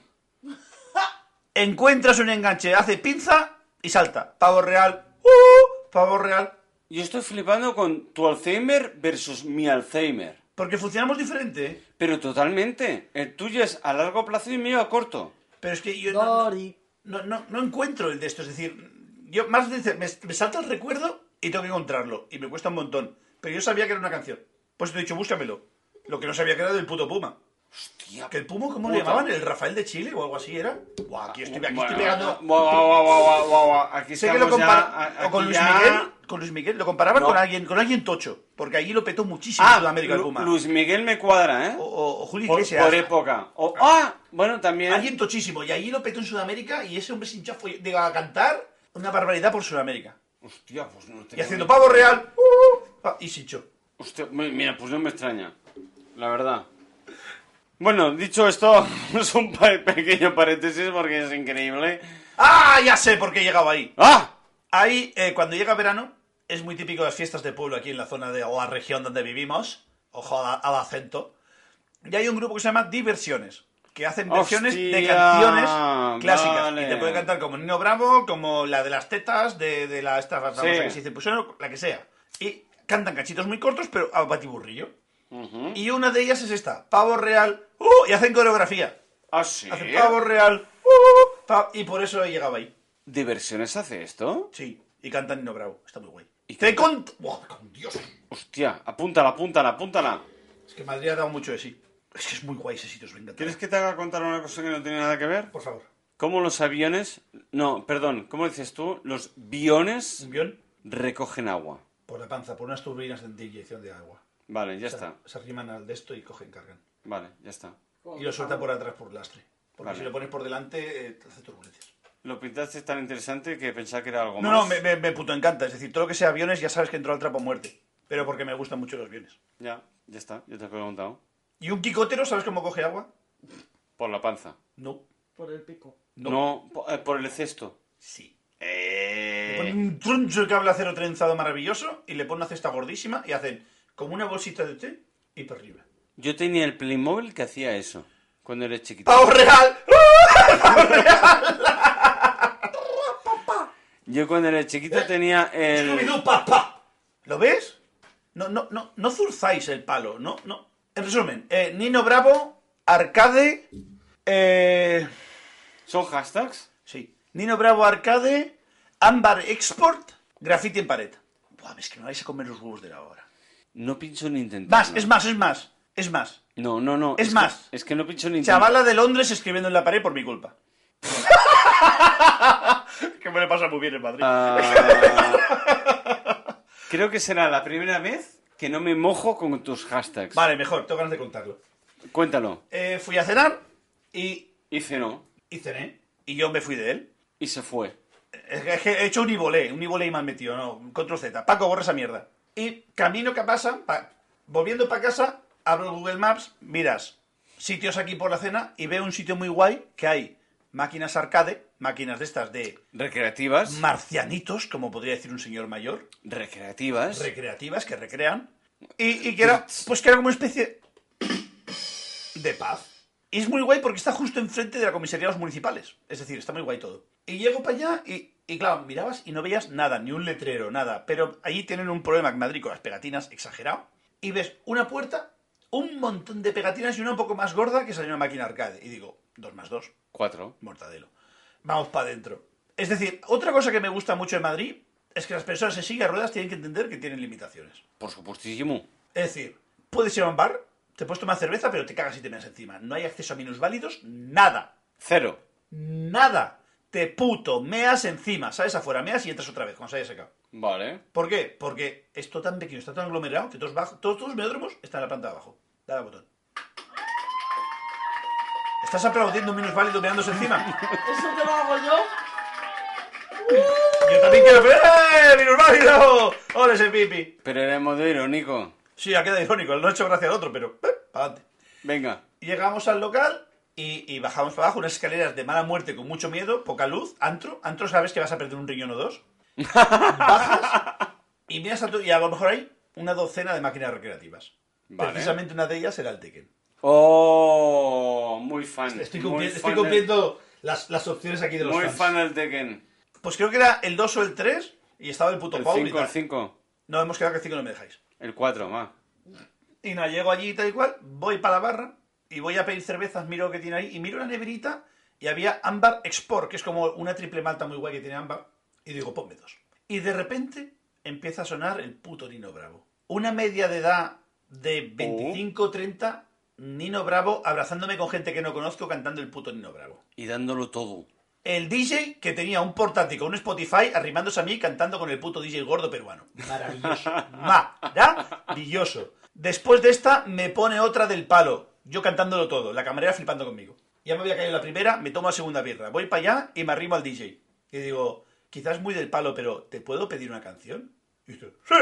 Encuentras un enganche, hace pinza y salta. Pavo real. Uh, pavo real. Yo estoy flipando con tu Alzheimer versus mi Alzheimer. Porque funcionamos diferente. Pero totalmente. El tuyo es a largo plazo y el mío a corto. Pero es que yo no, no, no, no- no encuentro el de esto. Es decir, yo más de me, me salta el recuerdo y tengo que encontrarlo. Y me cuesta un montón. Pero yo sabía que era una canción. Pues te he dicho, búscamelo. Lo que no sabía que era del puto Puma. Hostia. ¿Que el Puma cómo Puta. le llamaban? ¿El Rafael de Chile o algo así era? Buah, aquí estoy, aquí estoy pegando... guau, guau, guau, guau, guau, guau. Aquí Sé que lo estamos ya, compara a- o aquí con Luis ya- Miguel, con Luis Miguel, lo comparaban No. con alguien, con alguien tocho, porque allí lo petó muchísimo Ah, en Sudamérica el Lu- Puma. Luis Miguel me cuadra, ¿eh? O, o- o Julio por, Iglesias. por época. O- ah, bueno, también. Alguien tochísimo, y allí lo petó en Sudamérica y ese hombre sin chafo llega a cantar una barbaridad por Sudamérica. Hostia, pues no te Y haciendo pavo real, uh, pa- y sincho. Hostia, mi- mira, pues no me extraña. La verdad. Bueno, dicho esto, es un pequeño paréntesis porque es increíble. ¡Ah! Ya sé por qué he llegado ahí. ¡Ah! Ahí, eh, cuando llega verano, es muy típico las fiestas de pueblo aquí en la zona de o la región donde vivimos. Ojo al, al acento. Y hay un grupo que se llama Diversiones, que hacen versiones de Hostia, canciones clásicas. vale. Y te pueden cantar como Nino Bravo, como la de las tetas, de, de la esta Sí. que se dice, pues la que sea. Y cantan cachitos muy cortos, pero a batiburrillo. Ujú. Y una de ellas es esta, Pavo Real, ¡uh! y hacen coreografía. ¿Ah, sí? Hacen Pavo Real, ¡uh! pa- y por eso he llegado ahí. ¿Diversiones hace esto? Sí, y cantan Nino Bravo, está muy guay. ¿Y te cont... Buah, con Dios. Hostia, apúntala, apúntala, apúntala. Es que Madrid ha dado mucho de sí. Es que es muy guay ese sitio, venga. ¿Quieres que te haga contar una cosa que no tiene nada que ver? Por favor. ¿Cómo los aviones... No, perdón, ¿cómo dices tú? Los aviones Un guion recogen agua. Por la panza, por unas turbinas de inyección de agua. Vale, ya Se- está. Se arriman al de esto y cogen, cargan. Vale, ya está. Y lo sueltan por atrás por lastre. Porque Vale. si lo pones por delante, eh, te hace turbulencias. Lo pintaste tan interesante que pensaba que era algo No, más. no, me, me- me puto encanta. Es decir, todo lo que sea aviones ya sabes que entró al trapo muerte. Pero porque me gustan mucho los aviones. Ya, ya está, yo te he preguntado. ¿Y un quicotero sabes cómo coge agua? Por la panza. No. Por el pico. No. No, eh, por el cesto. Sí. Eh... Ponen un troncho de cable acero trenzado maravilloso y le ponen una cesta gordísima y hacen como una bolsita de té y para arriba. Yo tenía el Playmobil que hacía eso. Cuando era chiquito. ¡Pavo real! Yo cuando era chiquito tenía el... ¿Lo ves? No, no, no, no zurzáis el palo, no, no. En resumen, eh, Nino Bravo, Arcade, eh, ¿Son hashtags? sí, Nino Bravo Arcade, Ámbar Export, Graffiti en pared. Buah, es que me vais a comer los huevos de la hora. No pincho ni intentar. Más, es más, es más, es más. No, no, no. Es que- más. es que no pincho ni intentar. Chavala de Londres escribiendo en la pared por mi culpa. que me le pasa muy bien en Madrid. Ah, Creo que será la primera vez que no me mojo con tus hashtags. Vale, mejor, tengo ganas de contarlo. Cuéntalo. Eh, fui a cenar y, Y cenó. y cené. Y yo me fui de él. Y se fue. Es que- he hecho un ibolé, un ibolé y mal metido, no, control Z. Paco, borra esa mierda. Y camino que pasa, pa- volviendo para casa, abro Google Maps, miras sitios aquí por la cena y veo un sitio muy guay que hay máquinas arcade, máquinas de estas de Recreativas. marcianitos, como podría decir un señor mayor, recreativas. recreativas que recrean, y, y que era, pues que era como una especie de paz. Y es muy guay porque está justo enfrente de la comisaría de los municipales. Es decir, está muy guay todo. Y llego para allá y, y claro, mirabas y no veías nada, ni un letrero, nada. Pero allí tienen un problema en Madrid con las pegatinas, exagerado. Y ves una puerta, un montón de pegatinas y una un poco más gorda que salió una máquina arcade. Y digo, dos más dos, Cuatro. mortadelo. Vamos para adentro. Es decir, otra cosa que me gusta mucho en Madrid es que las personas en silla de ruedas tienen que entender que tienen limitaciones. Por supuestísimo. Es decir, puedes ir a un bar, te puedes tomar cerveza, pero te cagas y te meas encima. No hay acceso a minusválidos, nada. Cero. Nada. Te puto meas encima. Sales afuera, meas y entras otra vez cuando se haya secado. Vale. ¿Por qué? Porque esto tan pequeño, está tan aglomerado que todos, bajo, todos, todos los meódromos están en la planta de abajo. Dale al botón. ¿Estás aplaudiendo un minusválido meándose encima? ¿Eso te lo hago yo? Yo también quiero ver. ¡Eh, minusválido! ¡Ole ese pipi! Pero era modo irónico. Sí, ha quedado irónico, no ha hecho gracia al otro, pero... Eh, para adelante. Venga. Llegamos al local y, y bajamos para abajo unas escaleras de mala muerte con mucho miedo, poca luz, antro. Antro sabes que vas a perder un riñón o dos. Bajas y miras a tu... Y a lo mejor hay una docena de máquinas recreativas. Vale. Precisamente una de ellas era el Tekken. Oh, muy fan. Estoy, muy cumpli- fan estoy del- cumpliendo las, las opciones aquí de los Muy fans. fan del Tekken. Pues creo que era el 2 o el 3 y estaba el puto El Paul y 5, el tal. 5. No, hemos quedado que el 5 no me dejáis. El 4, va. Y nada, llego allí y tal y cual, voy para la barra y voy a pedir cervezas, miro lo que tiene ahí y miro la neverita y había Ámbar Export, que es como una triple malta muy guay que tiene Ámbar. Y digo, ponme dos. Y de repente empieza a sonar el puto Nino Bravo. Una media de edad de 25-30, Nino Bravo abrazándome con gente que no conozco cantando el puto Nino Bravo. Y dándolo todo. El DJ que tenía un portátil con un Spotify arrimándose a mí cantando con el puto DJ gordo peruano. Maravilloso. Maravilloso. Después de esta me pone otra del palo. Yo cantándolo todo, la camarera flipando conmigo. Ya me había caído la primera, me tomo la segunda birra. Voy para allá y me arrimo al DJ. Y digo, quizás muy del palo, pero ¿te puedo pedir una canción? Y dice, ¡Sí!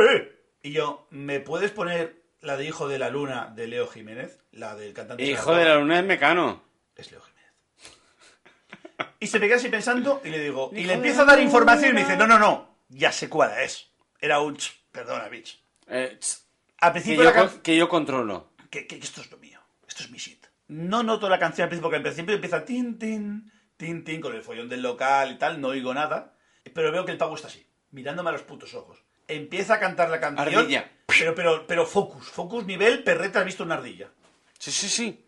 Y yo, ¿me puedes poner la de Hijo de la Luna de Leo Jiménez? La del cantante. Hijo de la luna es mecano. Es Leo Jiménez. Y se me queda así pensando y le digo, y le empiezo a dar información y me dice, no, no, no, ya sé cuál es. Era un, ch, perdona, bitch. Eh, tss, Al que, principio yo, la can- que yo controlo. que, que- que esto es lo mío, esto es mi shit. No noto la canción al principio, porque al principio empieza tin, tin, tin, tin, con el follón del local y tal, no oigo nada, pero veo que el pavo está así, mirándome a los putos ojos. Empieza a cantar la canción. Ardilla. Pero, pero, pero focus, focus nivel perreta, has visto una ardilla. Sí, sí, sí.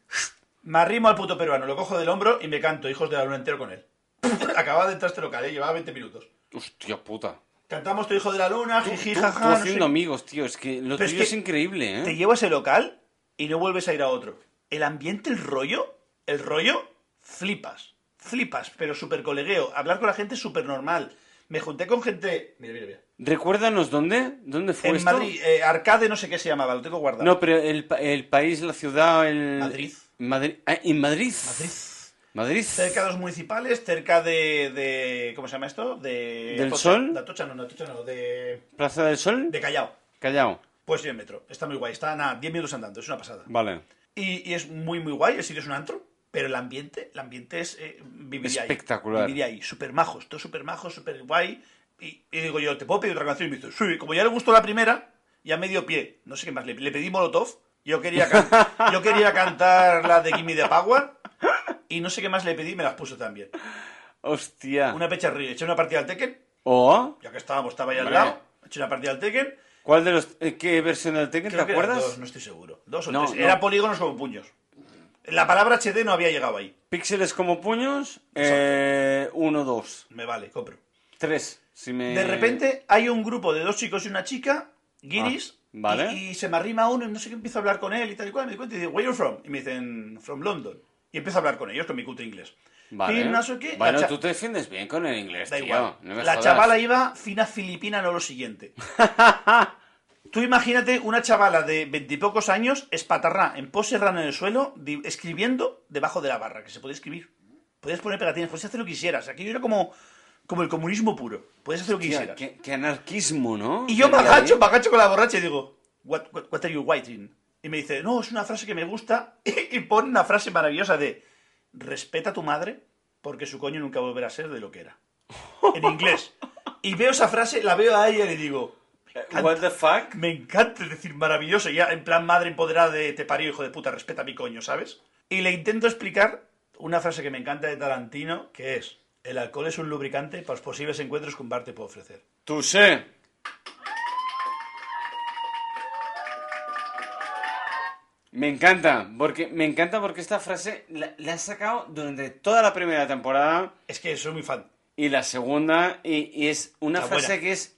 Me arrimo al puto peruano, lo cojo del hombro y me canto Hijos de la Luna entero con él. Acababa de entrar a este local, ¿eh? llevaba 20 minutos. Hostia puta. Cantamos Tu Hijo de la Luna, jiji, tú- jaja, tú no haciendo sé. amigos, tío. Es que lo Pero es tuyo es, que increíble, ¿eh? Te llevo a ese local y no vuelves a ir a otro. El ambiente, el rollo, el rollo, flipas. Flipas, pero súper colegueo. Hablar con la gente es súper normal. Me junté con gente... Mira, mira, mira. Recuérdanos dónde. ¿Dónde fue En esto? Madrid, eh, Arcade no sé qué se llamaba, lo tengo guardado. No, pero el, el país, la ciudad, el... Madrid. Madrid. Ah, ¿En Madrid? Madrid. Madrid. Cerca de los municipales, cerca de, de- ¿Cómo se llama esto? De ¿Del Atocha. Sol? De Atocha no, no, Atocha no, de, Plaza del Sol. de Callao. Callao. Pues sí, en metro. Está muy guay. Está a 10 minutos andando, es una pasada. Vale. Y, y es muy, muy guay. El sitio es un antro. Pero el ambiente, el ambiente es. Eh, viviría Espectacular. ahí. Viviría ahí. Súper majos. Todo súper majos, súper guay. Y, y digo yo, ¿te puedo pedir otra canción? Y me dice, sí. Como ya le gustó la primera, ya me dio pie. No sé qué más. Le, le pedí Molotov. Yo quería, can- yo quería cantar la de Gimme the Power. Y no sé qué más le pedí, me las puso también. Hostia. Una pecha río. Eché una partida al Tekken. ¿O? Ya que estábamos, estaba ahí al Hombre. lado. Eché una partida al Tekken. ¿Cuál de los... eh, ¿Qué versión del Tekken? Creo ¿Te que acuerdas? dos, no estoy seguro. Dos o No, tres. no. Era polígonos como puños. La palabra HD no había llegado ahí. Píxeles como puños. Eh, uno, dos. Me vale, compro. Tres. Si me... De repente hay un grupo de dos chicos y una chica, guiris, vale. y, y se me arrima uno y no sé qué empiezo a hablar con él y tal y cual. Me di cuenta y digo, ¿Where you from? Y me dicen, From London. Y empiezo a hablar con ellos con mi cutre inglés. Vale. Y no sé qué. Bueno, tú te defiendes bien con el inglés, Da tío. igual. No me la jodas. chavala iba fina filipina, no lo siguiente. Tú imagínate una chavala de veintipocos años, espatarrá, en pose rana en el suelo, escribiendo debajo de la barra, que se puede escribir. Podías poner pegatines, podías hacer lo que quisieras. Aquello era como, como el comunismo puro. Podías hacer lo que quisieras. qué, qué anarquismo, ¿no? Y yo me agacho, ¿eh? me agacho con la borracha y digo, what, what, what are you writing? Y me dice, no, es una frase que me gusta. Y pone una frase maravillosa de, respeta a tu madre porque su coño nunca volverá a ser de lo que era. En inglés. Y veo esa frase, la veo a ella y le digo, encanta, What the fuck? me encanta, decir, maravilloso. Ya en plan madre empoderada de te parió, hijo de puta, respeta a mi coño, ¿sabes? Y le intento explicar una frase que me encanta de Tarantino, que es, el alcohol es un lubricante para los posibles encuentros que un bar te puede ofrecer. Tú sé. Me encanta, porque me encanta porque esta frase la, la he sacado durante toda la primera temporada Es que soy muy fan. y la segunda y, y es una La frase buena. que es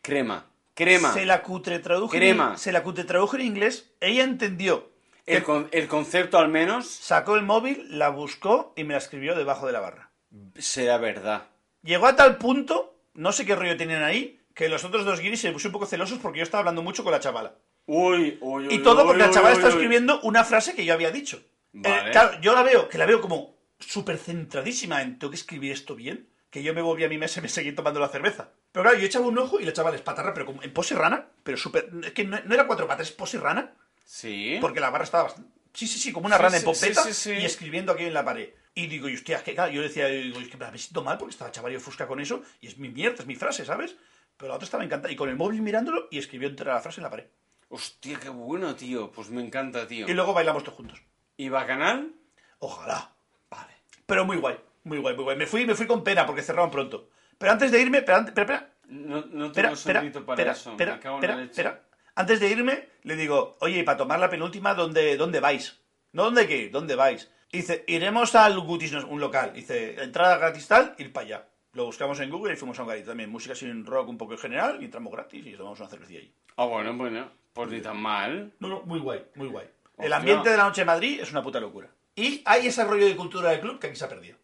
crema, crema. Se la cutre traduje, Crema. En, se la cutre en inglés. Ella entendió. El, con- el concepto al menos Sacó el móvil, la buscó y me la escribió debajo de la barra. Será verdad. Llegó a tal punto, no sé qué rollo tenían ahí, que los otros dos guiris se pusieron un poco celosos porque yo estaba hablando mucho con la chavala. Uy, uy, uy. Y todo porque uy, la chavala uy, está escribiendo una frase que yo había dicho. Vale. Eh, claro, yo la veo, que la veo como súper centradísima en tengo que escribir esto bien. que yo me volví a mi mesa y me seguí tomando la cerveza. Pero claro, yo echaba un ojo y le echaba la espatarra, pero como en pose rana, pero súper... Es que no, no era cuatro patas, es pose rana, Sí. porque la barra estaba bastante... Sí, sí, sí, como una Sí, rana sí, en popeta sí. y escribiendo aquí en la pared. Y digo, y hostia, es que claro, yo decía, digo, es que me siento mal porque estaba chaval y ofusca con eso y es mi mierda, es mi frase, ¿sabes? Pero la otra estaba encantada y con el móvil mirándolo y escribió entera la frase en la pared. Hostia, qué bueno, tío. Pues me encanta, tío. Y luego bailamos todos juntos. ¿Y Bacanal? Ojalá. Vale. Pero muy guay, muy guay, muy guay. Me fui, me fui con pena porque cerraban pronto. Pero antes de irme, espera, antes- espera, espera, No, no tengo espera, sonrito para espera, eso. espera, me cago en la leche. Antes de irme, le digo, oye, y para tomar la penúltima, ¿dónde, dónde vais? ¿No dónde qué? ¿Dónde vais? Dice, iremos al Gutis, no, un local. Dice, entrada gratis tal, ir para allá. Lo buscamos en Google y fuimos a un garito también. Música sin rock un poco en general y entramos gratis y tomamos una cervecilla ahí. Ah, bueno, bueno. Pues ni tan mal. No, no, muy guay, muy guay. El ambiente de la noche en Madrid es una puta locura. Y hay ese rollo de cultura del club que aquí se ha perdido.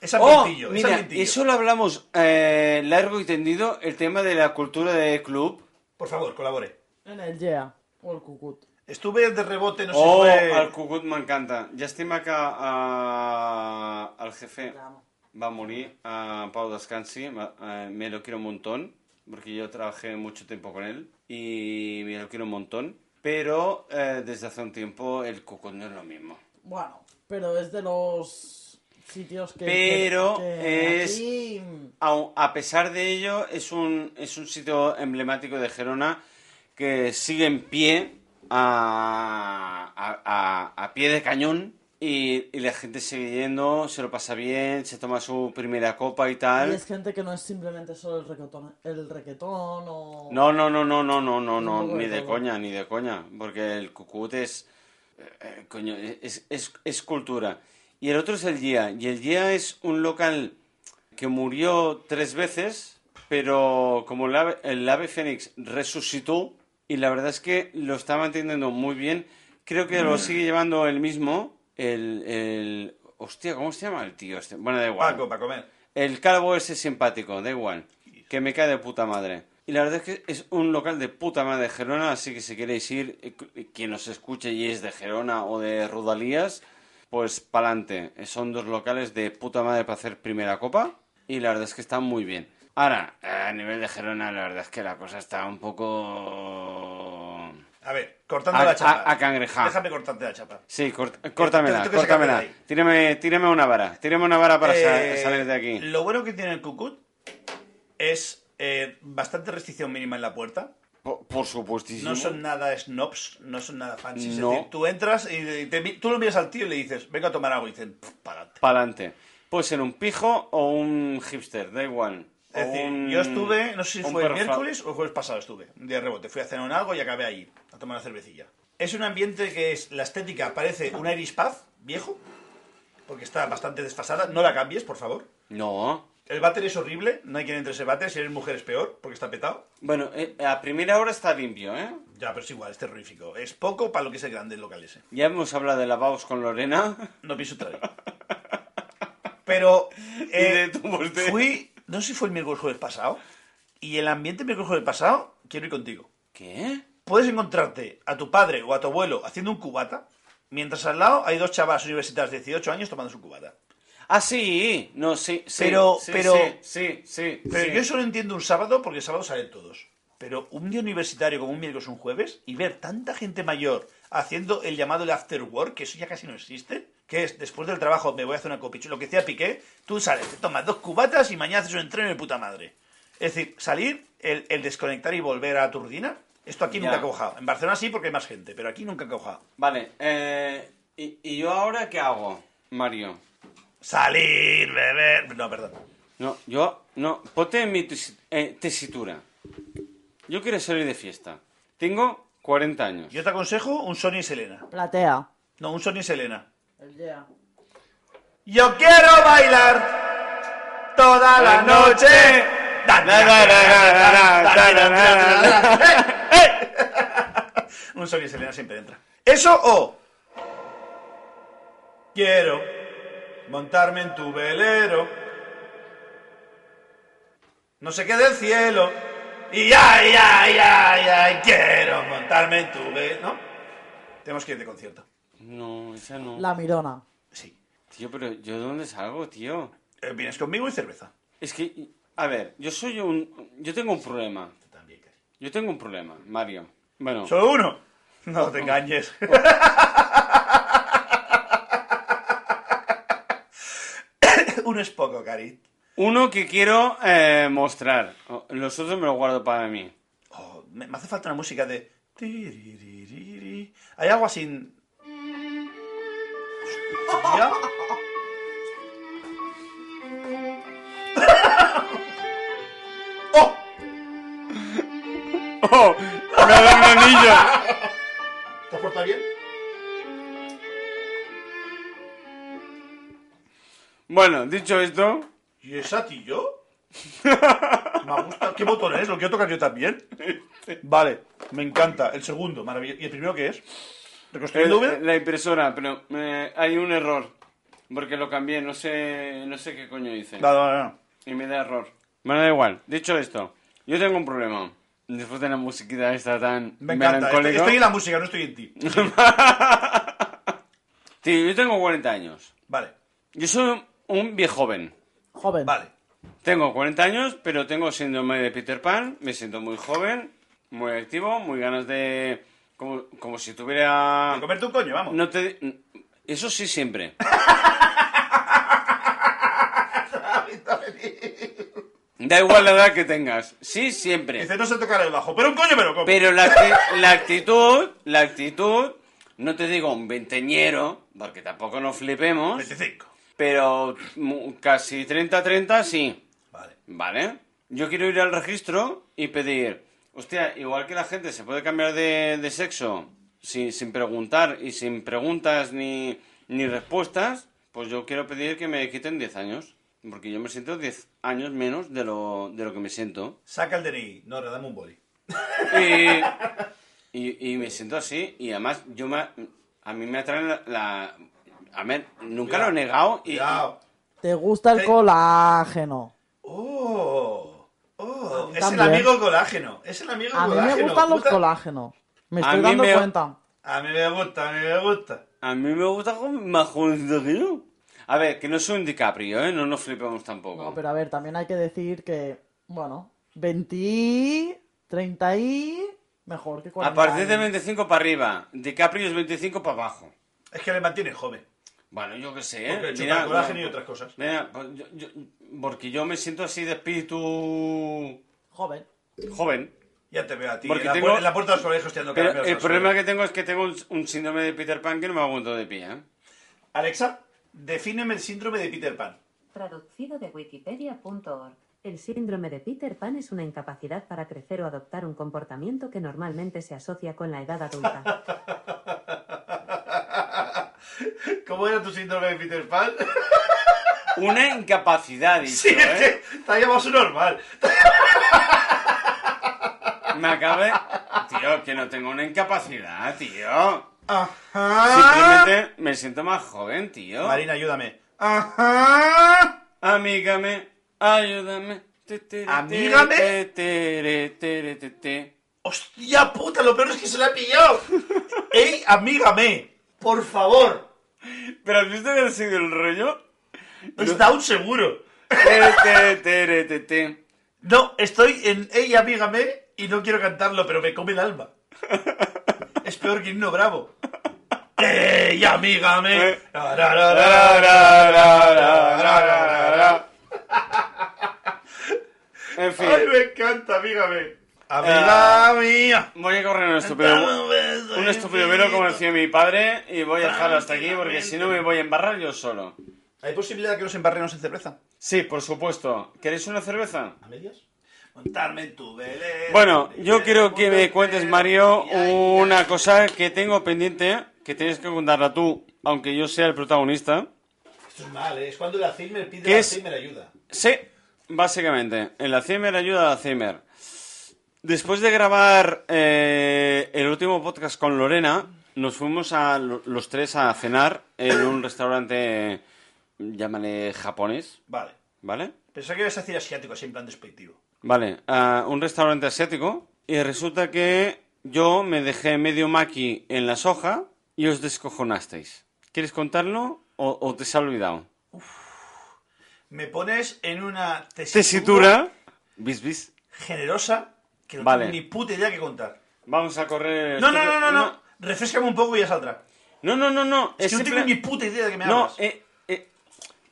Es Oh, ambientillo, es mira, ambientillo. eso lo hablamos eh, largo y tendido, el tema de la cultura de club. Por favor, colabore. En el Yeah o el Cucut. Estuve de rebote, no sé oh, si fue... al Cucut m'encanta. Ja estem acá a... el jefe va a morir, a Pau Descansi, eh, me lo quiero un montón, porque yo trabajé mucho tiempo con él y me lo quiero un montón. Pero eh, desde hace un tiempo el Cucut no es lo mismo. Bueno, pero es de los sitios que... Pero que- que es- aquí- Au- a pesar de ello, es un, es un sitio emblemático de Gerona que sigue en pie, a, a- a- a pie de cañón, y, y la gente sigue yendo, se lo pasa bien, se toma su primera copa y Y tal. es gente que no es simplemente solo el reggaetón, el reggaetón o... No, no, no, no, no, no, no, no, ni de todo. coña, ni de coña, porque el cucut es, eh, eh, coño, es, es, es cultura. Y el otro es el GIA, y el GIA es un local que murió tres veces, pero como el ave, el ave fénix resucitó, y la verdad es que lo está manteniendo muy bien, creo que lo sigue llevando el mismo, el, el... Hostia, ¿cómo se llama el tío este? Bueno, da igual. Paco, para comer. El calvo ese simpático, da igual. Que me cae de puta madre. Y la verdad es que es un local de puta madre de Gerona, así que si queréis ir, eh, quien nos escuche y es de Gerona o de Rudalías, pues pa'lante. Son dos locales de puta madre para hacer primera copa y la verdad es que están muy bien. Ahora, a nivel de Gerona, la verdad es que la cosa está un poco... A ver, cortando A- la chapa. a- a. Déjame cortarte la chapa. Sí, cort- córtamela, sacar córtamela. Tírame, tírame una vara, tírame una vara para Eh, salir de aquí. Lo bueno que tiene el Cucut es eh, bastante restricción mínima en la puerta. Por, por supuestísimo. No son nada snobs, no son nada fancy. No. Es decir, tú entras y te tú lo miras al tío y le dices, venga a tomar algo. Y dicen, para adelante. Pa'lante. Puede ser un pijo o un hipster, da igual. Es decir, un- yo estuve, no sé si un fue el miércoles o el jueves pasado estuve, un día de rebote. Fui a cenar en algo y acabé ahí, a tomar una cervecilla. Es un ambiente que es, la estética parece un Irish Pub viejo, porque está bastante desfasada. No la cambies, por favor. No. El váter es horrible, no hay quien entre ese váter. Si eres mujer es peor, porque está petado. Bueno, eh, a primera hora está limpio, ¿eh? Ya, pero es igual, es terrorífico. Es poco para lo que es el grande el local ese. Ya hemos hablado de lavados con Lorena. No pienso ahí. Pero eh, de- fui, no sé si fue el miércoles jueves pasado, y el ambiente el miércoles jueves pasado, quiero ir contigo. ¿Qué? Puedes encontrarte a tu padre o a tu abuelo haciendo un cubata, mientras al lado hay dos chavas universitarias de 18 años tomando su cubata. Ah, sí. No, sí, sí. Pero- sí, pero- Sí, sí, sí. Pero sí. yo solo entiendo un sábado porque el sábado salen todos. Pero un día universitario como un miércoles o un jueves y ver tanta gente mayor haciendo el llamado el after work, que eso ya casi no existe, que es después del trabajo me voy a hacer una copichu, lo que decía Piqué, tú sales, te tomas dos cubatas y mañana haces un entreno de puta madre. Es decir, salir, el, el desconectar y volver a tu rutina, esto aquí Ya. nunca ha cojado. En Barcelona sí porque hay más gente, pero aquí nunca ha cojado. Vale, eh, ¿y, ¿y yo ahora qué hago, Mario? Salir, beber... No, perdón. No, yo, no, ponte en mi eh, tesitura. Yo quiero salir de fiesta. Tengo 40 años. Yo te aconsejo un Sony y Selena. Platea. No, un Sony y Selena. Yeah. Yo quiero bailar toda la noche. Un Sony y Selena siempre entra. Eso o quiero montarme en tu velero. No sé qué del cielo. Y ay, ay, ay, ay, quiero montarme en tu velero. ¿No? Tenemos que ir de concierto. No, esa no. La Mirona. Sí. Tío, pero ¿yo de dónde salgo, tío? Eh, Vienes conmigo y cerveza. Es que, a ver, yo soy un... Yo tengo un problema. También, cari. Yo tengo un problema, Mario. Bueno, ¿Solo uno? No te engañes. uno es poco, Cari. uno que quiero eh, mostrar. Los otros me los guardo para mí. Oh, me, hace falta una música de... Hay algo así... Hostia. ¡Oh! ¡Oh! ¡Me ha dado un anillo! ¿Te has portado bien? Bueno, dicho esto, ¿Y es a ti yo? Me gusta. ¿Qué botón es? ¿Lo quiero tocar yo también? Vale, me encanta. El segundo, maravilloso. ¿Y el primero qué es? Eh, ¿Reconstruyendo V? la impresora, pero eh, hay un error. Porque lo cambié, no sé, no sé qué coño hice. No, no, no. Y me da error. Bueno, da igual. Dicho esto, yo tengo un problema. Después de la musiquita esta tan Me encanta. Estoy, melancólica. estoy en la música, no estoy en ti. Tío, yo tengo 40 años. Vale, Yo soy un viejo joven. Joven. vale. Tengo 40 años, pero tengo síndrome de Peter Pan. Me siento muy joven, muy activo, muy ganas de... Como, como si tuviera... De comerte un coño, vamos. No te... Eso sí siempre. Da igual la edad que tengas. Sí, siempre. Dice, no sé tocar el bajo, pero un coño me lo como. Pero la, acti- la actitud, la actitud, no te digo un veinteñero, porque tampoco nos flipemos, 25. pero mu- casi 30-30 sí. Vale. ¿Vale? Yo quiero ir al registro y pedir, hostia, igual que la gente se puede cambiar de, de sexo sin, sin preguntar y sin preguntas ni, ni respuestas, pues yo quiero pedir que me quiten 10 años. Porque yo me siento 10 años menos de lo, de lo que me siento. Saca el DNI. No, dame un boli. Y, y, y me siento así. Y además, yo me, a mí me atrae la... la- a ver, nunca lo he negado. Y, Cuidado. ¿Te gusta el colágeno? Oh. Oh. Es el amigo colágeno. Es el amigo A mí colágeno. me gustan los colágenos. Me A estoy mí dando me- cuenta. A mí me gusta, a mí me gusta. a mí me gusta con más jovencito que yo. A ver, que no soy un DiCaprio, ¿eh? No nos flipemos tampoco. No, pero a ver, también hay que decir que, bueno, 20, 30 y... Mejor que 40 A partir de años. 25 para arriba. DiCaprio es 25 para abajo. Es que le mantiene joven. Bueno, yo qué sé, ¿eh? Porque Mira, colágeno y no, otras cosas. mira, pues yo- yo- porque yo me siento así de espíritu Joven. joven. Ya te veo a ti. Porque en, la, tengo- pu- en la puerta de los colegios Pero caramelos el al problema que tengo es que tengo un, un síndrome de Peter Pan que no me aguanto de pie, ¿eh? Alexa, defíneme el síndrome de Peter Pan. Traducido de wikipedia.org. El síndrome de Peter Pan es una incapacidad para crecer o adoptar un comportamiento que normalmente se asocia con la edad adulta. ¿Cómo era tu síndrome de Peter Pan? Una incapacidad, dicho, sí, ¿eh? te ha llamado su normal. Me acabe... Tío, que no tengo una incapacidad, tío. Ajá. Simplemente me siento más joven, tío. Marina, ayúdame. Ajá. Amígame, ayúdame. ¿Amígame? Hostia puta, lo peor es que se la ha pillado. ¡Ey, amígame! Por favor. ¿Pero has visto que ha sido el rollo? Es Down seguro. No, estoy en Ey, amígame y no quiero cantarlo, pero me come el alma. Es peor que himno bravo. ¡Ey, amígame! Eh. En fin, ¡Ay, me encanta, amígame! ¡Amiga mía! voy a correr un estúpido, un estúpido velo como decía mi padre y voy a dejarlo hasta aquí porque si no me voy a embarrar yo solo. ¿Hay posibilidad de que nos embarremos en cerveza? Sí, por supuesto. ¿Queréis una cerveza? ¿A medias? Montarme en tu velero. Bueno, yo quiero que me cuentes, Mario, una cosa que tengo pendiente, que tienes que contarla tú, aunque yo sea el protagonista. Esto es mal, ¿eh? Es cuando el Alzheimer pide ¿Qué el es? Alzheimer ayuda. Sí, básicamente. El Alzheimer ayuda al Alzheimer. Después de grabar eh, el último podcast con Lorena, nos fuimos a lo- los tres a cenar en un restaurante, llámale japonés, Vale. ¿vale? Pensaba que ibas a decir asiático, así en plan despectivo. Vale, a un restaurante asiático y resulta que yo me dejé medio maqui en la soja y os descojonasteis. ¿Quieres contarlo o, o te se ha olvidado? Me pones en una tesitura, Tesitura. Bis, bis. generosa que no Vale. tengo ni puta idea que contar. Vamos a correr. No, no, no, no, no. Refrescame un poco y ya saldrá. No, no, no, no. Es que no simple- tengo ni puta idea de que me No, hablas. eh, eh,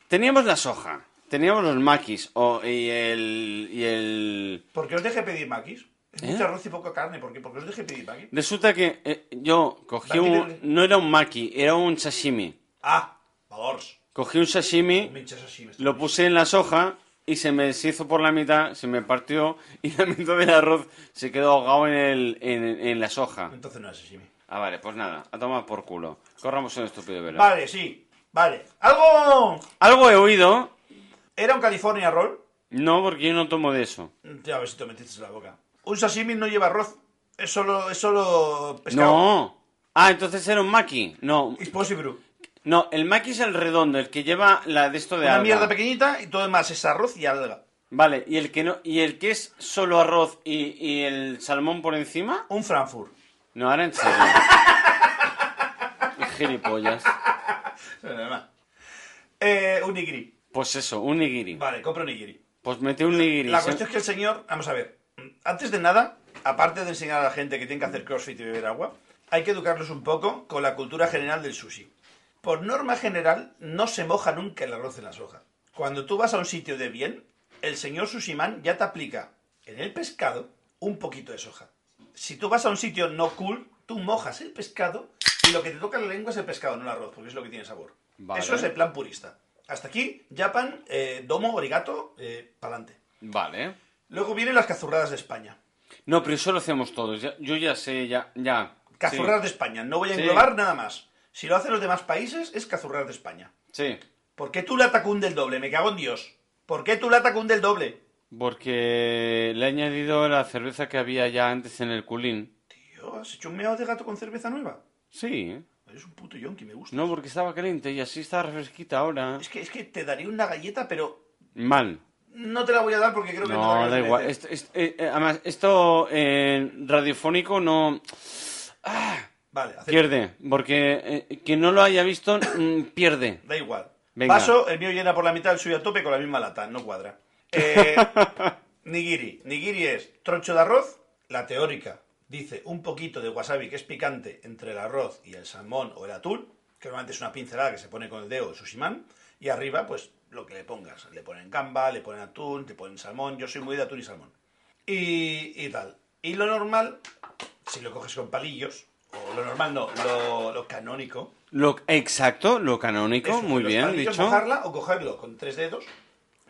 teníamos la soja, teníamos los maquis o, y el... Y el... ¿Por qué os dejé pedir maquis? Es ¿Eh? mucho arroz y poca carne. ¿Por qué? ¿Por qué os dejé pedir maquis? Resulta que eh, yo cogí un... No era un maki, era un sashimi. Ah, valors. Cogí un sashimi, estás- lo puse en la soja y se me deshizo por la mitad, se me partió y la mitad del arroz se quedó ahogado en, el, en, en la soja. Entonces no es sashimi. Ah, vale, pues nada, a tomar por culo. Corramos un estúpido velo. Vale, sí. Vale. ¿Algo Algo he oído, era un California Roll? no, porque yo no tomo de eso. Ya a ver si te metiste en la boca. Un sashimi no lleva arroz. Es solo, es solo pescado. No. Ah, entonces era un maki. No, Es possible. No, el maki es el redondo, el que lleva la de esto de Una alga. mierda pequeñita y todo demás es arroz y alga. Vale, y el que no, y el que es solo arroz y, y el salmón por encima. Un Frankfurt. No, ahora en serio. Gilipollas. Eh, un nigiri. Pues eso, un nigiri. Vale, compro nigiri. Pues mete un nigiri. La cuestión es que el señor, vamos a ver, antes de nada, aparte de enseñar a la gente que tiene que hacer crossfit y beber agua, hay que educarlos un poco con la cultura general del sushi. Por norma general, no se moja nunca el arroz en la soja. Cuando tú vas a un sitio de bien, el señor sushiman ya te aplica en el pescado un poquito de soja. Si tú vas a un sitio no cool, tú mojas el pescado y lo que te toca en la lengua es el pescado, no el arroz, porque es lo que tiene sabor. Vale. Eso es el plan purista. Hasta aquí, Japan, eh, domo, origato, eh, pa'lante. Vale. Luego vienen las cazurradas de España. No, pero eso lo hacemos todos. ya- yo ya sé, ya. ya. Cazurradas de España. No voy a Sí. englobar nada más. Si lo hacen los demás países, es cazurradas de España. Sí. ¿Por qué tú lata cunde el doble? Me cago en Dios. ¿Por qué tú lata cunde el doble? Porque le he añadido la cerveza que había ya antes en el culín. Tío, ¿has hecho un meado de gato con cerveza nueva? Sí. Eres un puto yonki, me gusta. No, porque estaba caliente y así está refresquita ahora. Es que, es que te daría una galleta, pero Mal. no te la voy a dar porque creo que no, No, voy a da igual. Esto- esto- eh, eh, además, esto radiofónico no Vale, pierde. Porque eh, quien no lo haya visto mm, pierde. Da igual. Venga. Vaso, el mío llena por la mitad, el suyo a tope con la misma lata, no cuadra. Eh, nigiri. Nigiri es troncho de arroz, la teórica dice un poquito de wasabi que es picante entre el arroz y el salmón o el atún, que normalmente es una pincelada que se pone con el dedo el sushiman, y arriba pues lo que le pongas. Le ponen gamba, le ponen atún, te ponen salmón, yo soy muy de atún y salmón. Y, y tal. Y lo normal, si lo coges con palillos, lo normal no, lo, lo canónico, Lo, exacto, lo canónico, eso, muy bien dicho. mojarla o cogerlo con tres dedos,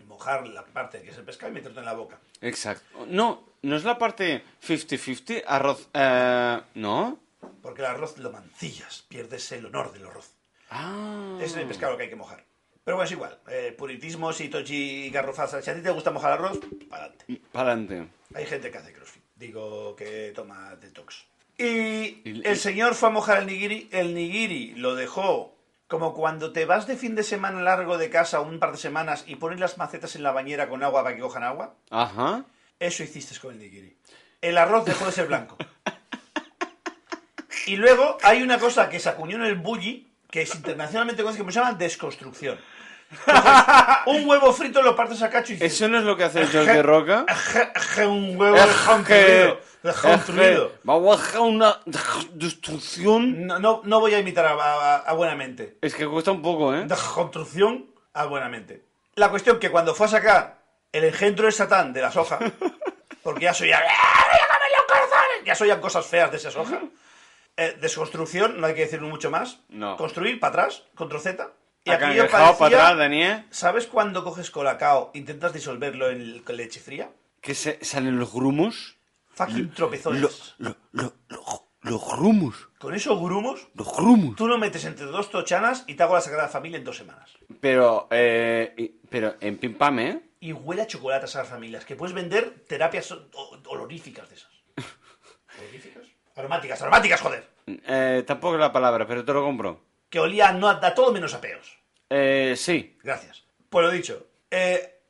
mojar la parte que es el pescado y meterte en la boca. Exacto. No, no es la parte 50-50, arroz. eh, ¿No? Porque el arroz lo mancillas, pierdes el honor del arroz. Ah. Es el pescado que hay que mojar. Pero bueno, es igual. Eh, puritismo, sitochi y garrofasa. Si a ti te gusta mojar arroz, para adelante. Para adelante. Hay gente que hace crossfit. Digo que toma detox. Y el señor fue a mojar el nigiri. El nigiri lo dejó como cuando te vas de fin de semana largo de casa un par de semanas y pones las macetas en la bañera con agua para que cojan agua. Ajá. Eso hiciste con el nigiri. El arroz dejó de ser blanco. Y luego hay una cosa que se acuñó en el bully, que es internacionalmente conocida, que se llama desconstrucción. Un huevo frito, lo partes a cacho y dices, Eso no es lo que hace el de Roca. "Eje, eje, un huevo deconstruido. deconstruido". Vamos a hacer una destrucción. No, no, no voy a imitar a, a- a buenamente. Es que cuesta un poco, ¿eh? Deconstrucción a buenamente. La cuestión que cuando fue a sacar el engendro de Satán de la soja, porque ya soy ya, ya soy cosas feas de esa soja. Eh, desconstrucción, no hay que decirlo mucho más. No. Construir para atrás, control Z. Y Ha aquello cangrejado para parecía- atrás, Daniel. ¿Sabes cuando coges colacao, intentas disolverlo en leche fría? Que se salen los grumos. Fucking tropezones. Lo- lo- lo- lo- los grumos. Con esos grumos, Los grumos. tú lo metes entre dos tochanas y te hago la Sagrada Familia en dos semanas. Pero, eh, pero en pim pam, ¿eh? Y huele a chocolate a esas familias, que puedes vender terapias oloríficas de esas. ¿Oloríficas? Aromáticas, aromáticas, joder. Eh, Tampoco es la palabra, pero te lo compro. Que olía no a, todo menos a peos. Eh, sí. Gracias. Pues lo dicho. eh,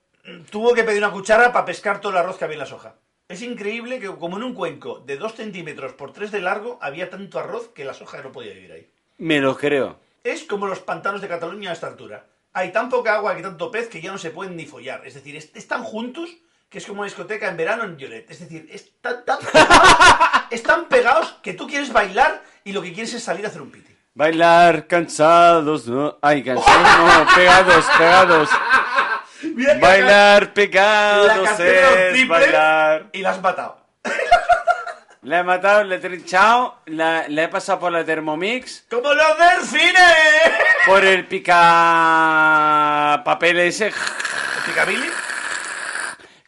tuvo que pedir una cuchara para pescar todo el arroz que había en la soja. Es increíble que como en un cuenco de 2 centímetros por 3 de largo había tanto arroz que la soja no podía vivir ahí. Me lo creo. Es como los pantanos de Cataluña a esta altura. Hay tan poca agua que tanto pez que ya no se pueden ni follar. Es decir, es- están juntos que es como una discoteca en verano en Lloret. Es decir, están tan pegados, están pegados que tú quieres bailar y lo que quieres es salir a hacer un piti. Bailar cansados, ¿no? Ay, cansados, no, pegados, pegados. Mira que Bailar la pegados es bailar. y la has matado. La he matado, le he trinchado, la, la he pasado por la Thermomix, ¡Como los delfines! por el pica papel ese ¿Picabili?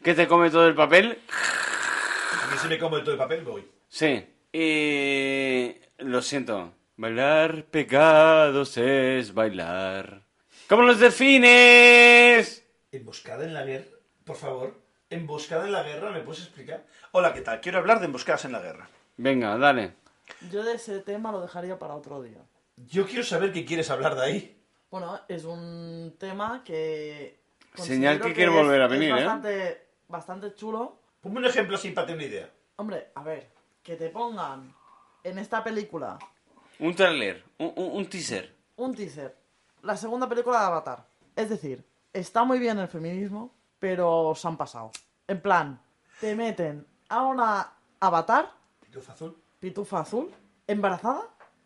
que te come todo el papel. A mí se me come todo el papel, voy. Sí, y lo siento. Bailar pegados es bailar. ¡Como los delfines! ¿Emboscada en la guerra? Por favor. ¿Emboscada en la guerra? ¿Me puedes explicar? Hola, ¿qué tal? Quiero hablar de emboscadas en la guerra. Venga, dale. Yo de ese tema lo dejaría para otro día. Yo quiero saber qué quieres hablar de ahí. Bueno, es un tema que... Señal considero que quiere volver a es venir, ¿eh? bastante, Bastante chulo. Ponme un ejemplo así para tener una idea. Hombre, a ver, que te pongan en esta película Un trailer, un, un- un teaser. un teaser. La segunda película de Avatar. Es decir, está muy bien el feminismo, pero se han pasado. En plan, te meten a una Avatar, Pitufo azul. pitufa azul, embarazada,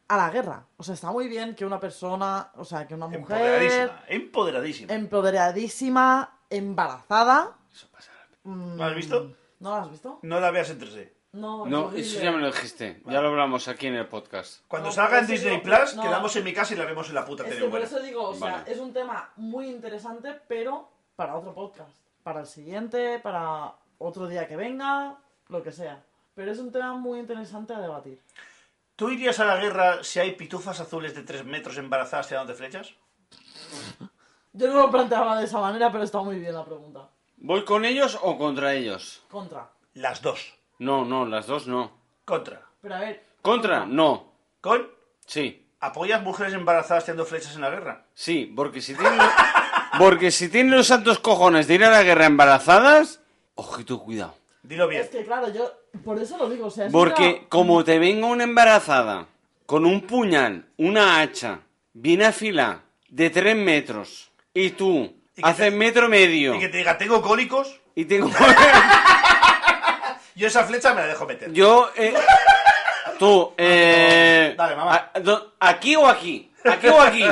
a la guerra. O sea, está muy bien que una persona, o sea, que una mujer Empoderadísima. Empoderadísima. empoderadísima, embarazada. Mm, ¿Lo has visto? ¿No lo has visto? No la veas en 3D. No, No, eso ya me lo dijiste. Ya lo hablamos aquí en el podcast. Cuando No, salga en por eso Disney digo- Plus, no. quedamos en mi casa y la vemos en la puta Es tele que por eso digo, o sea, Vale. es un tema muy interesante, pero para otro podcast. Para el siguiente, para otro día que venga, lo que sea. Pero es un tema muy interesante a debatir. ¿Tú irías a la guerra si hay pitufas azules de 3 metros embarazadas tirando de flechas? Yo no lo planteaba de esa manera, pero está muy bien la pregunta. ¿Voy con ellos o contra ellos? Contra. Las dos. No, no, las dos no. Contra. Pero a ver. ¿Contra? No. Con. Sí. ¿Apoyas mujeres embarazadas tirando flechas en la guerra? Sí, porque si tienen... Porque si tienen los santos cojones de ir a la guerra embarazadas... Ojito, cuidado. Dilo bien. Es que claro, yo por eso lo digo, o sea, Porque una- como te venga una embarazada con un puñal, una hacha, bien afilada, de tres metros, y tú Y haces te- metro medio, Y que te diga, tengo cólicos, y tengo... yo esa flecha me la dejo meter. Yo, eh, tú, eh, Dale, mamá. a- ¿Aquí o aquí? ¿Aquí o aquí?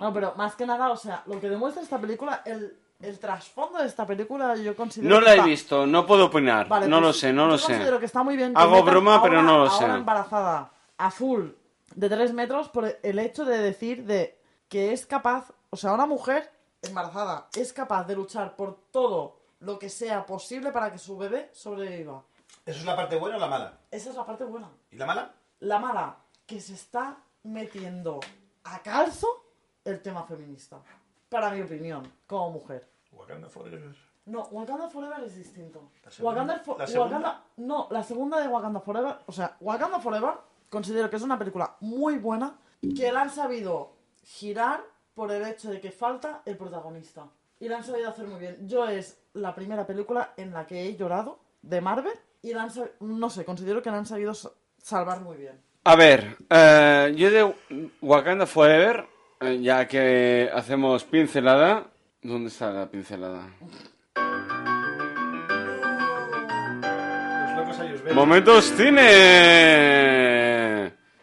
No, pero más que nada, o sea, lo que demuestra esta película, el, el trasfondo de esta película, yo considero No que la he está- visto, no puedo opinar. Vale, no pues, lo sé, no lo yo sé. considero que está muy bien. que Hago metan broma, a pero una- no lo a sé. una embarazada azul de 3 metros por el hecho de decir de que es capaz, o sea, una mujer embarazada es capaz de luchar por todo lo que sea posible para que su bebé sobreviva. ¿Eso es la parte buena o la mala? Esa es la parte buena. ¿Y la mala? La mala, que se está metiendo a calzo el tema feminista. Para mi opinión, como mujer. Wakanda Forever. No, Wakanda Forever es distinto. ¿La? Wakanda, Fo- ¿La segunda? Wakanda- no, la segunda de Wakanda Forever, o sea, Wakanda Forever considero que es una película muy buena que la han sabido girar por el hecho de que falta el protagonista. Y la han sabido hacer muy bien. Yo es la primera película en la que he llorado de Marvel y la han no sé, considero que la han sabido sa- salvar muy bien. A ver, eh, yo de Wakanda Forever, eh, ya que hacemos pincelada... ¿Dónde está la pincelada? Los locos ellos ven. Momentos cine.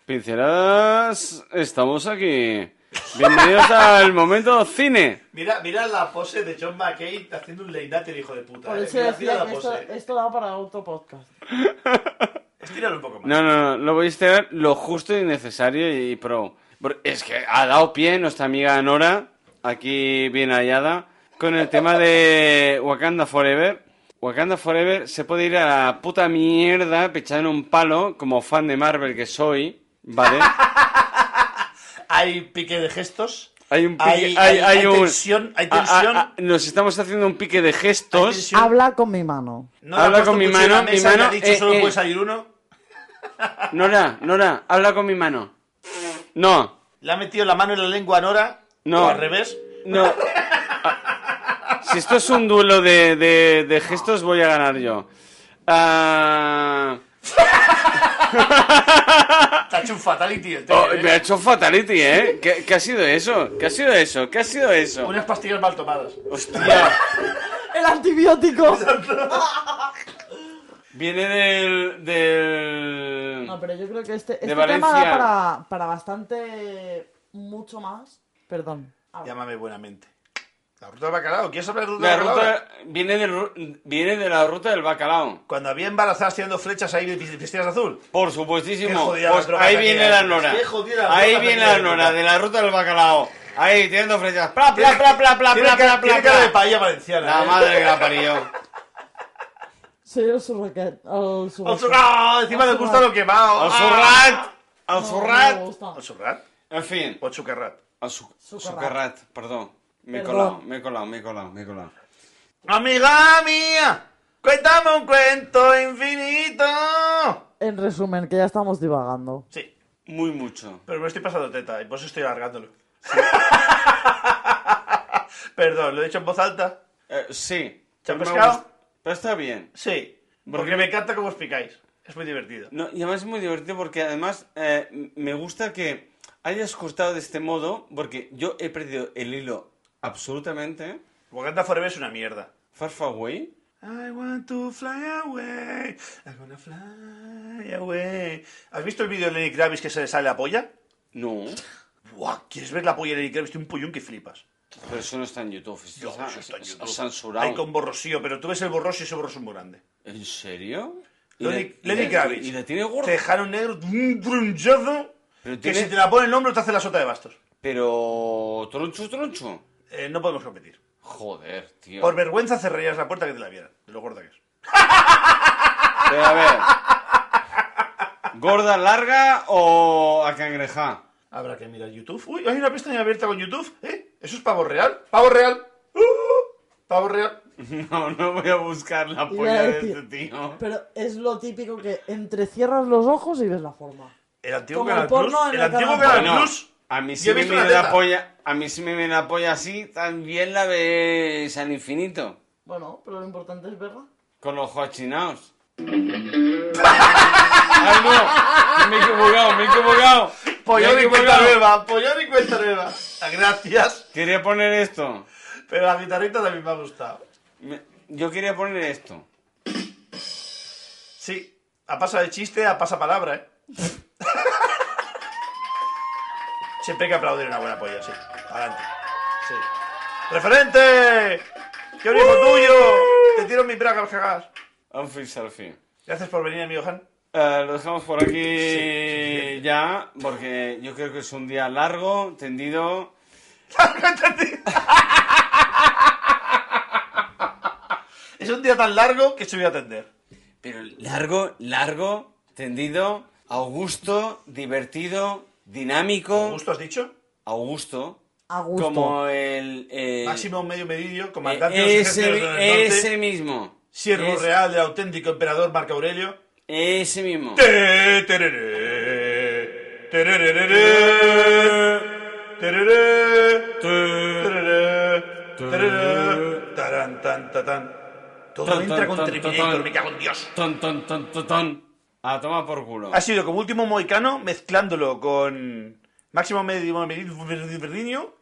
Pinceladas, estamos aquí. Bienvenidos al momento cine. Mira, mira la pose de John McCain haciendo un leinate, el hijo de puta. Por eh. eso Mira, decía que la esto, pose. esto daba para otro podcast. Estíralo un poco más. No, no, no, lo voy a estirar lo justo y necesario y pro. Es que ha dado pie nuestra amiga Nora, aquí bien hallada, con el tema de Wakanda Forever. Wakanda Forever se puede ir a la puta mierda, pechar en un palo, como fan de Marvel que soy, ¿vale? Hay pique de gestos. Hay un pique, Hay- hay, hay- hay hay un- tensión, hay Ah, ah, tensión. ah, nos estamos haciendo un pique de gestos. Habla con mi mano. No Habla con mi mano, mi ha mano, dicho eh, solo eh. puede salir uno. Nora, Nora, habla con mi mano. No, Le ha metido la mano en la lengua a Nora. No. O al revés. no. Si esto es un duelo de, de- de gestos, voy a ganar yo. Ah, Te ha hecho un fatality el tío. Oh, ¿eh? me ha hecho fatality, ¿eh? ¿Qué, qué ha sido eso? ¿Qué ha sido eso? ¿Qué ha sido eso? Unas pastillas mal tomadas. Hostia. ¡El antibiótico! Viene del... del... No, pero yo creo que este, este De tema da para, para bastante... mucho más. Perdón. Llámame buenamente. ¿La ruta del bacalao? ¿Quieres hablar de la ruta La del bacalao? ruta viene, del ru- viene de la ruta del bacalao. Cuando había embarazadas tirando flechas ahí vestidas de azul. Por supuestísimo. Pues ahí viene la Nora. Ahí viene la Nora de la ruta del bacalao. Ahí tirando flechas. Pla, pla, pla, pla, pla, pla, pla, tiene pla, cara de pla. paella valenciana. La ¿eh? madre que la parió. Sí, el surraquet. El. Encima le gusta lo quemado. ¡Ah! surrat. No me surrat. ¿Al surrat? En fin. ¿O al sucarrat? Sucarrat. sucarrat. Perdón. Me he colado, me he colado, me he colado, me he colado. Amiga mía, cuéntame un cuento infinito. En resumen, que ya estamos divagando. Sí, Muy mucho. pero me estoy pasando teta y por eso estoy alargándolo. Perdón, ¿lo he dicho en voz alta? Eh, sí. ¿Te han Pero me pescado? gusta- Pero está bien. Sí, porque Porque- me encanta cómo explicáis. Es muy divertido. No, y además es muy divertido porque además eh, m- me gusta que hayas cortado de este modo porque yo he perdido el hilo absolutamente. Wakanda Forever es una mierda. Far Far Away. I want to fly away. I'm gonna fly away. ¿Has visto el vídeo de Lenny Kravitz que se le sale la polla? No, Buah, ¿quieres ver la polla de Lenny Kravitz? Tiene un pollón que flipas. pero eso no está en YouTube. Esto Dios, está, eso está en YouTube. censurado. Hay con borrosío, pero tú ves el borroso y ese borroso es muy grande. ¿En serio? ¿Y Lenny, Lenny Kravitz. ¿Y la tiene gorda? Te dejaron negro, un brunchazo, Pero que si te la pone el hombro te hace la sota de bastos. Pero... Troncho, troncho. Eh, no podemos competir. Joder, tío. Por vergüenza cerrarías la puerta que te la vieran, de lo gorda que es. Pero a ver. ¿Gorda, larga o acangrejá? Habrá que mirar YouTube. Uy, hay una pestaña abierta con YouTube. ¿Eh? ¿Eso es pavo real? ¡Pavo real! ¡Uh! ¡Pavo real! No, no voy a buscar la a polla de este tío. Pero es lo típico que entrecierras los ojos y ves la forma. El antiguo Como Canal el porno Plus. en El el antiguo Canal Canal Bueno, Plus. A mí sí me viene la polla, a mí sí me viene la polla así, también la ves al infinito, Bueno, pero lo importante es verla. con los ojos achinados. ¡Ay, no! Me he equivocado, me he equivocado. Pollón y cuenta nueva. Pollón y cuenta nueva. Gracias. Quería poner esto. Pero la guitarrita también me ha gustado. Me- Yo quería poner esto. Sí. A pasa de chiste, a pasa palabra, ¿eh? Siempre hay que aplaudir una buena polla, sí. Adelante. Sí. ¡Referente! ¡Qué bonito tuyo! Te tiro mi braga, cagas. Anfi selfie. Gracias por venir, amigo Han. Eh, lo dejamos por aquí sí, ya, porque yo creo que es un día largo, tendido. Es un día tan largo que se voy a atender. Pero largo, largo, tendido, augusto, divertido, dinámico. ¿Gusto has dicho? Augusto. A gusto. Como el. el- Máximo medio medio, eh, comandante de los ese, ejércitos del norte, ese mismo. siervo Es- real del auténtico emperador Marco Aurelio. Ese mismo. Te, tereré, tereré, tereré, tereré, tereré, tarán, tan, ta, tan. Todo Tan, entra tan, con tan, Terminator, tan. me cago en Dios. Ton, ton, ton, ton, ton. A tomar por culo. Ha sido como último moicano mezclándolo con Máximo Medio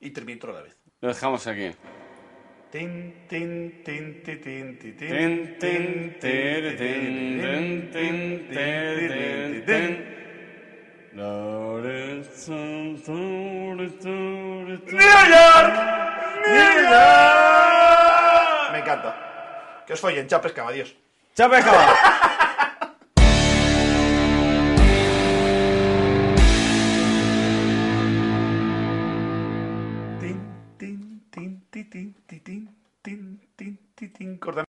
y Terminator a la vez. Lo dejamos aquí. Tin, tin, tin, tin, tin, tin, Tin, tin, tere, tin, tin, tin, tere, tin, tin. Lawrence, ton, tore, tore, tore. ¡New York! ¡New York! Me encanta. Que os follen, chao pescado, adiós. ¡Chao, pescado! tin, tin, tin, tin, tin, tin, tin,